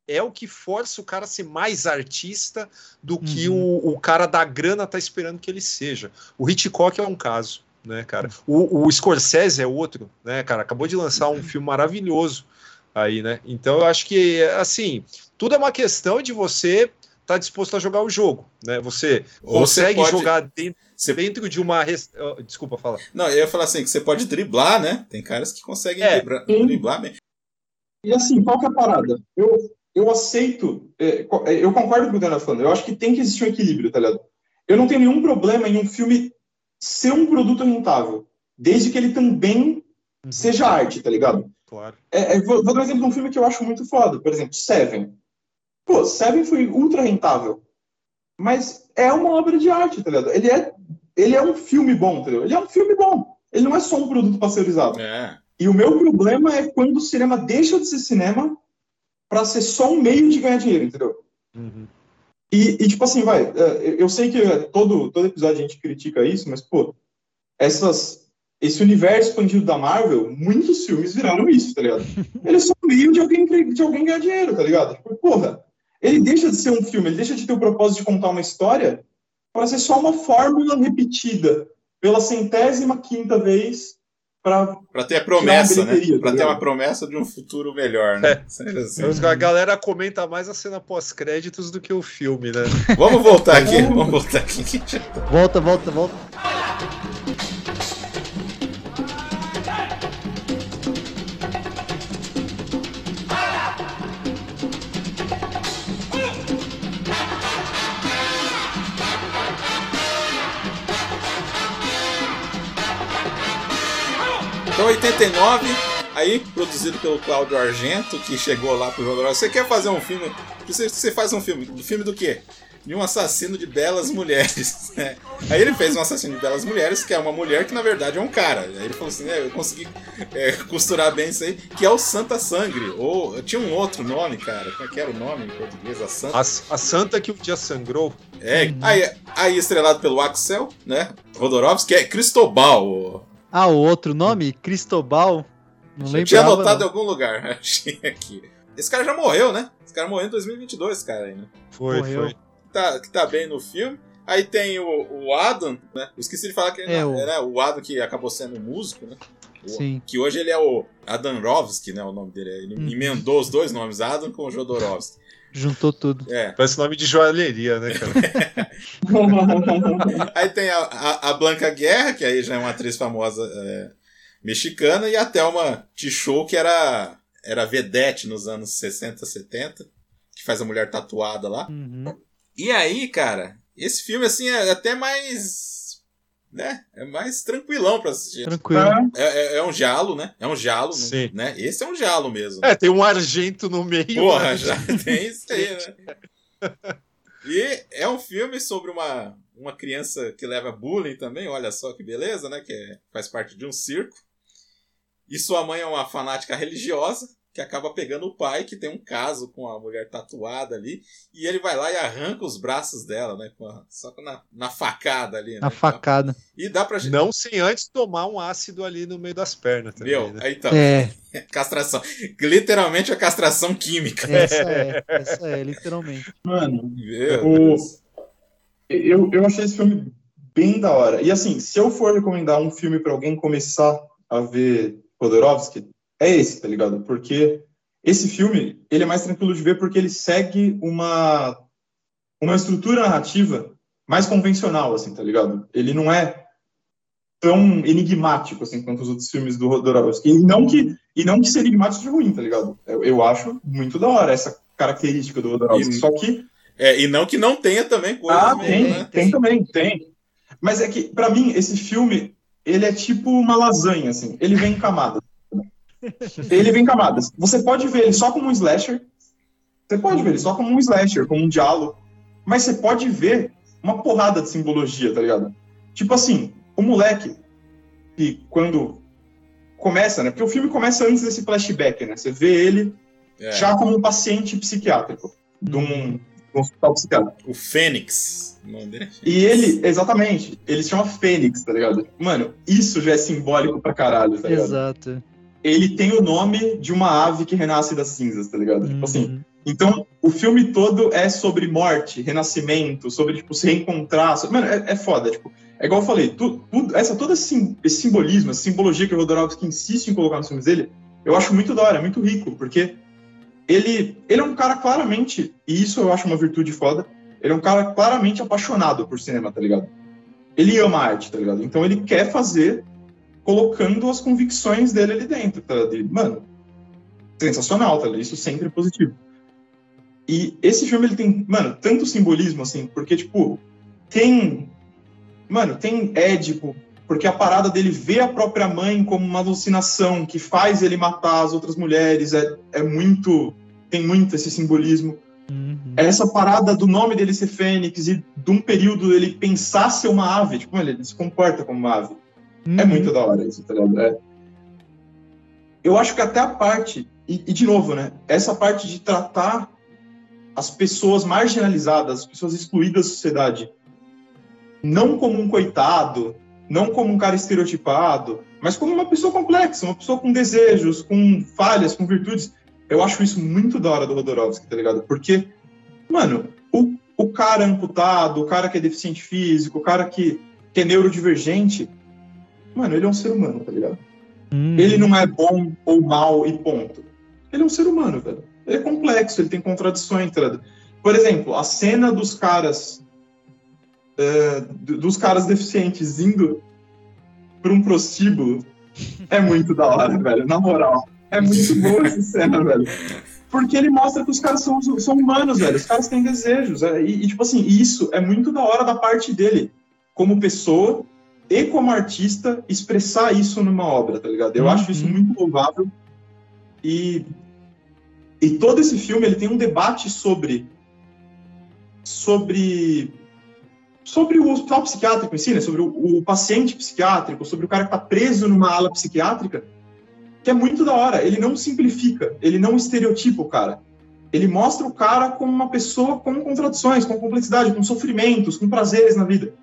é o que força o cara a ser mais artista do que uhum. o, o cara da grana tá esperando que ele seja. O Hitchcock é um caso, né, cara? O, o Scorsese é outro, né, cara? Acabou de lançar um filme maravilhoso aí, né? Então eu acho que, assim, tudo é uma questão de você está disposto a jogar o jogo, né? Você Ou consegue você pode... jogar dentro, você... dentro de uma rest... desculpa fala. Não, eu ia falar assim que você pode driblar, né? Tem caras que conseguem é. driblar, driblar bem. E assim, qual que é a parada? Eu eu aceito, é, é, eu concordo com o que o Daniel tá falando. Eu acho que tem que existir um equilíbrio, tá ligado? Eu não tenho nenhum problema em um filme ser um produto rentável, desde que ele também uhum. seja arte, tá ligado? Claro. É, é, vou, vou, dar um exemplo de um filme que eu acho muito foda, por exemplo, Seven. Pô, Seven foi ultra rentável. Mas é uma obra de arte, tá ligado? Ele é, ele é um filme bom, entendeu? Ele é um filme bom. Ele não é só um produto pasteurizado. É. E o meu problema é quando o cinema deixa de ser cinema para ser só um meio de ganhar dinheiro, entendeu? Uhum. E, e, tipo assim, vai, é, eu sei que todo, todo episódio a gente critica isso, mas, pô, essas, esse universo expandido da Marvel, muitos filmes viraram isso, tá ligado? Ele é só um meio de alguém, de alguém ganhar dinheiro, tá ligado? Tipo, porra, ele deixa de ser um filme, ele deixa de ter o propósito de contar uma história para ser só uma fórmula repetida pela centésima quinta vez para Pra ter a promessa, né? tá Pra ter uma promessa de um futuro melhor, né? Sério assim. A galera comenta mais a cena pós-créditos do que o filme, né? Vamos voltar aqui, vamos voltar aqui. [LAUGHS] Volta, volta, volta. Então, 89, aí produzido pelo Cláudio Argento, que chegou lá pro Jodorowsky. Você quer fazer um filme? Você, você faz um filme. Do filme do quê? De um assassino de belas mulheres. [LAUGHS] né? Aí ele fez um assassino de belas mulheres, que é uma mulher que na verdade é um cara. Aí ele falou assim: é, eu consegui é, costurar bem isso aí, que é o Santa Sangre. Ou tinha um outro nome, cara. Como é que era o nome em português? A Santa. A, a santa que o dia sangrou. É, aí, aí estrelado pelo Axel, né? Rodorovsky, que é Cristobal. Ah, o outro nome? Cristobal? Não Eu lembro. tinha anotado em algum lugar. [LAUGHS] Achei aqui. Esse cara já morreu, né? Esse cara morreu em 2022, cara. Aí, né? Foi, Morreu. foi. Tá, que tá bem no filme. Aí tem o, o Adam, né? Eu esqueci de falar que ele É, não- o- né? o Adam que acabou sendo músico, né? O- Sim. Que hoje ele é o Adam Rovsky, né? O nome dele. Ele Hum. emendou os dois nomes, Adam com o Jodorowsky. Juntou tudo. É. Parece nome de joalheria, né, cara? [LAUGHS] Aí tem a, a, a Blanca Guerra, que aí já é uma atriz famosa é, mexicana, e a Thelma Tichou, que era, era vedete nos anos 60, 70, que faz a mulher tatuada lá. Uhum. E aí, cara, esse filme, assim, é até mais. Né? É mais tranquilão pra assistir. Tranquilo. É, é- é um jalo, né? É um jalo, Sim. né? Esse é um jalo mesmo. É, tem um argento no meio. Porra, né? já [LAUGHS] tem isso aí, né? E é um filme sobre uma, uma criança que leva bullying também, olha só que beleza, né? Que é- faz parte de um circo. E sua mãe é uma fanática religiosa que acaba pegando o pai, que tem um caso com a mulher tatuada ali, e ele vai lá e arranca os braços dela, né? a- só que na, na facada ali, né? Na facada. E dá pra gente. Não sem antes tomar um ácido ali no meio das pernas também, Meu, né? aí tá. É, [LAUGHS] Castração. Literalmente a castração química. essa é. Essa [LAUGHS] é, literalmente. Mano, Meu O- eu, eu achei esse filme bem da hora. E assim, se eu for recomendar um filme pra alguém começar a ver Rodorovsky, é esse, tá ligado? Porque esse filme, ele é mais tranquilo de ver porque ele segue uma, uma estrutura narrativa mais convencional, assim, tá ligado? Ele não é tão enigmático, assim, quanto os outros filmes do Rodorovsky. E não que, e não que ser enigmático seja ruim, tá ligado? Eu, eu acho muito da hora essa característica do Rodorovsky. E- Só que É, e não que não tenha também coisa. ah, meio, tem, né? tem também, tem. Mas é que, pra mim, esse filme, ele é tipo uma lasanha, assim. Ele vem em camadas. Ele vem em camadas. Você pode ver ele só como um slasher. Você pode ver ele só como um slasher, como um diálogo. Mas você pode ver uma porrada de simbologia, tá ligado? Tipo assim, o moleque, que quando começa, né? Porque o filme começa antes desse flashback, né? Você vê ele É, já como um paciente psiquiátrico de um, de um hospital psiquiátrico. O Fênix. o nome dele. E ele, exatamente, ele se chama Fênix, tá ligado? Mano, isso já é simbólico pra caralho, tá ligado? Exato. Ele tem o nome de uma ave que renasce das cinzas, tá ligado? Tipo assim, Uhum. então o filme todo é sobre morte, renascimento, sobre, tipo, se reencontrar. so- Mano, é, é foda, tipo, é igual eu falei, essa, todo esse, esse simbolismo, essa simbologia que o Rodorovsky insiste em colocar nos filmes dele, eu acho muito da hora, é muito rico, porque ele, ele é um cara claramente, e isso eu acho uma virtude foda, ele é um cara claramente apaixonado por cinema, tá ligado? Ele ama a arte, tá ligado? Então ele quer fazer colocando as convicções dele ali dentro, tá ligado? E, mano, sensacional, tá? Isso sempre é positivo. E esse filme, ele tem, mano, tanto simbolismo, assim, porque, tipo, tem... Mano, tem Édipo, porque a parada dele ver a própria mãe como uma alucinação que faz ele matar as outras mulheres é, é muito... Tem muito esse simbolismo Uhum. essa parada do nome dele ser Fênix e de um período ele pensar ser uma ave, tipo, ele se comporta como uma ave. É Uhum. muito da hora isso, tá ligado? É. Eu acho que até a parte, e, e de novo, né, essa parte de tratar as pessoas marginalizadas, as pessoas excluídas da sociedade, não como um coitado, não como um cara estereotipado, mas como uma pessoa complexa, uma pessoa com desejos, com falhas, com virtudes. Eu acho isso muito da hora do Rodorovsky, tá ligado? Porque Mano, o, o cara amputado, o cara que é deficiente físico, o cara que, que é neurodivergente, mano, ele é um ser humano, tá ligado? Hum. Ele não é bom ou mal e ponto. Ele é um ser humano, velho. Ele é complexo, ele tem contradições, tá ligado? Por exemplo, a cena dos caras. é, dos caras deficientes indo pra um prostíbulo é muito da hora, velho. Na moral. É muito boa essa cena, velho. Porque ele mostra que os caras são, são humanos, velho. Os caras têm desejos. é, E, e, tipo assim, isso é muito da hora da parte dele, como pessoa e como artista, expressar isso numa obra, tá ligado? Eu acho isso muito louvável. E, e todo esse filme ele tem um debate sobre sobre sobre o hospital psiquiátrico em si, né? sobre o, o paciente psiquiátrico, sobre o cara que está preso numa ala psiquiátrica, que é muito da hora. Ele não simplifica, ele não estereotipa o cara. Ele mostra o cara como uma pessoa com contradições, com complexidade, com sofrimentos, com prazeres na vida.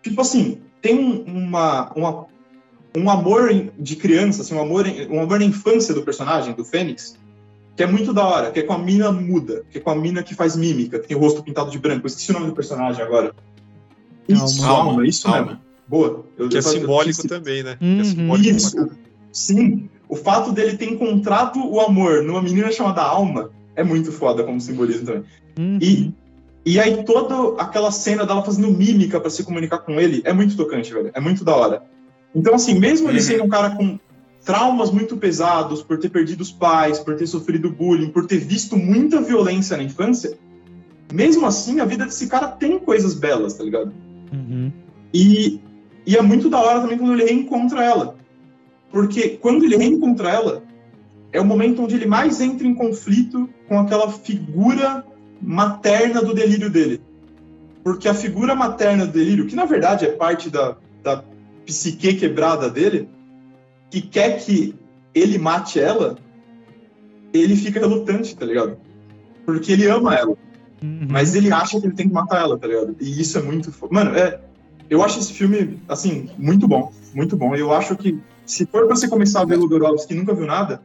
Tipo assim, tem um, uma, uma, um amor de criança, assim, um, amor um amor na infância do personagem, do Fênix, que é muito da hora, que é com a mina muda, que é com a mina que faz mímica, que tem o rosto pintado de branco. Eu esqueci o nome do personagem agora. Isso, Alma. alma, isso Alma. mesmo. Boa. Eu- Que é eu- simbólico também, né? Uhum. Que é simbólico Isso. Sim. O fato dele ter encontrado o amor numa menina chamada Alma é muito foda como simbolismo também. Uhum. E, e aí toda aquela cena dela fazendo mímica pra se comunicar com ele é muito tocante, velho. É muito da hora. Então, assim, mesmo ele Uhum. sendo um cara com traumas muito pesados, por ter perdido os pais, por ter sofrido bullying, por ter visto muita violência na infância, mesmo assim, a vida desse cara tem coisas belas, tá ligado? Uhum. E, e é muito da hora também quando ele reencontra ela. Porque quando ele reencontra ela, é o momento onde ele mais entra em conflito com aquela figura materna do delírio dele. Porque a figura materna do delírio, que na verdade é parte da, da psique quebrada dele, que quer que ele mate ela, ele fica relutante, tá ligado? Porque ele ama ela. Uhum. Mas ele acha que ele tem que matar ela, tá ligado? E isso é muito. fo- Mano, é. Eu acho esse filme, assim, muito bom. Muito bom. Eu acho que, se for pra você começar a ver Ludorovski que nunca viu nada,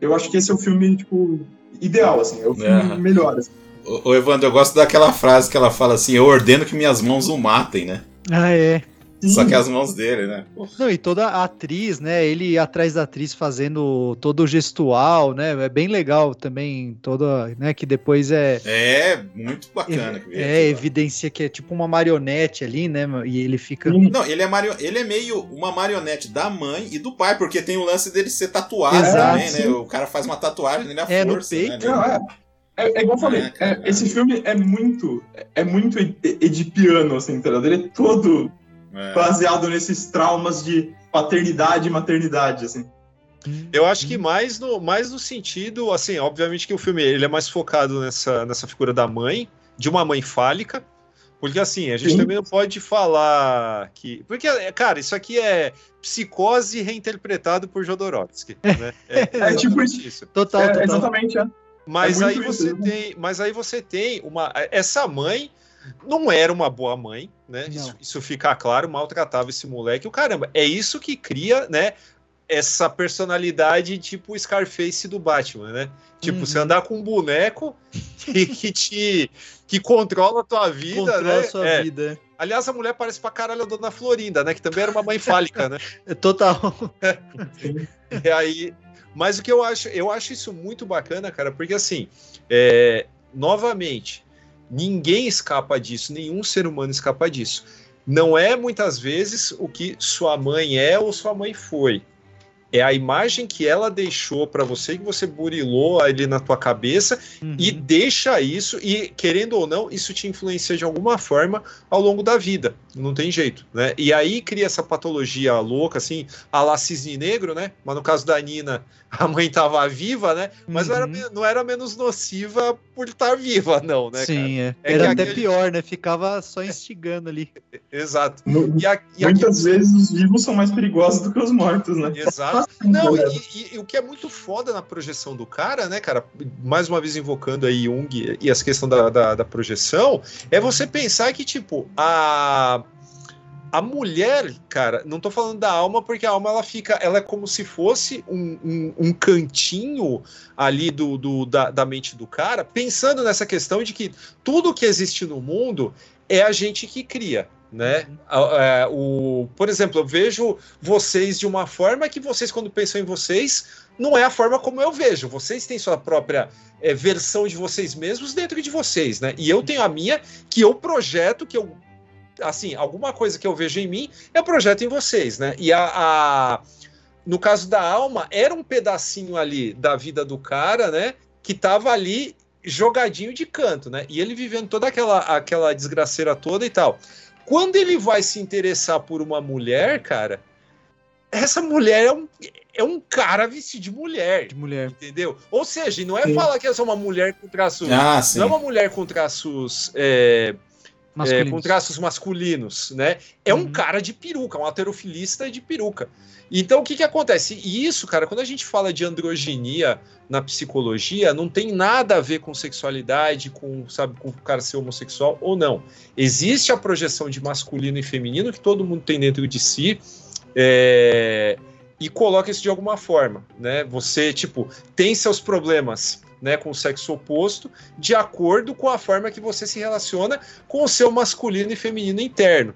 eu acho que esse é o filme, tipo, ideal, assim. É o filme Aham. melhor. Assim. Ô, ô, Evandro, eu gosto daquela frase que ela fala assim: Eu ordeno que minhas mãos o matem, né? Ah, é. Só que as mãos dele, né? Não, e toda a atriz, né? Ele atrás da atriz fazendo todo o gestual, né? É bem legal também, toda, né? Que depois é. É muito bacana. que É, evidencia que é tipo uma marionete ali, né? E ele fica. Não, ele é, mario... ele é meio uma marionete da mãe e do pai, porque tem o lance dele ser tatuado Exato, também, né? sim. O cara faz uma tatuagem nele à É, no força, peito. né? Não, é. É, é igual eu falei, É, é, esse filme é muito. É muito ed- edipiano, assim, tá ligado? Ele é todo É. baseado nesses traumas de paternidade e maternidade, assim. Eu acho que mais no, mais no sentido, assim, obviamente que o filme ele é mais focado nessa, nessa figura da mãe, de uma mãe fálica, porque assim, a gente Sim. também não pode falar que. Porque, cara, isso aqui é psicose reinterpretado por Jodorowsky. Né? É, [LAUGHS] É tipo exatamente isso. Total, É, total. exatamente, é. Mas É aí você né? tem, mas aí você tem uma essa mãe não era uma boa mãe, né? Isso, isso fica claro, maltratava esse moleque. O caramba, é isso que cria, né? Essa personalidade tipo Scarface do Batman, né? Tipo, Uhum. você andar com um boneco que, [LAUGHS] que te que controla a tua vida, Controla né? a sua É. vida. Aliás, a mulher parece pra caralho a Dona Florinda, né? Que também era uma mãe fálica, né? [LAUGHS] É Total. [LAUGHS] E aí, mas o que eu acho, eu acho isso muito bacana, cara, porque assim, é, novamente, ninguém escapa disso, nenhum ser humano escapa disso. Não é muitas vezes o que sua mãe é ou sua mãe foi. É a imagem que ela deixou pra você, que você burilou ali na tua cabeça, e Uhum. deixa isso, e querendo ou não, isso te influencia de alguma forma ao longo da vida. Não tem jeito, né? E aí cria essa patologia louca, assim, a la cisne negro, né? Mas no caso da Nina, [LAUGHS] a mãe tava viva, né? Mas não, era, Uhum. não era menos nociva por estar viva, não, né? Sim, é. É Era até aquele- pior, né? Ficava só instigando ali. [LAUGHS] Exato. No- E, a, e aqui- Muitas vezes os vivos são mais perigosos do que os mortos, né? Exato. [LAUGHS] Não, e, e- e o que é muito foda na projeção do cara, né, cara? Mais uma vez invocando aí Jung e essa questão da, da, da projeção, é você pensar que, tipo, a, a mulher, cara, não tô falando da alma, porque a alma ela fica, ela é como se fosse um, um, um cantinho ali do, do da, da, mente do cara, pensando nessa questão de que tudo que existe no mundo é a gente que cria. Né? É, o, por exemplo, eu vejo vocês de uma forma que vocês, quando pensam em vocês, não é a forma como eu vejo. Vocês têm sua própria é, versão de vocês mesmos dentro de vocês, né? E eu tenho a minha que eu projeto, que eu assim, alguma coisa que eu vejo em mim, é projeto em vocês, né? E a, a, no caso da alma, era um pedacinho ali da vida do cara, né? Que tava ali jogadinho de canto, né? E ele vivendo toda aquela, aquela desgraceira toda e tal. Quando ele vai se interessar por uma mulher, cara, essa mulher é um, é um cara vestido de mulher. De mulher. Entendeu? Ou seja, não é sim. falar que é só uma mulher com traços. Ah, não é uma mulher com traços. É, é, com traços masculinos, né? É uhum. um cara de peruca, um alterofilista de peruca. Então, o que que acontece? E isso, cara, quando a gente fala de androginia na psicologia, não tem nada a ver com sexualidade, com, sabe, com o cara ser homossexual ou não. Existe a projeção de masculino e feminino que todo mundo tem dentro de si, é, e coloca isso de alguma forma, né? Você, tipo, tem seus problemas né, com o sexo oposto, de acordo com a forma que você se relaciona com o seu masculino e feminino interno.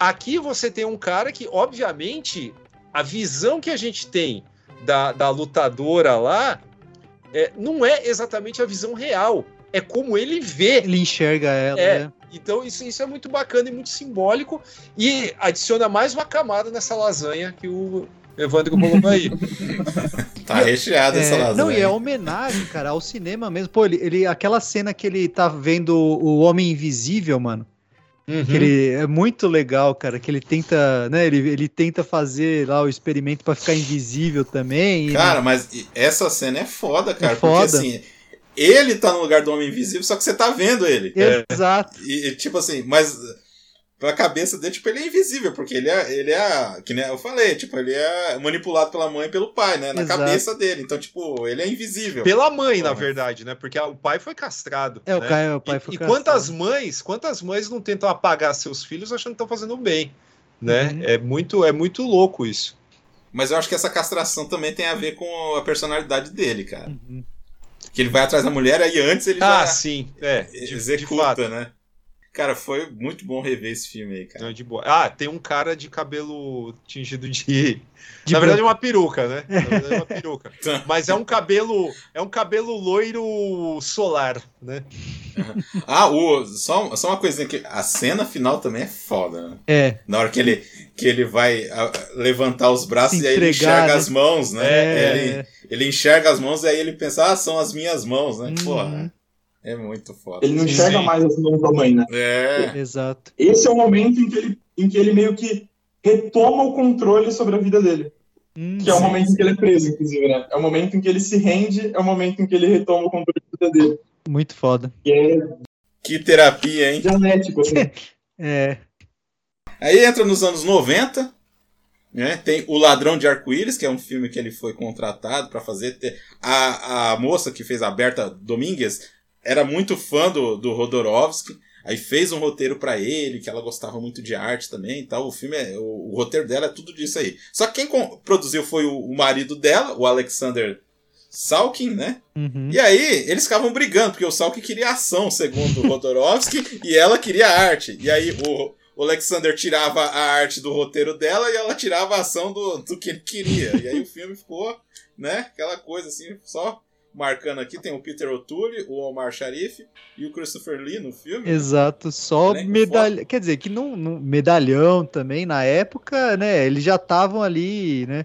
Aqui você tem um cara que, obviamente, a visão que a gente tem da, da lutadora lá é, não é exatamente a visão real. É como ele vê. Ele enxerga ela. É. Né? Então, isso, isso é muito bacana e muito simbólico. E adiciona mais uma camada nessa lasanha que o, Evandro colocou aí. [LAUGHS] tá recheado é, essa lasanha. Não, e é homenagem, cara, ao cinema mesmo. Pô, ele, ele, aquela cena que ele tá vendo o Homem Invisível, mano. Uhum. Que ele é muito legal, cara. Que ele tenta, né? Ele, ele tenta fazer lá o experimento para ficar invisível também. Cara, mas essa cena é foda, cara. É foda. Porque assim, ele tá no lugar do Homem Invisível, só que você tá vendo ele. Exato. E, tipo assim, mas pra cabeça dele, tipo, ele é invisível, porque ele é, ele é, que nem eu falei, tipo, ele é manipulado pela mãe e pelo pai, né, na Exato. cabeça dele, então, tipo, ele é invisível. Pela mãe, na verdade, né, porque o pai foi castrado. É, né? o, pai, o pai e, foi e castrado. quantas mães, quantas mães não tentam apagar seus filhos achando que estão fazendo bem, né, Uhum. é muito, é muito louco isso. Mas eu acho que essa castração também tem a ver com a personalidade dele, cara. Uhum. Que ele vai atrás da mulher, aí antes ele Ah, já sim, é, de, de executa, fato. né? Cara, foi muito bom rever esse filme aí, cara. Não, de boa. Ah, tem um cara de cabelo tingido de. De Na verdade, é uma peruca, né? [LAUGHS] Na verdade, é uma peruca. Mas é um cabelo. É um cabelo loiro solar, né? Ah, o, só, só uma coisinha que a cena final também é foda, né? É. Na hora que ele, que ele vai levantar os braços Se e aí ele entregar, enxerga né? as mãos, né? É. Ele, ele enxerga as mãos e aí ele pensa, ah, são as minhas mãos, né? Uhum. Porra, é muito foda. Ele não enxerga mais as mãos da mãe, né? É. Exato. Esse é o momento em que ele, em que ele meio que retoma o controle sobre a vida dele. Hum, Que é o Sim, momento em que ele é preso, inclusive, né? É o momento em que ele se rende, é o momento em que ele retoma o controle da vida dele. Muito foda. Que é Que terapia, hein? dianético, assim. [LAUGHS] É. Aí entra nos anos 90, né? Tem O Ladrão de Arco-Íris, que é um filme que ele foi contratado para fazer. A, a moça que fez a Berta Domingues era muito fã do, do Rodorovsky, aí fez um roteiro para ele, que ela gostava muito de arte também e tal. O filme, é, o, o roteiro dela é tudo disso aí. Só que quem produziu foi o, o marido dela, o Alexander Salkin, né? Uhum. E aí, eles ficavam brigando, porque o Salk queria ação, segundo o Rodorovsky, [LAUGHS] e ela queria arte. E aí o, o Alexander tirava a arte do roteiro dela e ela tirava a ação do, do que ele queria. E aí o filme ficou, né, aquela coisa assim, só marcando aqui, tem o Peter O'Toole, o Omar Sharif e o Christopher Lee no filme. Exato, só Elenco medalhão. Quer dizer, que não, não- medalhão também na época, né? Eles já estavam ali, né?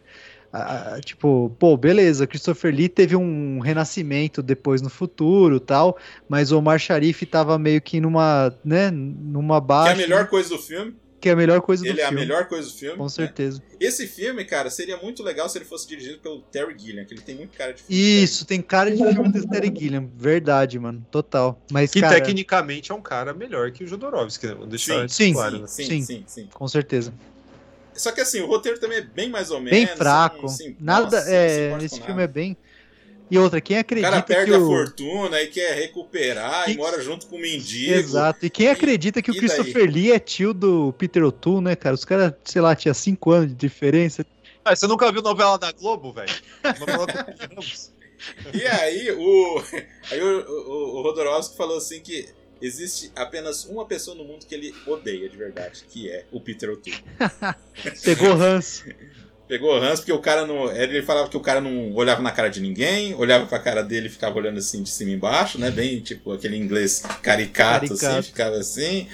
ah, tipo, pô, beleza, Christopher Lee teve um renascimento depois no futuro, tal, mas o Omar Sharif tava meio que numa, né, numa Que é baixa, a melhor coisa do filme. Que é a melhor coisa do Ele é a filme. melhor coisa do filme. Com né? certeza. Esse filme, cara, seria muito legal se ele fosse dirigido pelo Terry Gilliam, que ele tem muito cara de filme. Isso, tem cara de filme do Terry Gilliam, verdade, mano, total. Mas, Que cara, tecnicamente é um cara melhor que o Jodorowsky, né? Vou deixar Sim, sim, claro, né? Sim, Sim. sim, sim. com certeza. Só que assim, o roteiro também é bem mais ou menos. Bem fraco. sim, Nada, nossa, é, esse filme é bem. E outra, quem O acredita cara perde que a o... fortuna e quer recuperar e E- mora junto com o mendigo. Exato. E quem acredita que o e daí? Christopher Lee é tio do Peter O'Toole, né, cara? Os caras, sei lá, tinha 5 anos de diferença. Ah, você nunca viu novela da Globo, velho? Novela Peter Ramos? E aí o, aí o, o, o Rodorovsky falou assim que existe apenas uma pessoa no mundo que ele odeia de verdade, que é o Peter O'Toole. [LAUGHS] Pegou ranço. [LAUGHS] Pegou o Hans porque o cara não. Ele falava que o cara não olhava na cara de ninguém, olhava pra cara dele e ficava olhando assim de cima e embaixo, né? Bem tipo aquele inglês caricato, Caricato. assim, ficava assim.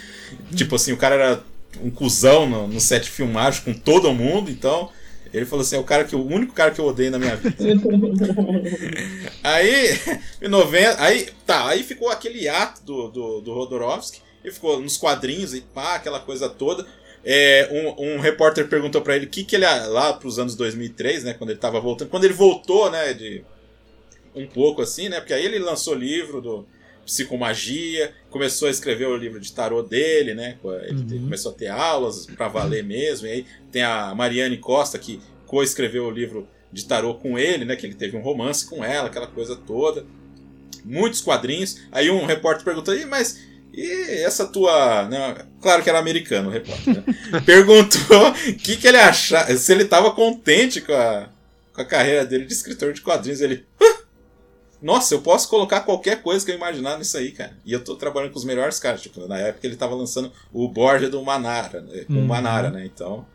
Tipo assim, o cara era um cuzão no, no set de filmagem com todo mundo, então. Ele falou assim: é o cara que o único cara que eu odeio na minha vida. [LAUGHS] aí, em 90. Aí, tá, aí ficou aquele ato do, do, do Rodorovsky, e ficou nos quadrinhos e pá, aquela coisa toda. É, um, um repórter perguntou pra ele o que, que ele. Lá pros anos 2003, né? Quando ele tava voltando. Quando ele voltou, né? De, um pouco assim, né? Porque aí ele lançou livro do Psicomagia, começou a escrever o livro de tarô dele, né? Ele Uhum. começou a ter aulas pra valer mesmo. E aí tem a Mariane Costa que co-escreveu o livro de tarô com ele, né? Que ele teve um romance com ela, aquela coisa toda. Muitos quadrinhos. Aí um repórter perguntou, "Ih, mas e essa tua. né, Claro que era americano o repórter, né? [LAUGHS] Perguntou o que, que ele achava. Se ele estava contente com a, com a carreira dele de escritor de quadrinhos. Ele. "Hã? Nossa, eu posso colocar qualquer coisa que eu imaginar nisso aí, cara. E eu tô trabalhando com os melhores caras. Tipo, na época ele tava lançando o Borja do Manara, né? Com o Uhum. Manara, né? Então,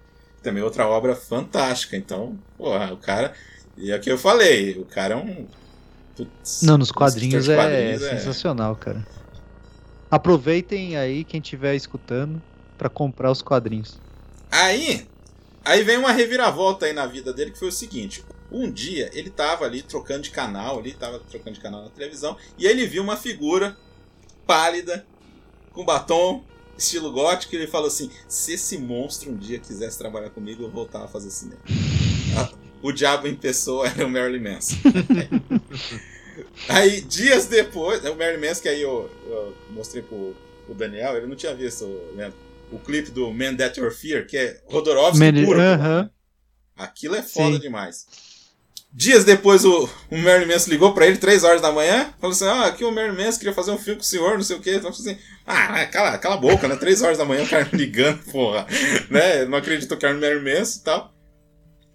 também outra obra fantástica. Então, porra, o cara. E é o que eu falei, o cara é um. Putz, Não, nos quadrinhos, de é, quadrinhos sensacional, cara. Aproveitem aí quem estiver escutando pra comprar os quadrinhos. Aí, aí vem uma reviravolta aí na vida dele que foi o seguinte. Um dia ele tava ali trocando de canal, ali tava trocando de canal na televisão, e aí ele viu uma figura pálida, com batom, estilo gótico, e ele falou assim: "Se esse monstro um dia quisesse trabalhar comigo, eu voltava a fazer cinema". [LAUGHS] O diabo em pessoa era o Marilyn Manson. [LAUGHS] Aí, dias depois, o Marilyn Manson, que aí eu, eu mostrei pro, pro Daniel, ele não tinha visto né, o clipe do Man That Your Fear, que é Rodorovsky Man- puro. Aham. Aquilo é foda Sim. demais. Dias depois, o, o Marilyn Manson ligou pra ele, 3 horas da manhã, falou assim: Ah, aqui o Marilyn Manson queria fazer um filme com o senhor, não sei o quê. Então, assim, ah, cala, cala a boca, né? 3 horas da manhã, o cara me [LAUGHS] ligando, porra. né? Não acreditou que era o Marilyn Manson e tal.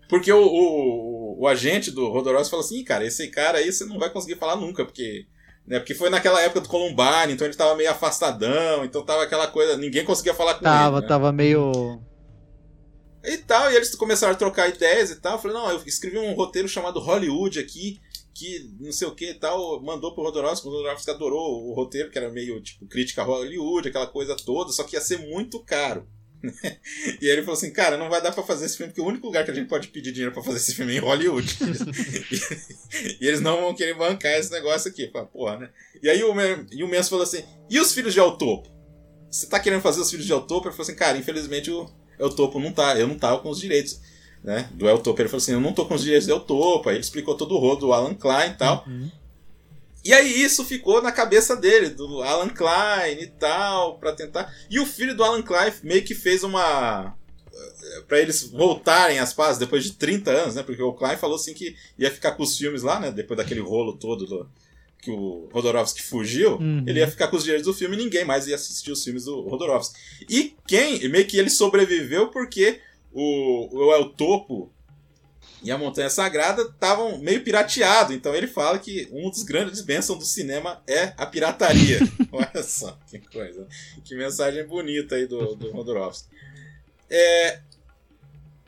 Porque o, o, o agente do Rodorovsky falou assim: "Ih, cara, esse cara aí você não vai conseguir falar nunca, porque. Né, porque foi naquela época do Columbine, então ele tava meio afastadão, então tava aquela coisa, ninguém conseguia falar com Tava, ele. né? tava meio. E tal, e eles começaram a trocar ideias e tal. Eu falei, não, eu escrevi um roteiro chamado Hollywood aqui, que não sei o que e tal, mandou pro Rodorovsky, o Rodorovsky adorou o roteiro, que era meio tipo crítica a Hollywood, aquela coisa toda, só que ia ser muito caro. [LAUGHS] e aí ele falou assim, cara, não vai dar pra fazer esse filme, porque o único lugar que a gente pode pedir dinheiro pra fazer esse filme é em Hollywood. [LAUGHS] e eles não vão querer bancar esse negócio aqui. Fala, porra, né? E aí o, e o Menso falou assim, e os filhos de Autopo? Você tá querendo fazer os filhos de Autopo? Ele falou assim, cara, infelizmente o El Topo não tá, eu não tava com os direitos, né, do El Topo. Ele falou assim, eu não tô com os direitos do El Topo. Aí ele explicou todo o rodo do Alan Klein e tal. E aí isso ficou na cabeça dele, do Alan Klein e tal, pra tentar. E o filho do Alan Klein meio que fez uma Pra eles voltarem às pazes depois de 30 anos, né? Porque o Klein falou assim que ia ficar com os filmes lá, né, depois daquele rolo todo do- que o Rodorovsky fugiu, Uhum. ele ia ficar com os direitos do filme e ninguém mais ia assistir os filmes do Rodorovsky. E quem, meio que ele sobreviveu porque o, o El Topo e a Montanha Sagrada estavam meio pirateados. Então ele fala que um dos grandes bênçãos do cinema é a pirataria. [LAUGHS] Olha só que coisa. Que mensagem bonita aí do, do Rodorovsky. É,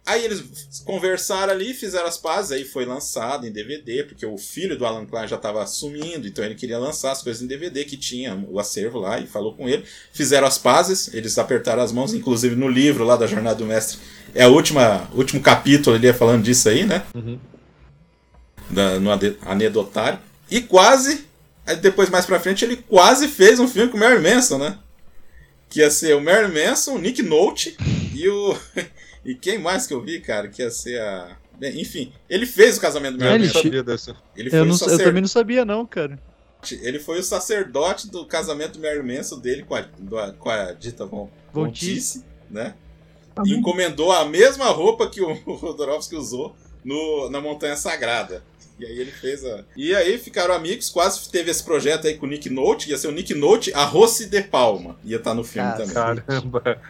Aí eles conversaram ali, fizeram as pazes, aí foi lançado em DVD, porque o filho do Alan Klein já estava assumindo, então ele queria lançar as coisas em DVD que tinha o acervo lá e falou com ele. Fizeram as pazes, eles apertaram as mãos, inclusive no livro lá da Jornada do Mestre. É o última, último capítulo ele ia falando disso aí, né? Da, no anedotário. E quase, aí depois mais pra frente, ele quase fez um filme com o Mary Manson, né? Que ia ser o Mary Manson, o Nick Nolte e o. [LAUGHS] E quem mais que eu vi, cara, que ia ser a. Bem, enfim, ele fez o casamento do Mary ele Manson. Sabia dessa. Ele foi, Eu, o não, eu sacer- também não sabia, não, cara. ele foi o sacerdote do casamento do Mary Manson dele com a, do- com a dita Von, Von né? E encomendou a mesma roupa que o [LAUGHS] Rodorovsky usou no, na Montanha Sagrada. E aí ele fez a. E aí ficaram amigos, quase teve esse projeto aí com o Nick Note, ia ser o Nick Note, a Rossi de Palma. Ia estar no filme também. Caramba.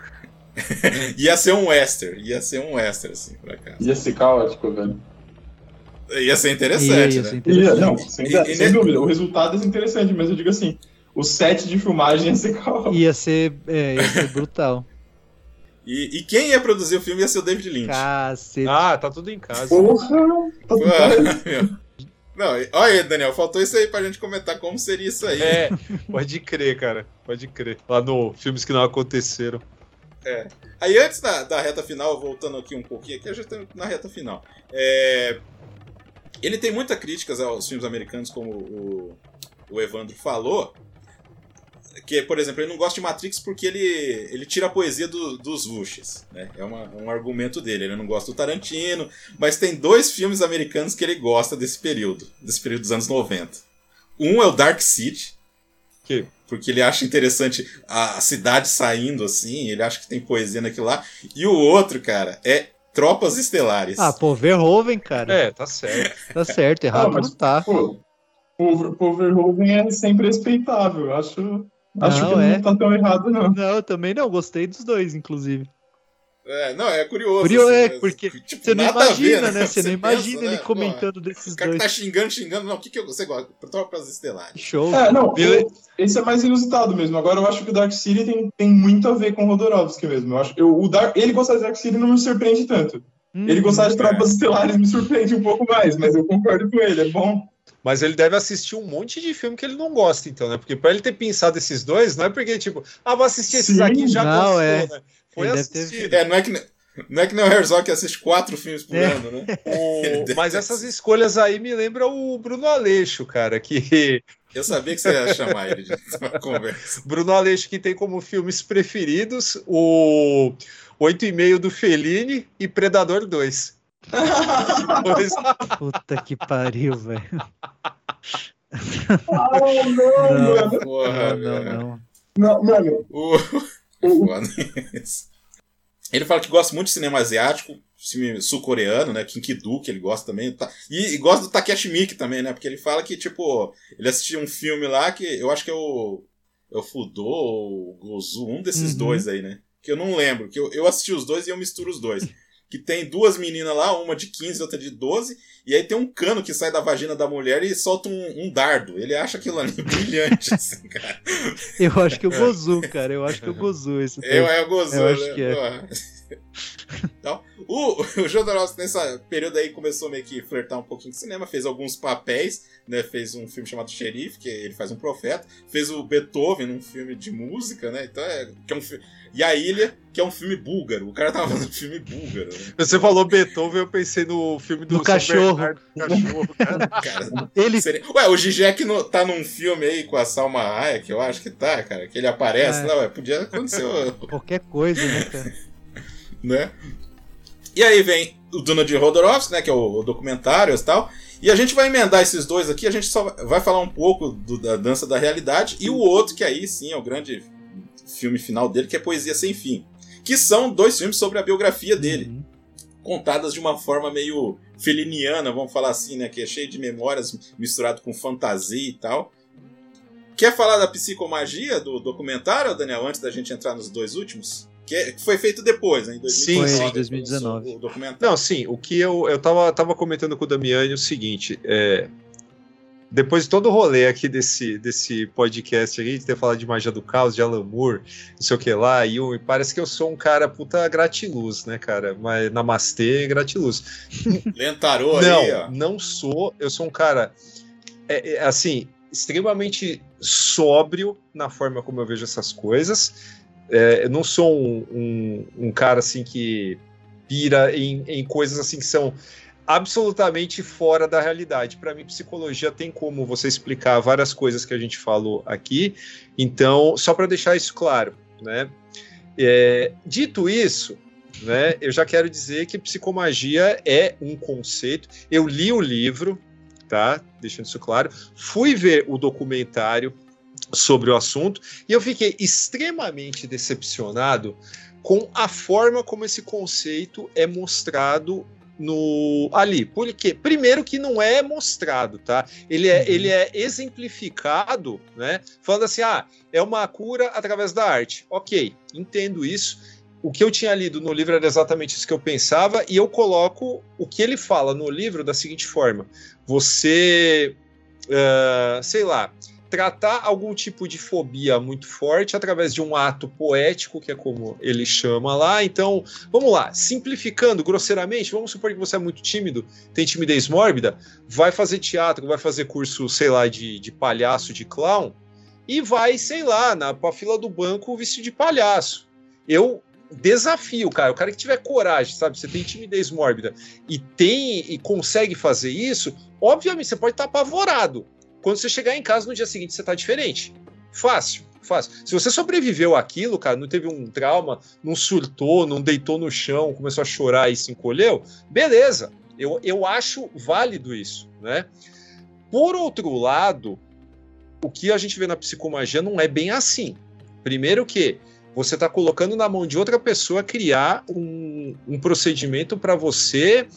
[LAUGHS] ia ser um western, ia ser um western, assim, por acaso. Ia ser caótico, velho. Ia ser interessante, Ia né? ser Ia, interessante. não, sem, E- e sem ne- dúvida. O resultado é interessante, mas eu digo assim: o set de filmagem ia ser caótico. Ia ser, é, ia ser [LAUGHS] brutal. E, e quem ia produzir o filme ia ser o David Lynch. Cacete. Ah, tá tudo em casa. Porra! Tá tudo meu. [LAUGHS] Não, e- olha aí, Daniel, faltou isso aí pra gente comentar como seria isso aí. É, pode crer, cara. Pode crer. Lá no Filmes que não aconteceram. Aí antes da, da reta final, voltando aqui um pouquinho, aqui a gente tá na reta final. É, ele tem muitas críticas aos filmes americanos, como o, o Evandro falou. Que, por exemplo, ele não gosta de Matrix porque ele, ele tira a poesia do- dos Vushes. Né? É uma- um argumento dele. Ele não gosta do Tarantino, mas tem dois filmes americanos que ele gosta desse período, desse período dos anos 90. Um é o Dark City, Que porque ele acha interessante a cidade saindo assim, ele acha que tem poesia naquilo lá. E o outro, cara, é Tropas Estelares. Ah, pô, Verhoeven, cara. É, tá certo. [LAUGHS] Tá certo, errado Ah, mas- não tá. Pô, o o Verhoeven é sempre respeitável. Acho, acho Não, que é. não tá tão errado, não. Não, eu também não, gostei dos dois, inclusive. É, não, é curioso. Curio- assim, é, mas, porque tipo, Você não imagina, ver, né? Você não pensa, imagina ele né? comentando Pô, desses O cara que dois. tá xingando, xingando, não, o que, que você gosta? Tropas Estelares. Show. É, não, esse é mais inusitado mesmo. Agora eu acho que o Dark City tem, tem muito a ver com o Rodorovsky mesmo. Eu acho, eu, o Dark, ele gostar de Dark City não me surpreende tanto. Hum, Ele gostar de é. Tropas Estelares me surpreende um pouco mais, mas eu concordo com ele, é bom. Mas ele deve assistir um monte de filme que ele não gosta, então, né? Porque pra ele ter pensado esses dois, não é porque, tipo, ah, vou assistir esses Sim, aqui e já não, gostou, é. né? Foi Ele deve ter- assistido. É, não é que, não é que nem o Herzog que assiste quatro filmes por É. ano, né? [LAUGHS] O- Mas essas escolhas aí me lembram o Bruno Aleixo, cara, que [LAUGHS] Eu sabia que você ia chamar ele de [LAUGHS] uma conversa. Bruno Aleixo que tem como filmes preferidos o Oito e meio do Fellini e Predador 2. Dois- Puta que pariu, velho. Ah, não, Não. mano. Porra, Não, não, velho. não. Não, mano, O... Foda isso. Ele fala que gosta muito de cinema asiático, filme sul-coreano, né? Kinkidu, que ele gosta também. tá- E, e gosta do Takeshi Miike também, né? Porque ele fala que, tipo, ele assistiu um filme lá que eu acho que é o. É o Fudo ou o Gozu, um desses Uhum. dois aí, né? Que eu não lembro. Que eu, eu assisti os dois e eu misturo os dois. Que tem duas meninas lá, uma de 15 e outra de 12, e aí tem um cano que sai da vagina da mulher e solta um, um dardo. Ele acha aquilo ali [LAUGHS] brilhante, assim, cara. Eu acho que o Gozu, cara. Eu acho que o Gozu esse Eu, é o Gozu, Eu acho né? que é. Então, o, o Jodorowsky nesse período aí começou meio que flertar um pouquinho com cinema, fez alguns papéis, né? Fez um filme chamado Xerife, que ele faz um profeta, fez o Beethoven num filme de música, né? Então é, que é um fi- E a Ilha, que é um filme búlgaro. O cara tava fazendo um filme búlgaro, né? Você falou Beethoven, eu pensei no filme do Do cachorro. Bernardo, do cachorro, cara. [LAUGHS] Cara, Ele seria- Ué, o Zizek no- tá num filme aí com a Salma Hayek, eu acho que tá, cara, que ele aparece. É. Não, ué, podia acontecer qualquer coisa, né, cara? [LAUGHS] né? E aí vem o Duna de Rodorovsky, né, que é o, documentário e tal. E a gente vai emendar esses dois aqui, a gente só vai falar um pouco do- da dança da realidade e o outro que aí sim é o grande filme final dele, que é Poesia Sem Fim. Que são dois filmes sobre a biografia dele, Uhum. contadas de uma forma meio feliniana, vamos falar assim, né, que é cheio de memórias misturado com fantasia e tal. Quer falar da psicomagia do documentário, Daniel, antes da gente entrar nos dois últimos? Que foi feito depois, né, em Sim, 2019. sim. 2019. O documentário. Não, sim, o que eu, eu tava, tava comentando com o Damiani é o seguinte, é, depois de todo o rolê aqui desse, desse podcast aqui, de ter falado de magia do caos, de Alan Moore, não sei o que lá, e eu- parece que eu sou um cara puta gratiluz, né, cara? Mas namastê, gratiluz. Lentarou não, aí, ó. não sou, eu sou um cara, é, é, assim, extremamente sóbrio na forma como eu vejo essas coisas, é, eu não sou um, um, um cara assim que pira em, em coisas assim que são absolutamente fora da realidade. Para mim, psicologia tem como você explicar várias coisas que a gente falou aqui. Então, só para deixar isso claro, né? É, dito isso, né? Eu já quero dizer que psicomagia é um conceito. Eu li o livro, tá? Deixando isso claro. Fui ver o documentário sobre o assunto e eu fiquei extremamente decepcionado com a forma como esse conceito é mostrado no ali. Por quê? Primeiro que não é mostrado, tá? Ele é, Uhum. ele é exemplificado, né? Falando assim, ah, é uma cura através da arte. Ok, entendo isso. O que eu tinha lido no livro era exatamente isso que eu pensava, e eu coloco o que ele fala no livro da seguinte forma: você, ah, sei lá, tratar algum tipo de fobia muito forte através de um ato poético, que é como ele chama lá. Então, vamos lá, simplificando grosseiramente, vamos supor que você é muito tímido, tem timidez mórbida, vai fazer teatro, vai fazer curso, sei lá, de, de palhaço, de clown, e vai, sei lá, na pra fila do banco vestido de palhaço. Eu desafio, cara, o cara que tiver coragem, sabe? Você tem timidez mórbida e tem e consegue fazer isso, obviamente você pode estar apavorado. Quando você chegar em casa no dia seguinte, você tá diferente. Fácil, fácil. Se você sobreviveu àquilo, cara, não teve um trauma, não surtou, não deitou no chão, começou a chorar e se encolheu, beleza. Eu, eu acho válido isso, né? Por outro lado, o que a gente vê na psicomagia não é bem assim. Primeiro que você está colocando na mão de outra pessoa criar um, um procedimento para você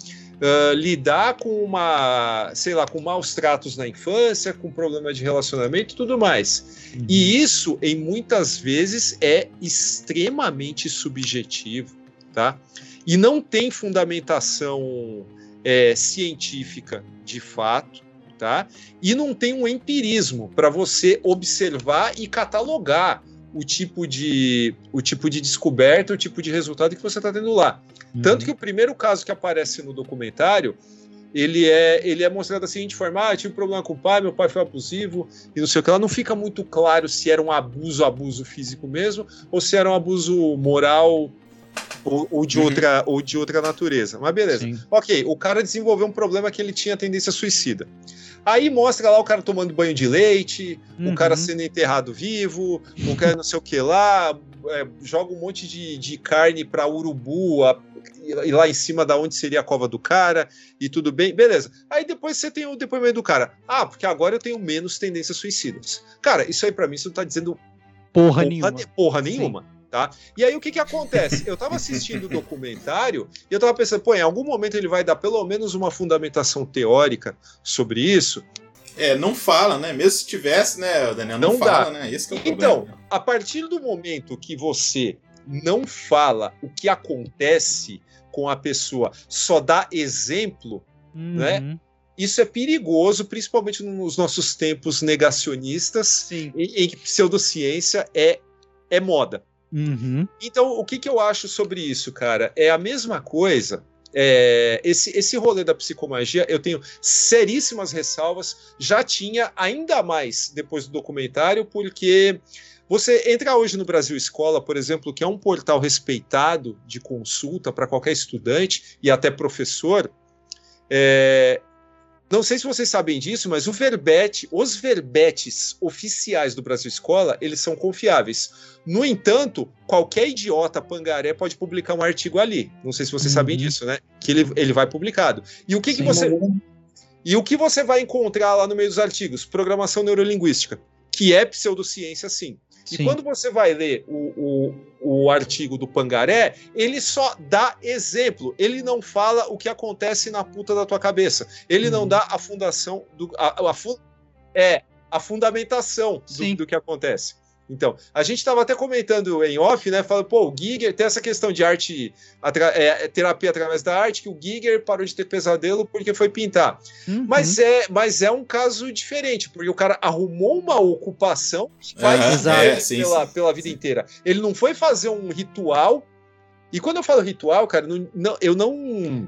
uh, lidar com uma, sei lá, com maus tratos na infância, com problema de relacionamento e tudo mais. E isso, em muitas vezes, é extremamente subjetivo, tá? E não tem fundamentação é, científica de fato, tá? E não tem um empirismo para você observar e catalogar o tipo de o tipo de descoberta, o tipo de resultado que você está tendo lá. Tanto que o primeiro caso que aparece no documentário, ele é, ele é mostrado da seguinte forma: ah, eu tive um problema com o pai, meu pai foi abusivo, e não sei o que lá. Não fica muito claro se era um abuso, abuso físico mesmo, ou se era um abuso moral ou, ou de, Uhum. outra, ou de outra natureza. Mas beleza. Ok, o cara desenvolveu um problema que ele tinha tendência suicida. Aí mostra lá o cara tomando banho de leite, o Uhum. cara sendo enterrado vivo, o cara não sei o que lá, é, joga um monte de, de carne pra urubu, a- e lá em cima da onde seria a cova do cara, e tudo bem, beleza. Aí depois você tem o depoimento do cara. Ah, porque agora eu tenho menos tendências suicidas. Cara, isso aí pra mim isso não tá dizendo Porra nenhuma. de porra nenhuma. Tá? E aí o que que acontece? Eu tava assistindo o documentário e eu tava pensando, pô, em algum momento ele vai dar pelo menos uma fundamentação teórica sobre isso. É, não fala, né? Mesmo se tivesse, né, Daniel? Não, Não fala, dá. né? Esse que é o Então, problema. a partir do momento que você não fala o que acontece com a pessoa, só dá exemplo, Uhum. né? Isso é perigoso, principalmente nos nossos tempos negacionistas, em, em que pseudociência é, é moda. Uhum. Então, o que, que eu acho sobre isso, cara? É a mesma coisa. é, esse, esse rolê da psicomagia, eu tenho seríssimas ressalvas. Já tinha ainda mais depois do documentário, porque você entra hoje no Brasil Escola, por exemplo, que é um portal respeitado de consulta para qualquer estudante e até professor. é, não sei se vocês sabem disso, mas o verbete, os verbetes oficiais do Brasil Escola, eles são confiáveis. No entanto, qualquer idiota pangaré pode publicar um artigo ali. Não sei se vocês sabem disso, né? Que ele, ele vai publicado. E o que, que você. E o que você vai encontrar lá no meio dos artigos? Programação neurolinguística, que é pseudociência, sim. E Sim. quando você vai ler o, o, o artigo do Pangaré, ele só dá exemplo. Ele não fala o que acontece na puta da tua cabeça. Ele Uhum. não dá a fundação do. A, a é, a fundamentação do, do que acontece. Então, a gente estava até comentando em off, né? Falando, pô, o Giger tem essa questão de arte, atra- é, terapia através da arte, que o Giger parou de ter pesadelo porque foi pintar. Uhum. Mas, é, mas é um caso diferente, porque o cara arrumou uma ocupação que faz Aham, isso é, sim, pela, pela vida inteira. Ele não foi fazer um ritual. E quando eu falo ritual, cara, não- não- eu não.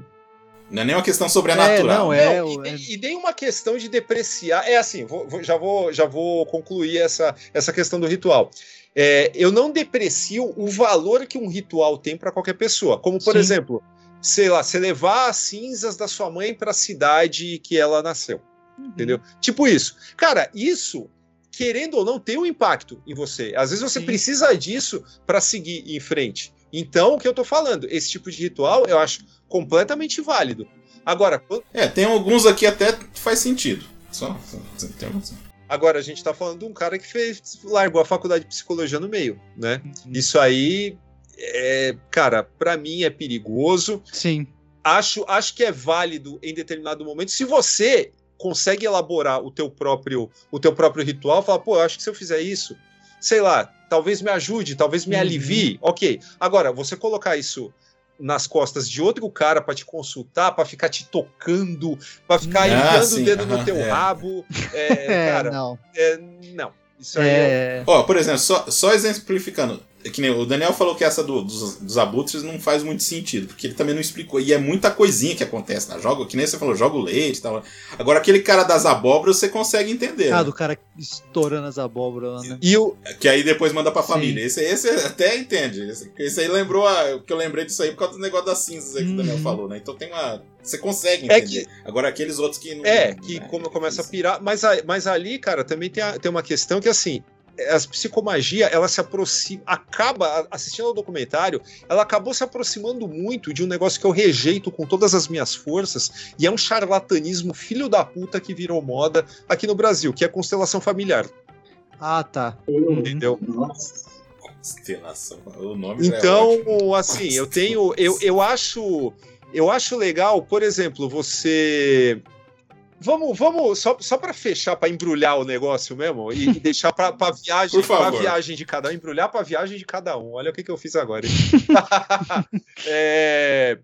Não é nem uma questão sobrenatural. não, é- Não, e, e- e nem uma questão de depreciar. É assim, vou- vou- já, vou, já vou concluir essa, essa questão do ritual. É, eu não deprecio o valor que um ritual tem para qualquer pessoa. Como, por Sim. exemplo, sei lá, você levar as cinzas da sua mãe para a cidade que ela nasceu. Entendeu? Tipo isso. Cara, isso, querendo ou não, tem um impacto em você. Às vezes você precisa disso para seguir em frente. Então, o que eu tô falando, esse tipo de ritual eu acho completamente válido. Agora, quando- É, tem alguns aqui até que faz sentido. Só. só- tem alguns- agora a gente tá falando de um cara que fez, largou a faculdade de psicologia no meio, né? Isso aí, é, cara, para mim é perigoso. Sim. acho, acho que é válido em determinado momento. Se você consegue elaborar o teu próprio, o teu próprio ritual, fala, pô, eu acho que se eu fizer isso, sei lá, talvez me ajude, talvez me Uhum. alivie. Ok. Agora, você colocar isso nas costas de outro cara para te consultar, para ficar te tocando, para ficar Ah, enfiando sim, o dedo aham, no teu é. rabo, é, [LAUGHS] É, cara, não. é, não. Isso aí é, É, Ó, por exemplo, só, só exemplificando. É Que nem o Daniel falou que essa do- dos, dos abutres não faz muito sentido, porque ele também não explicou. E é muita coisinha que acontece na jogo, que nem você falou, joga o leite e tal. Agora, aquele cara das abóboras você consegue entender. ah, né? do cara estourando as abóboras lá, né? E o, Que aí depois manda pra Sim. família. Esse, esse até entende. Esse, esse aí lembrou a, que eu lembrei disso aí por causa do negócio das cinzas aí que o Daniel Uhum. falou, né? Então tem uma. Você consegue É entender. Agora aqueles outros que não. É, que né, como é começa a pirar, mas, mas ali, cara, também tem, a- tem uma questão que assim, as psicomagia, ela se aproxima, acaba assistindo ao documentário, ela acabou se aproximando muito de um negócio que eu rejeito com todas as minhas forças, e é um charlatanismo filho da puta que virou moda aqui no Brasil, que é a constelação familiar, Ah, tá. entendeu? Nossa. Constelação. O nome é Então, ótimo. assim, eu tenho. Eu, eu acho. Eu acho legal, por exemplo, você. Vamos, vamos, só, só para fechar, para embrulhar o negócio mesmo e, e deixar para viagem, Por favor. pra viagem de cada um, embrulhar para viagem de cada um. Olha o que, que eu fiz agora. [LAUGHS] é,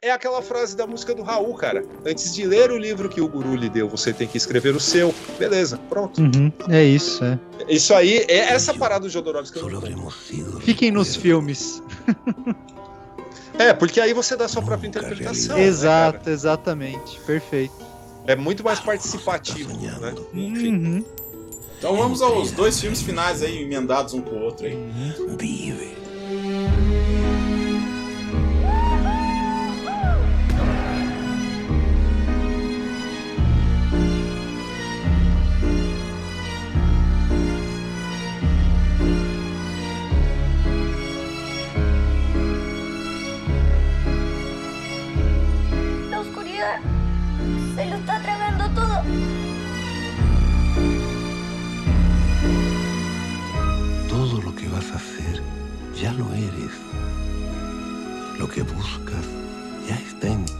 é aquela frase da música do Raul, cara. Antes de ler o livro que o guru lhe deu, você tem que escrever o seu. Beleza, pronto. Uhum, é isso, é. Isso aí, é essa parada do Jodorowsky. Fiquem nos filmes. É, porque aí você dá a sua própria interpretação. né, Exato, cara? exatamente. Perfeito. É muito mais participativo, né? Enfim. Uhum. Então vamos aos dois filmes finais aí, emendados um com o outro aí. Vive.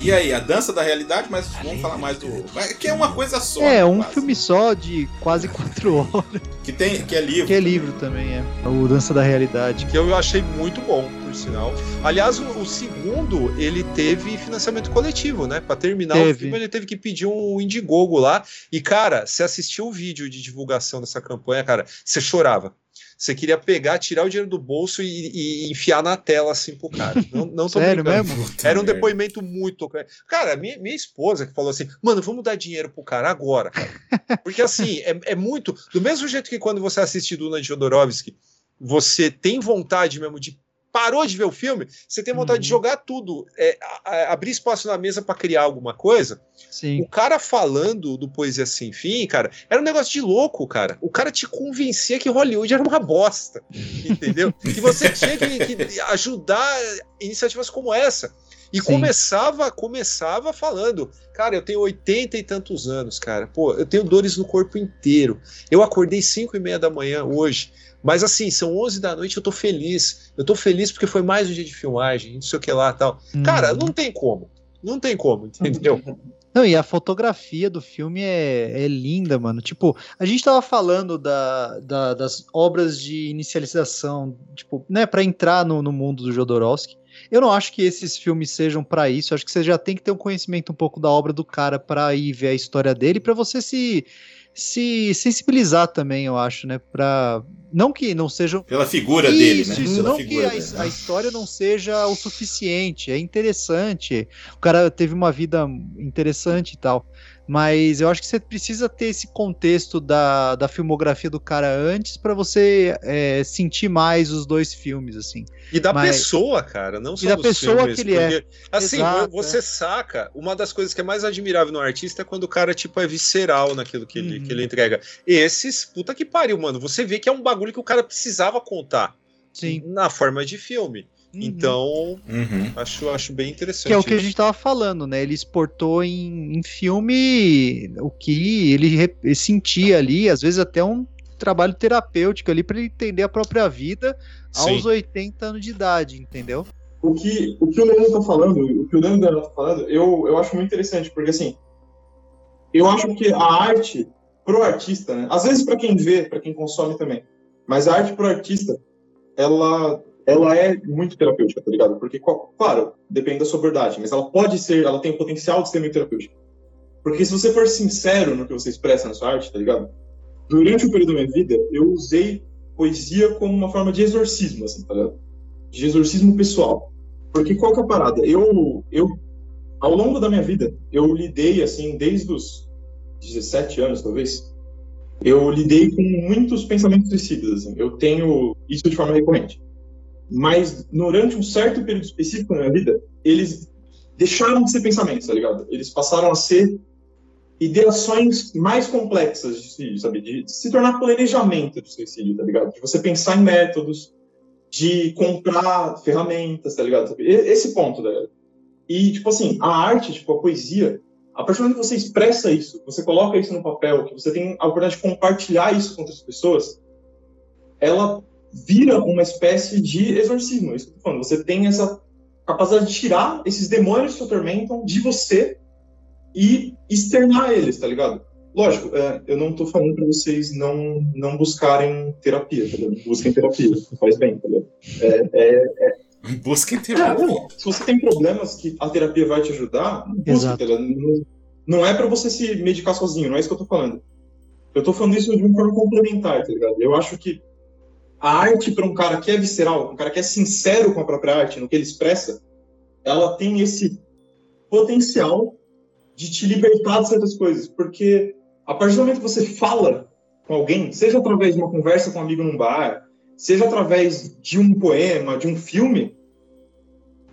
E aí, a dança da realidade, mas vamos falar mais do. mas Que é uma coisa só. É, um quase. filme só de quase [LAUGHS] quatro horas. Que, tem, que é livro. Que é livro também, é. O Dança da Realidade. Que eu achei muito bom, por sinal. Aliás, o, o segundo, ele teve financiamento coletivo, né? Pra terminar o Teve. filme, ele teve que pedir um Indiegogo lá. E, cara, você assistiu o vídeo de divulgação dessa campanha, cara, você chorava. Você queria pegar, tirar o dinheiro do bolso e, e enfiar na tela, assim, pro cara. Não, não tô [LAUGHS] Sério brincando. mesmo? Era um depoimento muito. Cara, minha, minha esposa que falou assim: mano, vamos dar dinheiro pro cara agora, cara. [LAUGHS] Porque assim, é, é muito. Do mesmo jeito que quando você assiste Duna de Jodorowsky, você tem vontade mesmo de. Parou de ver o filme, você tem vontade de Uhum. jogar tudo, é, a- a- abrir espaço na mesa para criar alguma coisa. Sim. O cara falando do Poesia Sem Fim, cara, era um negócio de louco, cara. O cara te convencia que Hollywood era uma bosta, entendeu? [LAUGHS] que você tinha que, que ajudar iniciativas como essa. E Sim. começava, começava falando, cara, eu tenho 80 e tantos anos, cara. Pô, eu tenho dores no corpo inteiro. Eu acordei 5 e meia da manhã hoje. Mas assim, são 11 da noite, eu tô feliz. Eu tô feliz porque foi mais um dia de filmagem, não sei o que lá tal. Cara, Uhum. não tem como. Não tem como, entendeu? [LAUGHS] Não, e a fotografia do filme é, é linda, mano. Tipo, a gente tava falando da, da- das obras de inicialização, tipo, né, pra entrar no, no mundo do Jodorowsky. Eu não acho que esses filmes sejam pra isso. Eu acho que você já tem que ter um conhecimento um pouco da obra do cara pra ir ver a história dele, pra você se se sensibilizar também, eu acho, né? Pra não que não sejam Pela figura dele, isso, né? isso, Pela não que a, dele, né? a história não seja o suficiente, é interessante. O cara teve uma vida interessante e tal. Mas eu acho que você precisa ter esse contexto da, da filmografia do cara antes pra você é, sentir mais os dois filmes, assim. E da Mas- pessoa, cara, não só da dos pessoa filmes, que ele é. porque, Assim, Exato, você saca, uma das coisas que é mais admirável no artista é quando o cara, tipo, é visceral naquilo que, ele, Uhum. que ele entrega. Esses, puta que pariu, mano, você vê que é um bagulho que o cara precisava contar. Sim. Na forma de filme. Uhum. Então, Uhum. acho, acho bem interessante. Que é o que a gente tava falando, né? Ele exportou em, em filme o que ele, ele sentia ali, às vezes até um trabalho terapêutico ali pra ele entender a própria vida aos Sim. 80 anos de idade, entendeu? o que o, que o Leandro tá falando, o que o Leandro tá falando, eu, eu acho muito interessante, porque assim, eu acho que a arte pro artista, né? Às vezes para quem vê, para quem consome também, mas a arte pro artista, ela ela é muito terapêutica, tá ligado? Porque, claro, depende da sua abordagem, mas ela pode ser, ela tem o potencial de ser muito terapêutica. Porque se você for sincero no que você expressa na sua arte, tá ligado? Durante o período da minha vida, eu usei poesia como uma forma de exorcismo, assim, tá ligado? De exorcismo pessoal. Porque qual que é a parada? Eu, eu, ao longo da minha vida, eu lidei, assim, desde os 17 anos, talvez, eu lidei com muitos pensamentos suicidas, assim. Eu tenho isso de forma recorrente. Mas durante um certo período específico na minha vida, eles deixaram de ser pensamentos, tá ligado? Eles passaram a ser ideações mais complexas de suicídio, sabe? De se tornar planejamento de suicídio, tá ligado? De você pensar em métodos, de comprar ferramentas, tá ligado? Esse ponto, tá ligado? E, tipo assim, a arte, tipo, a poesia, a partir do momento que você expressa isso, você coloca isso no papel, que você tem a oportunidade de compartilhar isso com outras pessoas, ela vira uma espécie de exorcismo. É isso que eu tô falando. Você tem essa capacidade de tirar esses demônios que te atormentam de você e externar eles, tá ligado? Lógico, é, eu não tô falando para vocês não, não buscarem terapia, tá ligado? Busquem terapia, faz bem, tá ligado? É, é, é... Busquem terapia. É, se você tem problemas que a terapia vai te ajudar, busque, tá ligado? Não, não é para você se medicar sozinho, não é isso que eu tô falando. Eu tô falando isso de uma forma complementar, tá ligado? Eu acho que a arte para um cara que é visceral, um cara que é sincero com a própria arte, no que ele expressa, ela tem esse potencial de te libertar de certas coisas, porque a partir do momento que você fala com alguém, seja através de uma conversa com um amigo num bar, seja através de um poema, de um filme,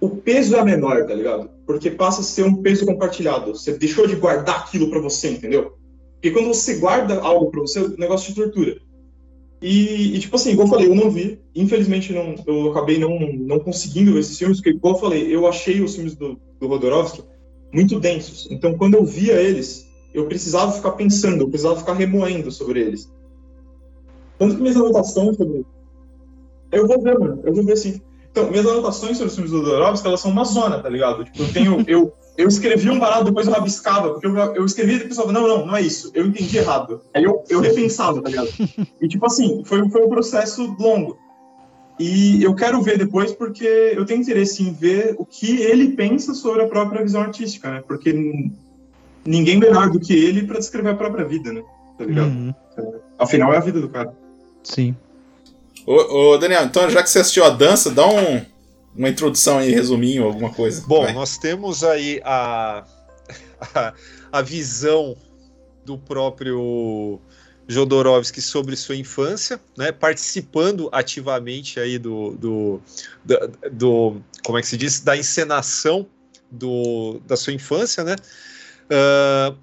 o peso é menor, tá ligado? Porque passa a ser um peso compartilhado. Você deixou de guardar aquilo para você, entendeu? Porque quando você guarda algo para você, o negócio te tortura. E, e, tipo assim, igual eu falei, eu não vi. Infelizmente, não, eu acabei não, não conseguindo ver esses filmes, porque, igual eu falei, eu achei os filmes do, do Rodorovsky muito densos. Então, quando eu via eles, eu precisava ficar pensando, eu precisava ficar remoendo sobre eles. Tanto que minhas anotações sobre. Eu vou ver, mano, eu vou ver sim. Então, minhas anotações sobre os filmes do Rodorovsky, elas são uma zona, tá ligado? Tipo, eu tenho. Eu, eu escrevi um barato, depois eu rabiscava, porque eu, eu escrevi e pensava, não, não, não é isso, eu entendi errado. Aí eu, eu repensava, tá ligado? E tipo assim, foi, foi um processo longo. E eu quero ver depois porque eu tenho interesse em ver o que ele pensa sobre a própria visão artística, né? Porque ninguém melhor do que ele para descrever a própria vida, né? Tá ligado? Uhum. Afinal, é a vida do cara. Sim. Ô, ô, Daniel, então já que você assistiu a dança, dá um, uma introdução aí, resuminho, alguma coisa. Bom, Vai. nós temos aí a, a, [LAUGHS] a visão do próprio Jodorowsky sobre sua infância, né, participando ativamente aí do, do, do, do, como é que se diz, da encenação do, da sua infância, né, uh,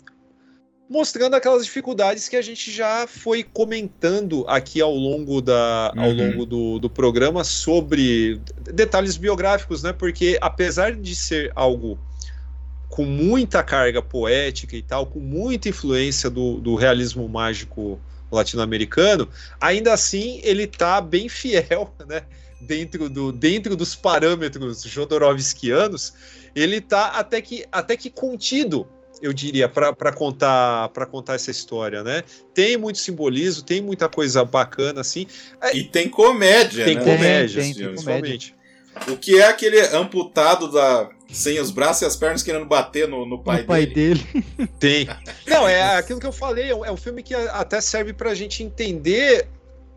mostrando aquelas dificuldades que a gente já foi comentando aqui ao longo, da, uhum. ao longo do, do programa sobre detalhes biográficos, né, porque apesar de ser algo com muita carga poética e tal, com muita influência do, do realismo mágico latino-americano, ainda assim ele está bem fiel, [LAUGHS] né? Dentro, do, dentro dos parâmetros jodorowskianos, ele está até que, até que contido, eu diria, para contar para contar essa história, né? Tem muito simbolismo, tem muita coisa bacana assim. E tem comédia, tem né? Comédia, tem, tem, principalmente. O que é aquele amputado da sem os braços e as pernas querendo bater no, no pai, no pai dele. dele. Tem. [LAUGHS] Não, é aquilo que eu falei, é um é filme que até serve pra gente entender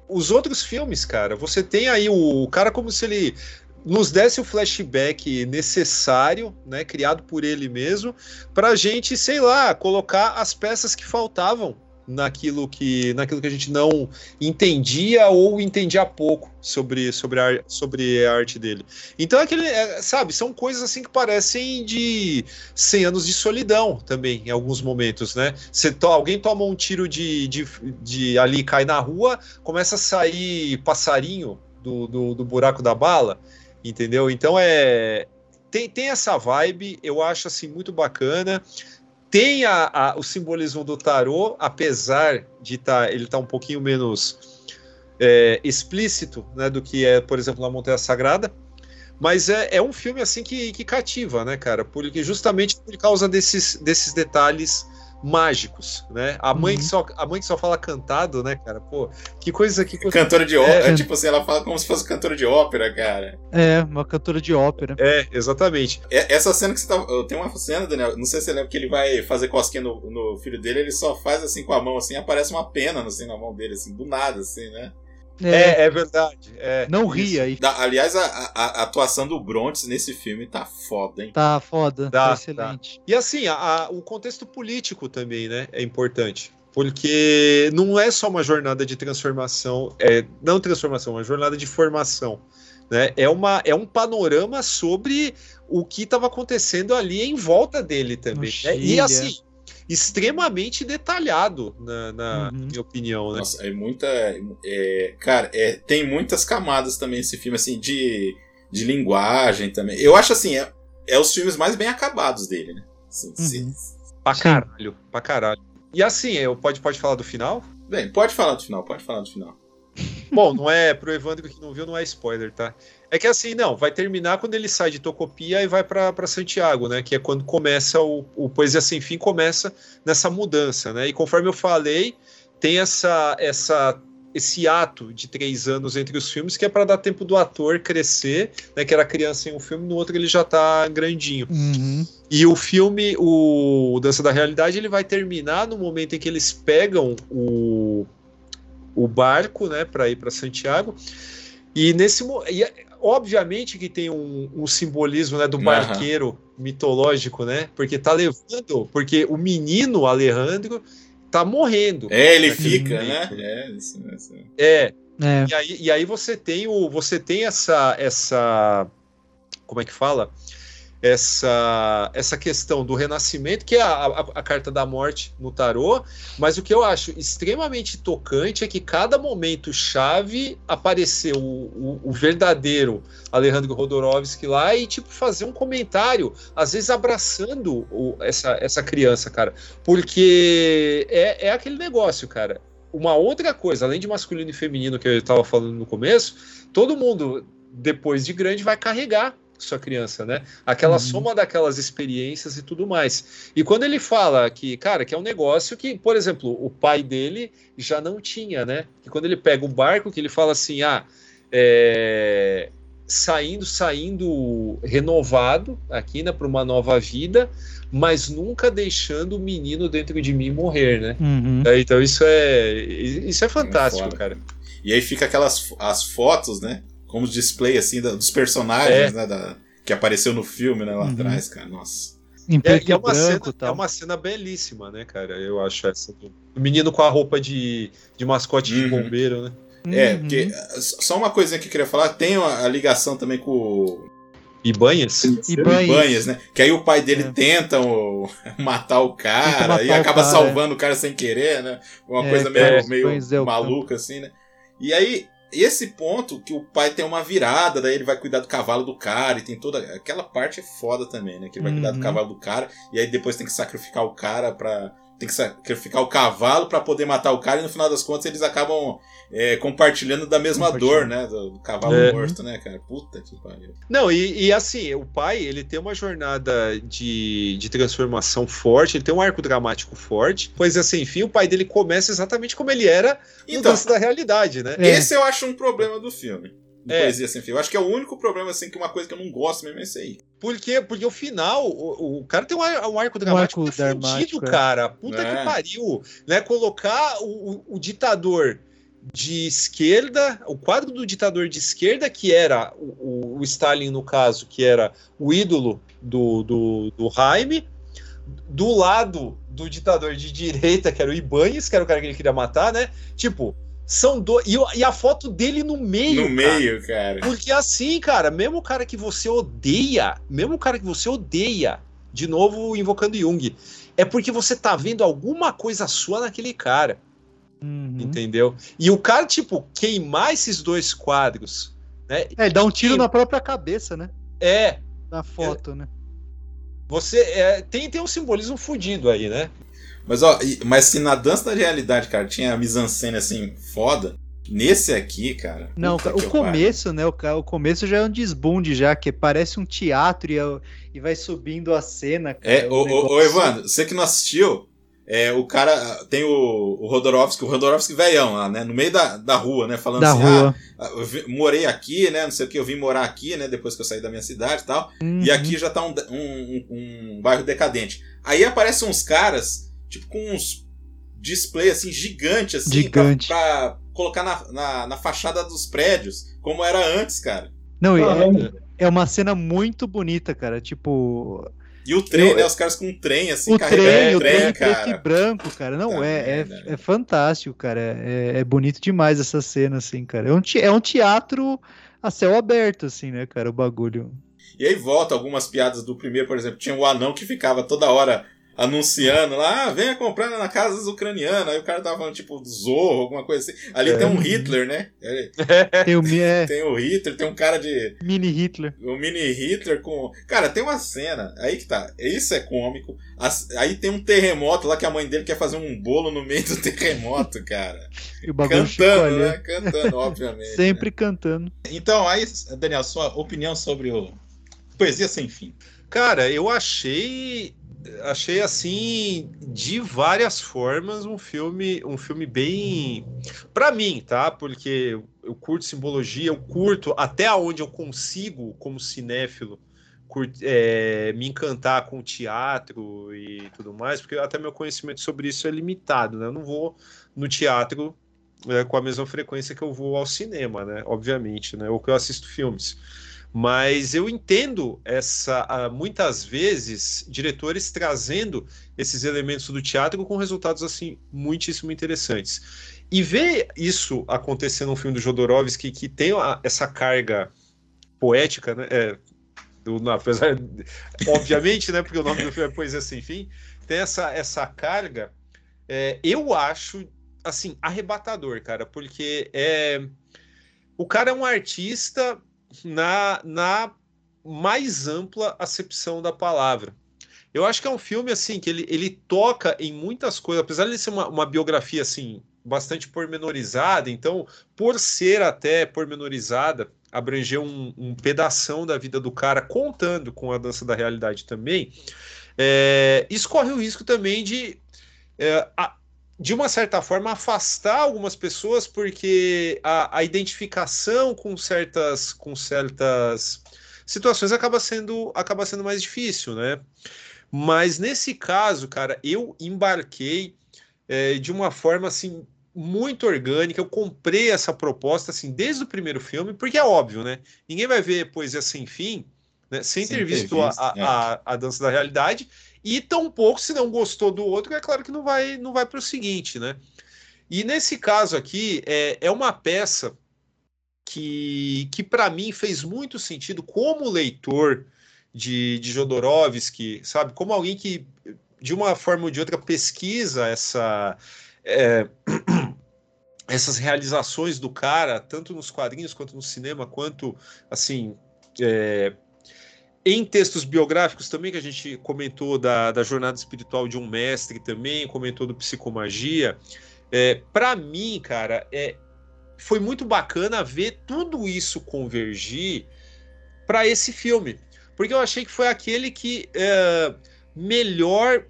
os outros filmes, cara. Você tem aí o, o cara como se ele nos desse o flashback necessário, né, criado por ele mesmo, pra gente, sei lá, colocar as peças que faltavam naquilo que, naquilo que a gente não entendia ou entendia pouco sobre, sobre, a, sobre a arte dele. Então, aquele, é, sabe, são coisas assim que parecem de 100 anos de solidão também, em alguns momentos, né? Você to, alguém toma um tiro de, de, de ali, cai na rua, começa a sair passarinho do, do, do buraco da bala, entendeu? Então, é. Tem, tem essa vibe, eu acho assim muito bacana tem a, a, o simbolismo do tarô, apesar de tá, ele estar tá um pouquinho menos é, explícito né, do que é, por exemplo, na Montanha Sagrada. Mas é, é um filme assim que, que cativa, né, cara? Porque justamente por causa desses, desses detalhes mágicos, né? A mãe, Uhum. que só, a mãe que só fala cantado, né, cara? Pô, que coisa que. Cantora de É, ópera, tipo assim, ela fala como se fosse cantora de ópera, cara. É, uma cantora de ópera. É, exatamente. É- Essa cena que você tá. Tem uma cena, Daniel, não sei se você lembra que ele vai fazer cosquinha no, no filho dele, ele só faz assim com a mão, assim, aparece uma pena assim, na mão dele, assim, do nada, assim, né? É, é verdade. é. Não Isso. ri aí. Da- aliás, a, a- a atuação do Brontes nesse filme tá foda, hein? Tá foda, Dá, tá excelente. E assim, a- a- o contexto político também, né, é importante. Porque não é só uma jornada de transformação, é, não transformação, uma jornada de formação. Né? É, uma, é um panorama sobre o que estava acontecendo ali em volta dele também. Né? E assim, extremamente detalhado, na, na Uhum. minha opinião. Né? Nossa, é muita. é, cara, é, tem muitas camadas também esse filme, assim, de, de linguagem também. Eu acho assim, é, é os filmes mais bem acabados dele, né? Assim, se- Uhum. Pra Sim. caralho, pra caralho. E assim, eu, pode, pode falar do final? Bem, pode falar do final, pode falar do final. Bom, não é pro Evandro que não viu, não é spoiler, tá? É que assim, não, vai terminar quando ele sai de Tocopia e vai pra Santiago, né? Que é quando começa o, o Poesia Sem Fim começa nessa mudança, né? E conforme eu falei, tem essa, essa esse ato de três anos entre os filmes que é para dar tempo do ator crescer, né? Que era criança em um filme, no outro ele já tá grandinho. Uhum. E o filme, o Dança da Realidade, ele vai terminar no momento em que eles pegam o, o barco, né, para ir para Santiago. E nesse e, é- obviamente que tem um, um simbolismo, né, do barqueiro mitológico, né? Porque tá levando, porque o menino Alejandro tá morrendo. É, ele fica, né? momento. É, isso, isso. É, É. e aí, e aí você tem o você tem essa essa como é que fala essa essa questão do renascimento que é a, a, a carta da morte no tarô mas o que eu acho extremamente tocante é que cada momento chave apareceu o, o, o verdadeiro Alejandro Rodorovsky lá e tipo fazer um comentário às vezes abraçando o- essa, essa criança cara. Porque é, é aquele negócio cara. Uma outra coisa, além de masculino e feminino que eu estava falando no começo, todo mundo, depois de grande, vai carregar sua criança, né? Aquela Uhum. soma daquelas experiências e tudo mais. E quando ele fala que, cara, que é um negócio que, por exemplo, o pai dele já não tinha, né? Que quando ele pega o barco, que ele fala assim, ah, é, saindo, saindo renovado aqui, né, para uma nova vida, mas nunca deixando o menino dentro de mim morrer, né? Uhum. É, então isso é isso é fantástico, foda. cara. E aí fica aquelas as fotos, né? Como display, assim, da- dos personagens, É. né? Da, que apareceu no filme, né? Lá Uhum. atrás, cara. Nossa. Em É, e é uma, branco cena, e é tal. uma cena belíssima, né, cara? Eu acho essa do o menino com a roupa de, de mascote de Uhum. bombeiro, né? É, Uhum. porque uh, só uma coisinha que eu queria falar, tem a, a ligação também com o E banhas? E banhos. Banhas, né? Que aí o pai dele É. tenta o- [LAUGHS] matar o cara matar e o acaba cara, salvando o cara sem querer, né? Uma É, coisa meio, meio é o maluca, assim, né? E aí, esse ponto que o pai tem uma virada, daí ele vai cuidar do cavalo do cara, e tem toda. Aquela parte é foda também, né? Que ele vai cuidar do Uhum. cavalo do cara, e aí depois tem que sacrificar o cara pra. Tem que sacrificar o cavalo pra poder matar o cara, e no final das contas eles acabam é, compartilhando da mesma dor, né? Do, do cavalo É. morto, né, cara? Puta que pariu. Não, e, e assim, o pai, ele tem uma jornada de, de transformação forte, ele tem um arco dramático forte, pois assim, enfim, o pai dele começa exatamente como ele era no Então, Dança da Realidade, né? É. Esse eu acho um problema do filme. Do É. Poesia Sem Fim. Eu acho que é o único problema, assim, que uma coisa que eu não gosto mesmo é isso aí. Porque, porque o final, o, o cara tem um, ar- um arco dramático arco que é cara. Puta É. que pariu. Né? Colocar o, o- o ditador de esquerda, o quadro do ditador de esquerda, que era o, o- o Stalin, no caso, que era o ídolo do, do, do Jaime, do lado do ditador de direita, que era o Ibanez, que era o cara que ele queria matar, né? Tipo, são dois. E, e a foto dele no meio. no cara. meio, cara. Porque assim, cara, mesmo o cara que você odeia, mesmo o cara que você odeia, de novo invocando Jung, é porque você tá vendo alguma coisa sua naquele cara, Uhum. entendeu? E o cara, tipo, queimar esses dois quadros, né? É, dá um tiro na própria cabeça, né? É, Na foto, né? você é, tem, tem um simbolismo fudido aí, né? Mas, ó, mas se na dança da realidade, cara, tinha a mise-en-scène assim, foda, Nesse aqui, cara. Não, o começo, né? O, o começo já é um desbunde já, que parece um teatro e, é- e vai subindo a cena. cara, É, um ô, ô, negócio- ô, Evandro, você que não assistiu, é, o cara tem o, o Rodorovski, o Rodorovski velhão lá, né? No meio da, da rua, né? Falando Da assim, rua. ah, morei aqui, né? Não sei o que, eu vim morar aqui, né? Depois que eu saí da minha cidade e tal. Uhum. E aqui já tá um, um, um- um bairro decadente. Aí aparecem uns caras, tipo, com uns display assim, gigante, assim, Gigante. Pra, pra colocar na, na, na fachada dos prédios, como era antes, cara. Não, Caramba. é, é uma cena muito bonita, cara. Tipo, E o trem, Eu- né? Os caras com um trem, assim, o carregando trem, o trem preto cara. e branco, cara. Não, Puta é, é, merda. é fantástico, cara. É, é bonito demais essa cena, assim, cara. É um, te- é um teatro a céu aberto, assim, né, cara? O bagulho. E aí volta algumas piadas do primeiro, por exemplo, tinha o anão que ficava toda hora anunciando lá, ah, venha comprar na casa dos ucranianos. Aí o cara tava falando, tipo, do Zorro, alguma coisa assim. Ali É. tem um Hitler, né? [LAUGHS] Tem o é, Tem o Hitler, tem um cara de. mini Hitler. O mini Hitler com. Cara, tem uma cena, aí que tá. Isso é cômico. As- Aí tem um terremoto lá que a mãe dele quer fazer um bolo no meio do [LAUGHS] terremoto, cara. E o bagulho Cantando, né? Cantando, obviamente. Sempre cantando. Então, aí, Daniel, sua opinião sobre o Poesia Sem Fim. Cara, eu achei achei assim de várias formas um filme um filme bem Pra mim, tá? Porque eu curto simbologia, eu curto até onde eu consigo como cinéfilo é, me encantar com teatro e tudo mais, porque até meu conhecimento sobre isso é limitado, né? Eu não vou no teatro é, com a mesma frequência que eu vou ao cinema, né? Obviamente, né? Ou que eu assisto filmes. Mas eu entendo essa muitas vezes diretores trazendo esses elementos do teatro com resultados assim muitíssimo interessantes. E ver isso acontecer num filme do Jodorowsky que tem essa carga poética, né? É, do, não, apesar, obviamente, né? Porque o nome do filme é Poesia Sem Fim, tem essa, essa carga. é, eu acho assim arrebatador, cara, porque é o cara é um artista na, na mais ampla acepção da palavra. Eu acho que é um filme assim que ele, ele toca em muitas coisas, apesar de ser uma, uma biografia assim bastante pormenorizada, então por ser até pormenorizada, abranger um, um pedação da vida do cara contando com a dança da realidade também, é, isso corre o risco também de é, de uma certa forma, afastar algumas pessoas, porque a, a identificação com certas, com certas situações acaba sendo, acaba sendo mais difícil, né? Mas nesse caso, cara, eu embarquei é, de uma forma assim muito orgânica. Eu comprei essa proposta assim desde o primeiro filme, porque é óbvio, né? Ninguém vai ver Poesia Sem Fim né, sem, Sem ter visto, visto, a, é. a, a dança da realidade. E tampouco, se não gostou do outro, é claro que não vai, não vai para o seguinte, né? E nesse caso aqui, é, é uma peça que, que para mim fez muito sentido como leitor de, de Jodorowsky, sabe? Como alguém que, de uma forma ou de outra, pesquisa essa. é, [CLEARS THROAT] essas realizações do cara, tanto nos quadrinhos quanto no cinema, quanto assim. é, em textos biográficos também, que a gente comentou da, da jornada espiritual de um mestre também, comentou do psicomagia. É, para mim, cara, é, foi muito bacana ver tudo isso convergir para esse filme. Porque eu achei que foi aquele que é, melhor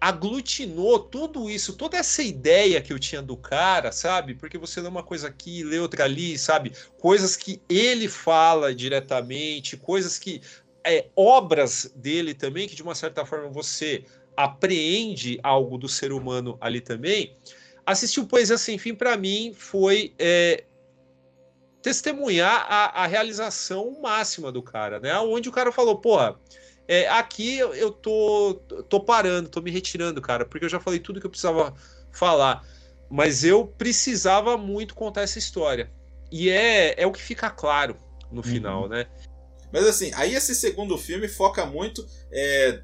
aglutinou tudo isso, toda essa ideia que eu tinha do cara, sabe? Porque você lê uma coisa aqui, lê outra ali, sabe? Coisas que ele fala diretamente, coisas que é, obras dele também, que de uma certa forma você apreende algo do ser humano ali também. Assistir o Poesia Sem Fim, para mim, foi é, testemunhar a, a, realização máxima do cara, né? Onde o cara falou, porra, é, aqui eu, tô, tô parando, tô me retirando, cara, porque eu já falei tudo que eu precisava falar. Mas eu precisava muito contar essa história. E é, é o que fica claro no final, Uhum. né? Mas assim, aí esse segundo filme foca muito é,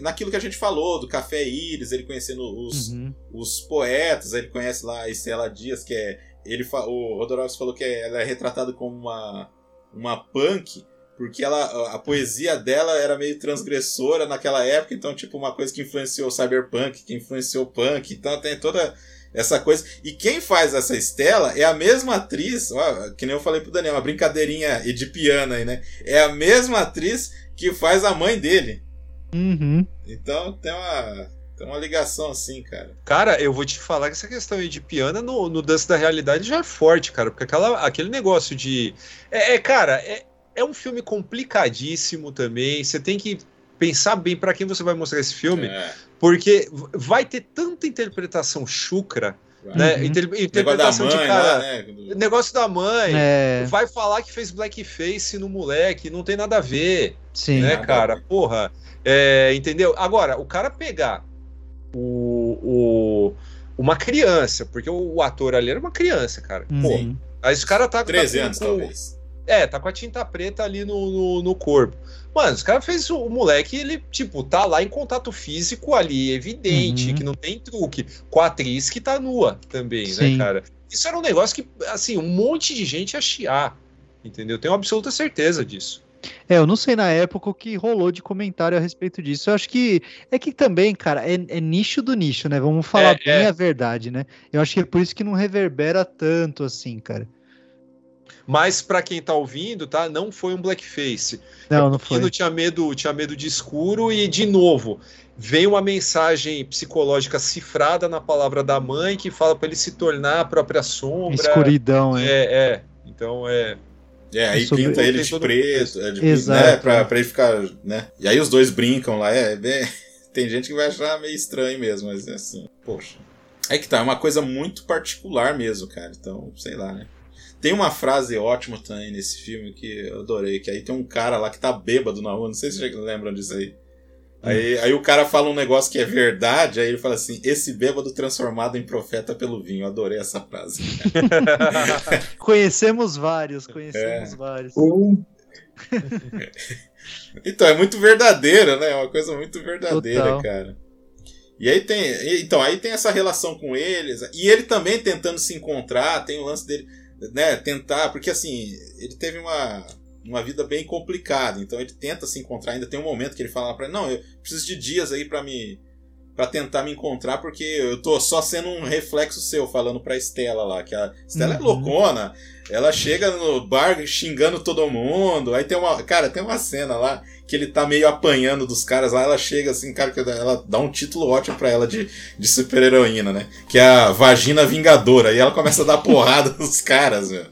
naquilo que a gente falou, do Café Íris, ele conhecendo os, Uhum. os poetas, ele conhece lá a Estela Dias, que é. Ele, o Rodorovsky falou que é- ela é retratada como uma, uma punk, porque ela, a- a poesia dela era meio transgressora naquela época, então, tipo, uma coisa que influenciou o cyberpunk, que influenciou o punk, então tem toda essa coisa. E quem faz essa Estela é a mesma atriz, ó, que nem eu falei pro Daniel, uma brincadeirinha edipiana aí, né? É a mesma atriz que faz a mãe dele. Uhum. Então tem uma, tem uma ligação assim, cara. Cara, eu vou te falar que essa questão de piano no, no Dance da Realidade já é forte, cara, porque aquela, aquele negócio de. É, é, cara, é, é um filme complicadíssimo também. Você tem que pensar bem para quem você vai mostrar esse filme, É. porque vai ter tanta interpretação chucra, né? Uhum. Inter- Negócio da interpretação mãe de cara. lá, né? Negócio da mãe. É, Vai falar que fez blackface no moleque, não tem nada a ver, sim. né, cara? ver. Porra, é, entendeu? Agora, o cara pegar o, o- uma criança, porque o, o ator ali era uma criança, cara. Pô, Uhum. aí esse cara tá, tá 13 com- anos, com- talvez. É, tá com a tinta preta ali no, no, no corpo. Mano, os caras fez o, o moleque, ele, tipo, tá lá em contato físico ali, evidente, Uhum. que não tem truque. Com a atriz que tá nua também, Sim. né, cara? Isso era um negócio que, assim, um monte de gente ia chiar. Entendeu? Tenho absoluta certeza disso. É, eu não sei na época o que rolou de comentário a respeito disso. Eu acho que é que também, cara, é, é nicho do nicho, né? Vamos falar É, bem é. a verdade, né? Eu acho que é por isso que não reverbera tanto assim, cara. Mas pra quem tá ouvindo, tá? Não foi um blackface. Não, não foi. tinha medo, tinha medo de escuro e, de novo, vem uma mensagem psicológica cifrada na palavra da mãe que fala pra ele se tornar a própria sombra. Escuridão, é. É, é. Então é. É, aí Sobre- pinta ele de preto, é, de, Exato. né, pra, pra ele ficar, né? E aí os dois brincam lá, é, bem- [LAUGHS] tem gente que vai achar meio estranho mesmo, mas é assim, poxa. É que tá, é uma coisa muito particular mesmo, cara, então, sei lá, né? Tem uma frase ótima também nesse filme que eu adorei, que aí tem um cara lá que tá bêbado na rua, não sei se vocês lembram disso aí. Aí, aí o cara fala um negócio que é verdade, aí ele fala assim: esse bêbado transformado em profeta pelo vinho. Adorei essa frase. [LAUGHS] Conhecemos vários, conhecemos É. vários. Ou [LAUGHS] Então, é muito verdadeira, né? É uma coisa muito verdadeira, Total. cara. E aí tem. Então, aí tem essa relação com eles. E ele também tentando se encontrar, tem o lance dele, né? Tentar, porque assim, ele teve uma, uma vida bem complicada. Então ele tenta se encontrar. Ainda tem um momento que ele fala ele, não, eu preciso de dias aí pra me. para tentar me encontrar, porque eu tô só sendo um reflexo seu, falando pra Estela lá, que a Estela é Uhum. loucona. Ela chega no bar xingando todo mundo. Aí tem uma. Cara, tem uma cena lá que ele tá meio apanhando dos caras lá. Ela chega assim, cara, que ela dá um título ótimo pra ela de, de super-heroína, né? Que é a Vagina Vingadora. E ela começa a dar porrada [LAUGHS] nos caras, meu.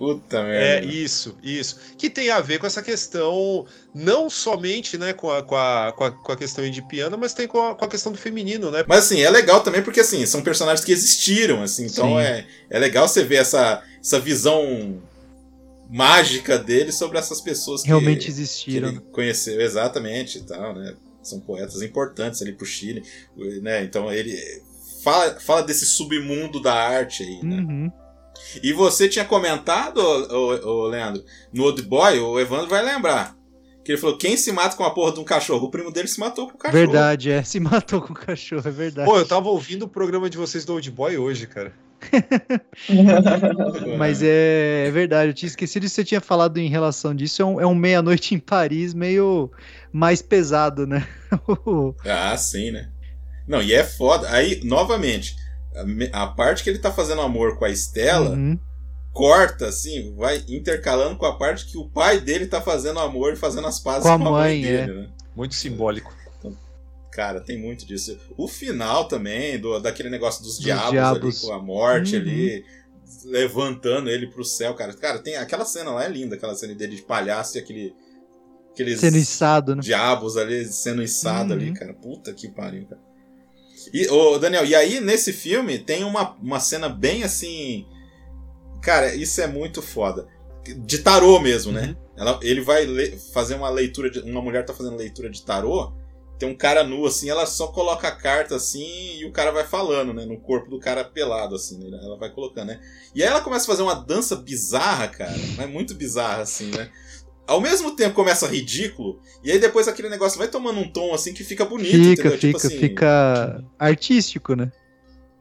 Puta É merda. isso, isso. Que tem a ver com essa questão, não somente né, com, a, com, a, com, a, com a questão de piano, mas tem com a, com a questão do feminino, né? Mas assim, é legal também porque assim, são personagens que existiram, assim, então Sim. é, é legal você ver essa, essa visão mágica dele sobre essas pessoas que Realmente que existiram. ele conheceu exatamente e tal, né? São poetas importantes ali pro Chile, né? Então ele fala, fala desse submundo da arte aí, né? Uhum. E você tinha comentado, ô, ô, ô, Leandro, no Old Boy, o Evandro vai lembrar. Que ele falou: quem se mata com a porra de um cachorro? O primo dele se matou com o cachorro. Verdade, é. Se matou com o cachorro, é verdade. Pô, eu tava ouvindo o programa de vocês do Old Boy hoje, cara. [LAUGHS] Mas é, é verdade, eu tinha esquecido que você tinha falado em relação disso. É um, é um meia-noite em Paris meio mais pesado, né? [LAUGHS] Ah, sim, né? Não, e é foda. Aí, novamente, a, parte que ele tá fazendo amor com a Estela Uhum. corta, assim, vai intercalando com a parte que o pai dele tá fazendo amor e fazendo as pazes Com a com a mãe, mãe, é. dele, né? Muito simbólico. Cara, tem muito disso. O final também, do, daquele negócio dos, Dos diabos, diabos. ali, com a morte Uhum. ali, levantando ele pro céu, cara. Cara, tem aquela cena lá é linda, aquela cena dele de palhaço e aquele. Aqueles Sendo içado, né? diabos ali sendo içado ali, Uhum. cara. Puta que pariu, cara. E, ô, Daniel, e aí nesse filme tem uma, uma cena bem assim. Cara, isso é muito foda. De tarô mesmo, né? Ela, ele vai le- fazer uma leitura de. Uma mulher tá fazendo leitura de tarô. Tem um cara nu, assim, ela só coloca a carta assim e o cara vai falando, né? No corpo do cara pelado, assim, né? Ela vai colocando, né? E aí ela começa a fazer uma dança bizarra, cara. Mas muito bizarra, assim, né? Ao mesmo tempo começa ridículo, e aí depois aquele negócio vai tomando um tom assim que fica bonito, Fica, entendeu? fica, tipo assim, fica artístico, né?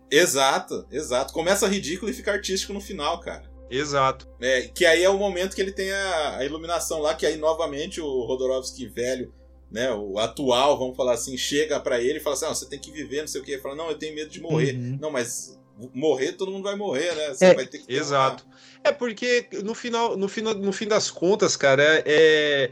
Exato, exato. Começa ridículo e fica artístico no final, cara. Exato. É, que aí é o momento que ele tem a, a iluminação lá, que aí novamente o Rodorovsky velho né, o atual, vamos falar assim, chega para ele e fala assim: ah, você tem que viver, não sei o que. Ele fala: não, eu tenho medo de morrer. Uhum. Não, mas morrer, todo mundo vai morrer, né? Você É, vai ter que ter Exato. É porque no final, no final, no fim das contas, cara, é,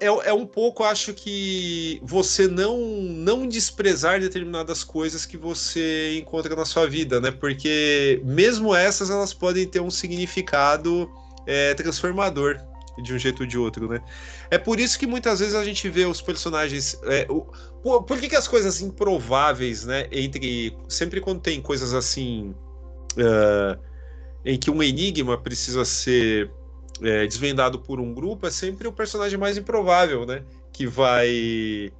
é, é um pouco, acho que você não não desprezar determinadas coisas que você encontra na sua vida, né? Porque mesmo essas elas podem ter um significado é, transformador de um jeito ou de outro, né? É por isso que muitas vezes a gente vê os personagens. é, o- por, por que, que as coisas improváveis, né? Entre sempre quando tem coisas assim ah, em que um enigma precisa ser é, desvendado por um grupo, é sempre o personagem mais improvável, né? Que vai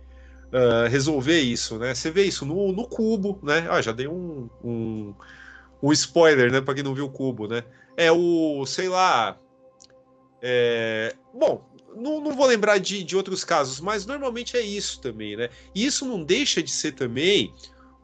ah, resolver isso, né? Você vê isso no, no Cubo, né? Ah, já dei um, um, um spoiler, né? Para quem não viu o Cubo, né? É o, sei lá. é, bom, não, não vou lembrar de, de outros casos, mas normalmente é isso também, né? E isso não deixa de ser também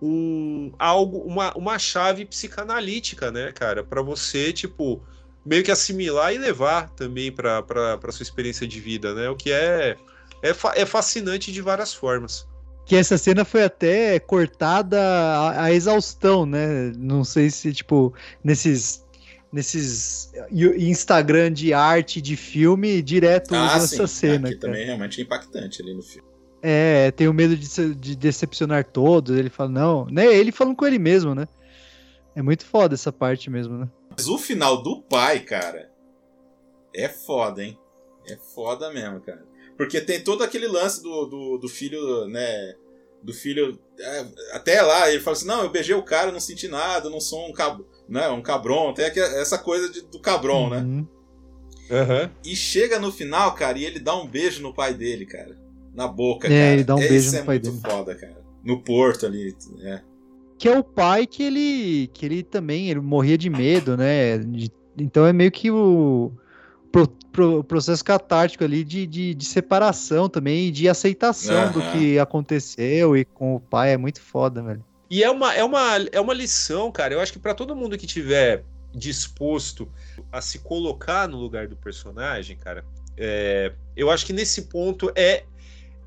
um algo, uma, uma chave psicanalítica, né, cara, para você tipo meio que assimilar e levar também para sua experiência de vida, né? O que é é, é fascinante de várias formas. Que essa cena foi até cortada a, a exaustão, né? Não sei se, tipo, nesses. Nesses Instagram de arte, de filme, direto Ah, usam sim. essa cena. Aqui cara. também é realmente impactante ali no filme. É, tenho medo de, de decepcionar todos. Ele fala, não, né? Ele falando com ele mesmo, né? É muito foda essa parte mesmo, né? Mas o final do pai, cara, é foda, hein? É foda mesmo, cara. Porque tem todo aquele lance do, do, do filho, né? Do filho. é, até lá, ele fala assim: não, eu beijei o cara, não senti nada, não sou um cab... né, um cabron. Tem aqui- essa coisa de- do cabron, né? Uhum. E chega no final, cara, e ele dá um beijo no pai dele, cara. Na boca, É, cara. ele dá um É, beijo no é pai muito dele. foda, cara. No porto ali. É. Que é o pai que ele, que ele também ele morria de medo, né? De- então é meio que o pro- pro- processo catártico ali de, de, de separação também e de aceitação do Aham. que aconteceu e com o pai é muito foda, velho. E é uma, é uma, é uma lição, cara. Eu acho que para todo mundo que tiver disposto a se colocar no lugar do personagem, cara, é, eu acho que nesse ponto é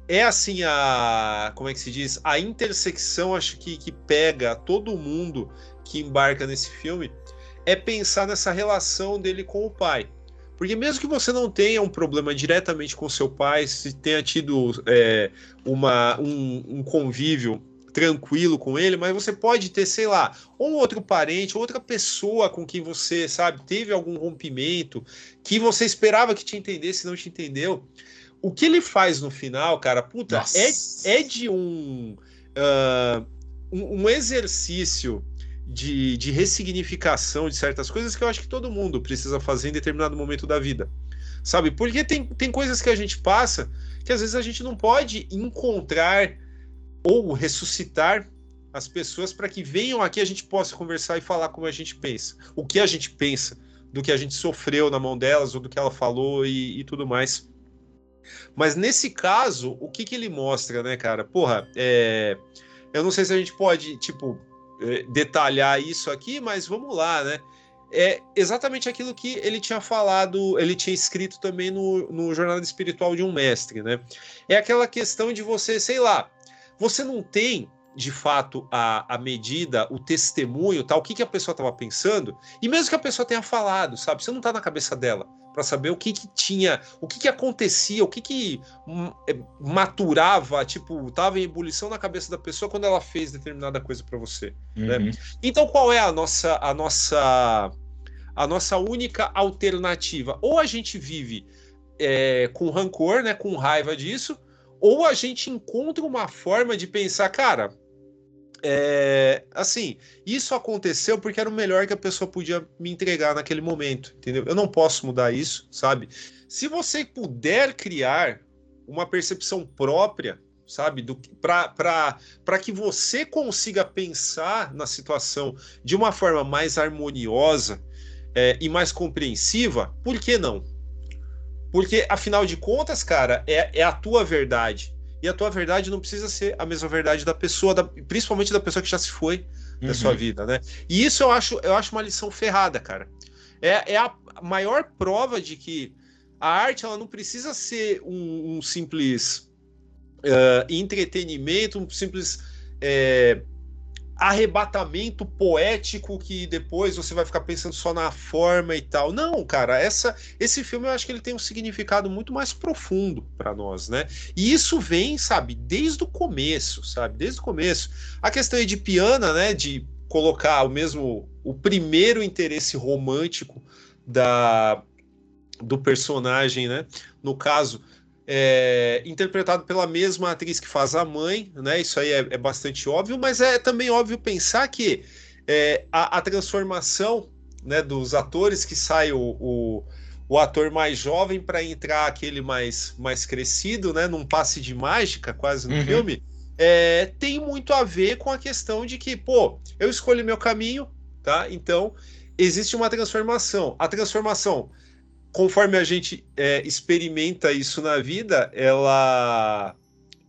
é assim a como é que se diz a intersecção acho que, que pega todo mundo que embarca nesse filme é pensar nessa relação dele com o pai porque mesmo que você não tenha um problema diretamente com seu pai se tenha tido é, uma, um, um convívio tranquilo com ele, mas você pode ter, sei lá, um outro parente, outra pessoa com quem você, sabe, teve algum rompimento, que você esperava que te entendesse e não te entendeu. O que ele faz no final, cara, puta, Nossa. é, é de um, ah, um, um exercício de, de ressignificação de certas coisas que eu acho que todo mundo precisa fazer em determinado momento da vida. Sabe? Porque tem, tem coisas que a gente passa que às vezes a gente não pode encontrar ou ressuscitar as pessoas para que venham aqui a gente possa conversar e falar como a gente pensa. O que a gente pensa, do que a gente sofreu na mão delas, ou do que ela falou e, e tudo mais. Mas nesse caso, o que, que ele mostra, né, cara? Porra, é... eu não sei se a gente pode, tipo, é, detalhar isso aqui, mas vamos lá, né? É exatamente aquilo que ele tinha falado, ele tinha escrito também no, no Jornada Espiritual de um Mestre, né? É aquela questão de você, sei lá, você não tem de fato a, a medida, o testemunho, tal, o que, que a pessoa estava pensando, e mesmo que a pessoa tenha falado, sabe, você não está na cabeça dela para saber o que, que tinha, o que, que acontecia, o que, que hum, é, maturava, tipo, tava em ebulição na cabeça da pessoa quando ela fez determinada coisa para você. Né? Uhum. Então, qual é a nossa, a nossa, a nossa única alternativa? Ou a gente vive é, com rancor, né, com raiva disso, ou a gente encontra uma forma de pensar, cara, é, assim, isso aconteceu porque era o melhor que a pessoa podia me entregar naquele momento, entendeu? Eu não posso mudar isso, sabe? Se você puder criar uma percepção própria, sabe, para que você consiga pensar na situação de uma forma mais harmoniosa é, e mais compreensiva, por que não? Porque, afinal de contas, cara, é, é a tua verdade. E a tua verdade não precisa ser a mesma verdade da pessoa, da, principalmente da pessoa que já se foi da Uhum. sua vida, né? E isso eu acho, eu acho uma lição ferrada, cara. É, é a maior prova de que a arte ela não precisa ser um, um simples uh, entretenimento, um simples é, arrebatamento poético que depois você vai ficar pensando só na forma e tal. Não, cara, essa, esse filme eu acho que ele tem um significado muito mais profundo para nós, né? E isso vem, sabe, desde o começo, sabe? Desde o começo. A questão de piana, né, de colocar o mesmo o primeiro interesse romântico da do personagem, né? No caso, é, interpretado pela mesma atriz que faz a mãe, né? Isso aí é, é bastante óbvio, mas é também óbvio pensar que é, a, a, transformação né, dos atores que sai o, o, o ator mais jovem para entrar aquele mais, mais crescido, né? Num passe de mágica, quase no uhum. filme, é, tem muito a ver com a questão de que, pô, eu escolhi meu caminho, tá? Então existe uma transformação. A transformação conforme a gente é, experimenta isso na vida, ela,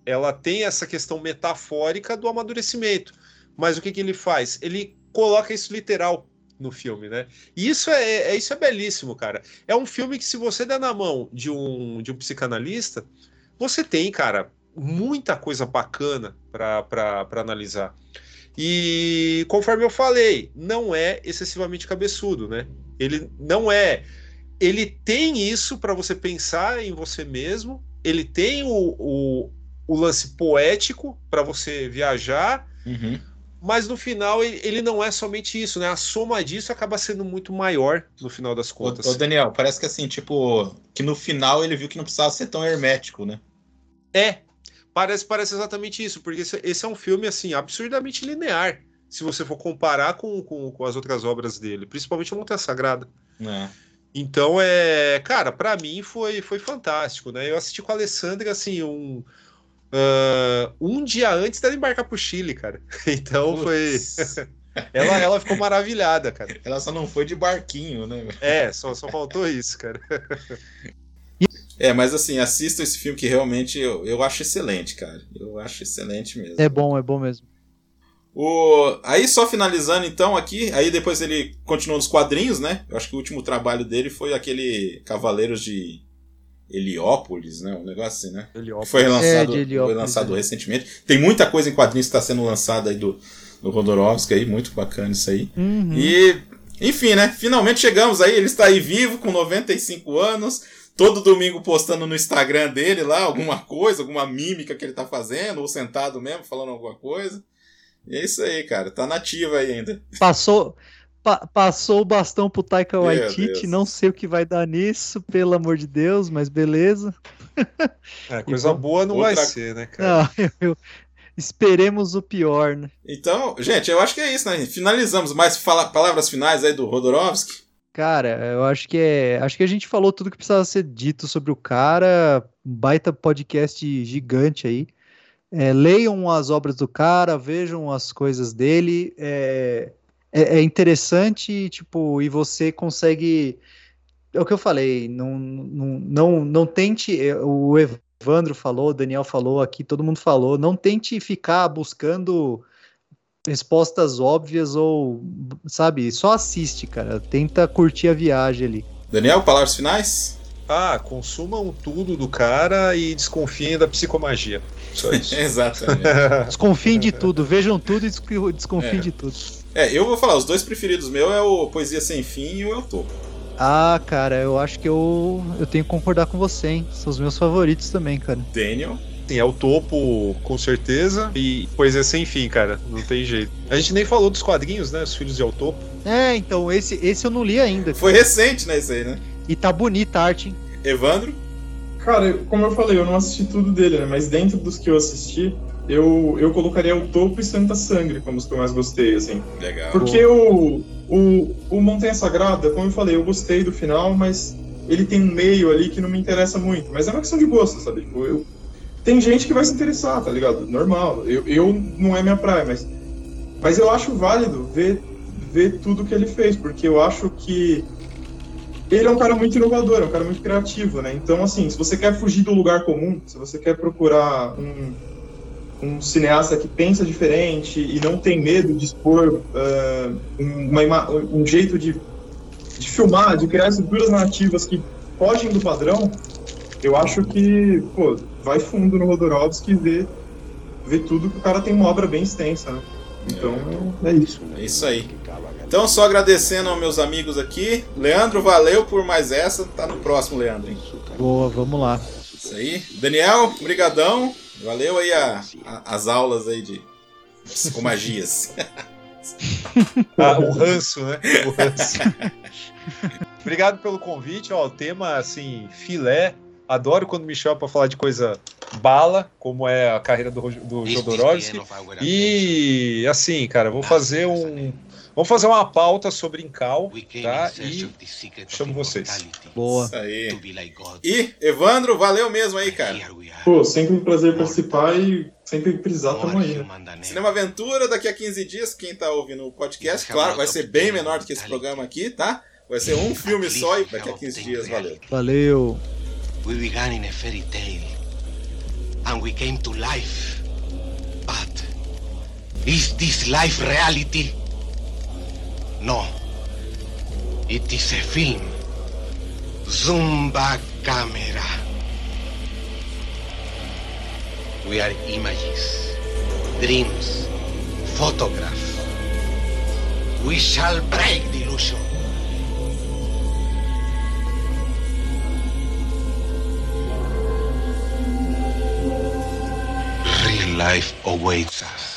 ela tem essa questão metafórica do amadurecimento. Mas o que, que ele faz? Ele coloca isso literal no filme, né? E isso é, é, isso é belíssimo, cara. É um filme que, se você der na mão de um, de um psicanalista, você tem, cara, muita coisa bacana para analisar. E conforme eu falei, não é excessivamente cabeçudo, né? Ele não é ele tem isso para você pensar em você mesmo, ele tem o, o, o lance poético para você viajar, uhum. mas no final ele, ele, não é somente isso, né? A soma disso acaba sendo muito maior no final das contas. Ô, ô, Daniel, parece que assim, tipo, que no final ele viu que não precisava ser tão hermético, né? É, parece, parece exatamente isso, porque esse, esse é um filme, assim, absurdamente linear, se você for comparar com, com, com as outras obras dele, principalmente a Montanha Sagrada. É. Então, é, cara, para mim foi, foi fantástico, né? Eu assisti com a Alessandra, assim, um, uh, um dia antes dela embarcar pro Chile, cara. [LAUGHS] Então Putz. foi. [LAUGHS] ela, ela ficou maravilhada, cara. Ela só não foi de barquinho, né? É, só, só faltou isso, cara. [LAUGHS] É, mas assim, assista esse filme que realmente eu, eu acho excelente, cara. Eu acho excelente mesmo. É bom, é bom mesmo. O... Aí só finalizando então aqui, aí depois ele continuou nos quadrinhos, né? Eu acho que o último trabalho dele foi aquele Cavaleiros de Heliópolis, né? Um negócio assim, né? Foi lançado, é, foi lançado é. recentemente. Tem muita coisa em quadrinhos que está sendo lançada aí do, do Rodorovsky aí, muito bacana isso aí. Uhum. E, enfim, né? Finalmente chegamos aí, ele está aí vivo com 95 anos, todo domingo postando no Instagram dele lá alguma coisa, alguma mímica que ele está fazendo, ou sentado mesmo falando alguma coisa. É isso aí, cara. Tá nativa aí ainda. Passou, pa, passou o bastão pro Taika Waititi. Não sei o que vai dar nisso, pelo amor de Deus, mas beleza. É, coisa boa não outra... vai ser, né, cara? Não, eu, [LAUGHS] eu, esperemos o pior, né? Então, gente, eu acho que é isso, né? Finalizamos. Mais fala, palavras finais aí do Rodorovsky? Cara, eu acho que é. Acho que a gente falou tudo que precisava ser dito sobre o cara. Um baita podcast gigante aí. É, leiam as obras do cara, vejam as coisas dele. É, é, é, interessante, tipo, e você consegue. É o que eu falei, não, não, não, não tente. É, o Evandro falou, o Daniel falou aqui, todo mundo falou, não tente ficar buscando respostas óbvias ou, sabe, só assiste, cara. Tenta curtir a viagem ali. Daniel, palavras finais? Ah, consumam tudo do cara e desconfiem da psicomagia. Só [LAUGHS] isso. Exatamente. [LAUGHS] desconfiem de tudo, vejam tudo e desconfiem é. de tudo. É, eu vou falar, os dois preferidos meus é o Poesia Sem Fim e o Eu Tô. Ah, cara, eu acho que eu, eu tenho que concordar com você, hein? São os meus favoritos também, cara. Daniel? Sim, é o topo, com certeza. E Poesia Sem Fim, cara. Não tem jeito. A gente nem falou dos quadrinhos, né? Os Filhos de El Topo. É, então, esse, esse eu não li ainda. Foi recente, né, esse aí, né? E tá bonita a arte, hein? Evandro? Cara, como eu falei, eu não assisti tudo dele, né? Mas dentro dos que eu assisti, eu, eu colocaria o Topo e Santa Sangre como os que eu mais gostei, assim. Legal. Porque o, o, o Montanha Sagrada, como eu falei, eu gostei do final, mas ele tem um meio ali que não me interessa muito. Mas é uma questão de gosto, sabe? Tipo, eu, tem gente que vai se interessar, tá ligado? Normal. Eu, eu não é minha praia, mas, mas eu acho válido ver, ver tudo que ele fez, porque eu acho que ele é um cara muito inovador, é um cara muito criativo, né? Então, assim, se você quer fugir do lugar comum, se você quer procurar um, um cineasta que pensa diferente e não tem medo de expor uh, uma, um jeito de, de filmar, de criar estruturas narrativas que fogem do padrão, eu acho que, pô, vai fundo no Rodorovsky e vê, vê tudo que o cara tem uma obra bem extensa, né? Então, é isso. É isso aí. Então, só agradecendo aos meus amigos aqui. Leandro, valeu por mais essa. Tá no próximo, Leandro. Hein? Boa, vamos lá. Isso aí. Daniel, brigadão. Valeu aí a, a, as aulas aí de psicomagias. [LAUGHS] ah, o ranço, né? O ranço. [LAUGHS] Obrigado pelo convite. Ó, o tema, assim, filé. Adoro quando me chama para falar de coisa bala, como é a carreira do, do Jodorowsky. E, assim, cara, vou fazer um... Vamos fazer uma pauta sobre Incal, tá? E chamo vocês. Boa. Isso aí. E, Evandro, valeu mesmo aí, cara. Pô, sempre um prazer participar e sempre precisar, tamo aí. Né? Cinema Aventura, daqui a 15 dias, quem tá ouvindo o podcast, claro, vai ser bem menor do que esse programa aqui, tá? Vai ser um filme só e daqui a 15 dias, valeu. Valeu. We began in a fairy tale, and we came to life. But is this life reality? No. It is a film. Zumba camera. We are images, dreams, photographs. We shall break the illusion. Real life awaits us.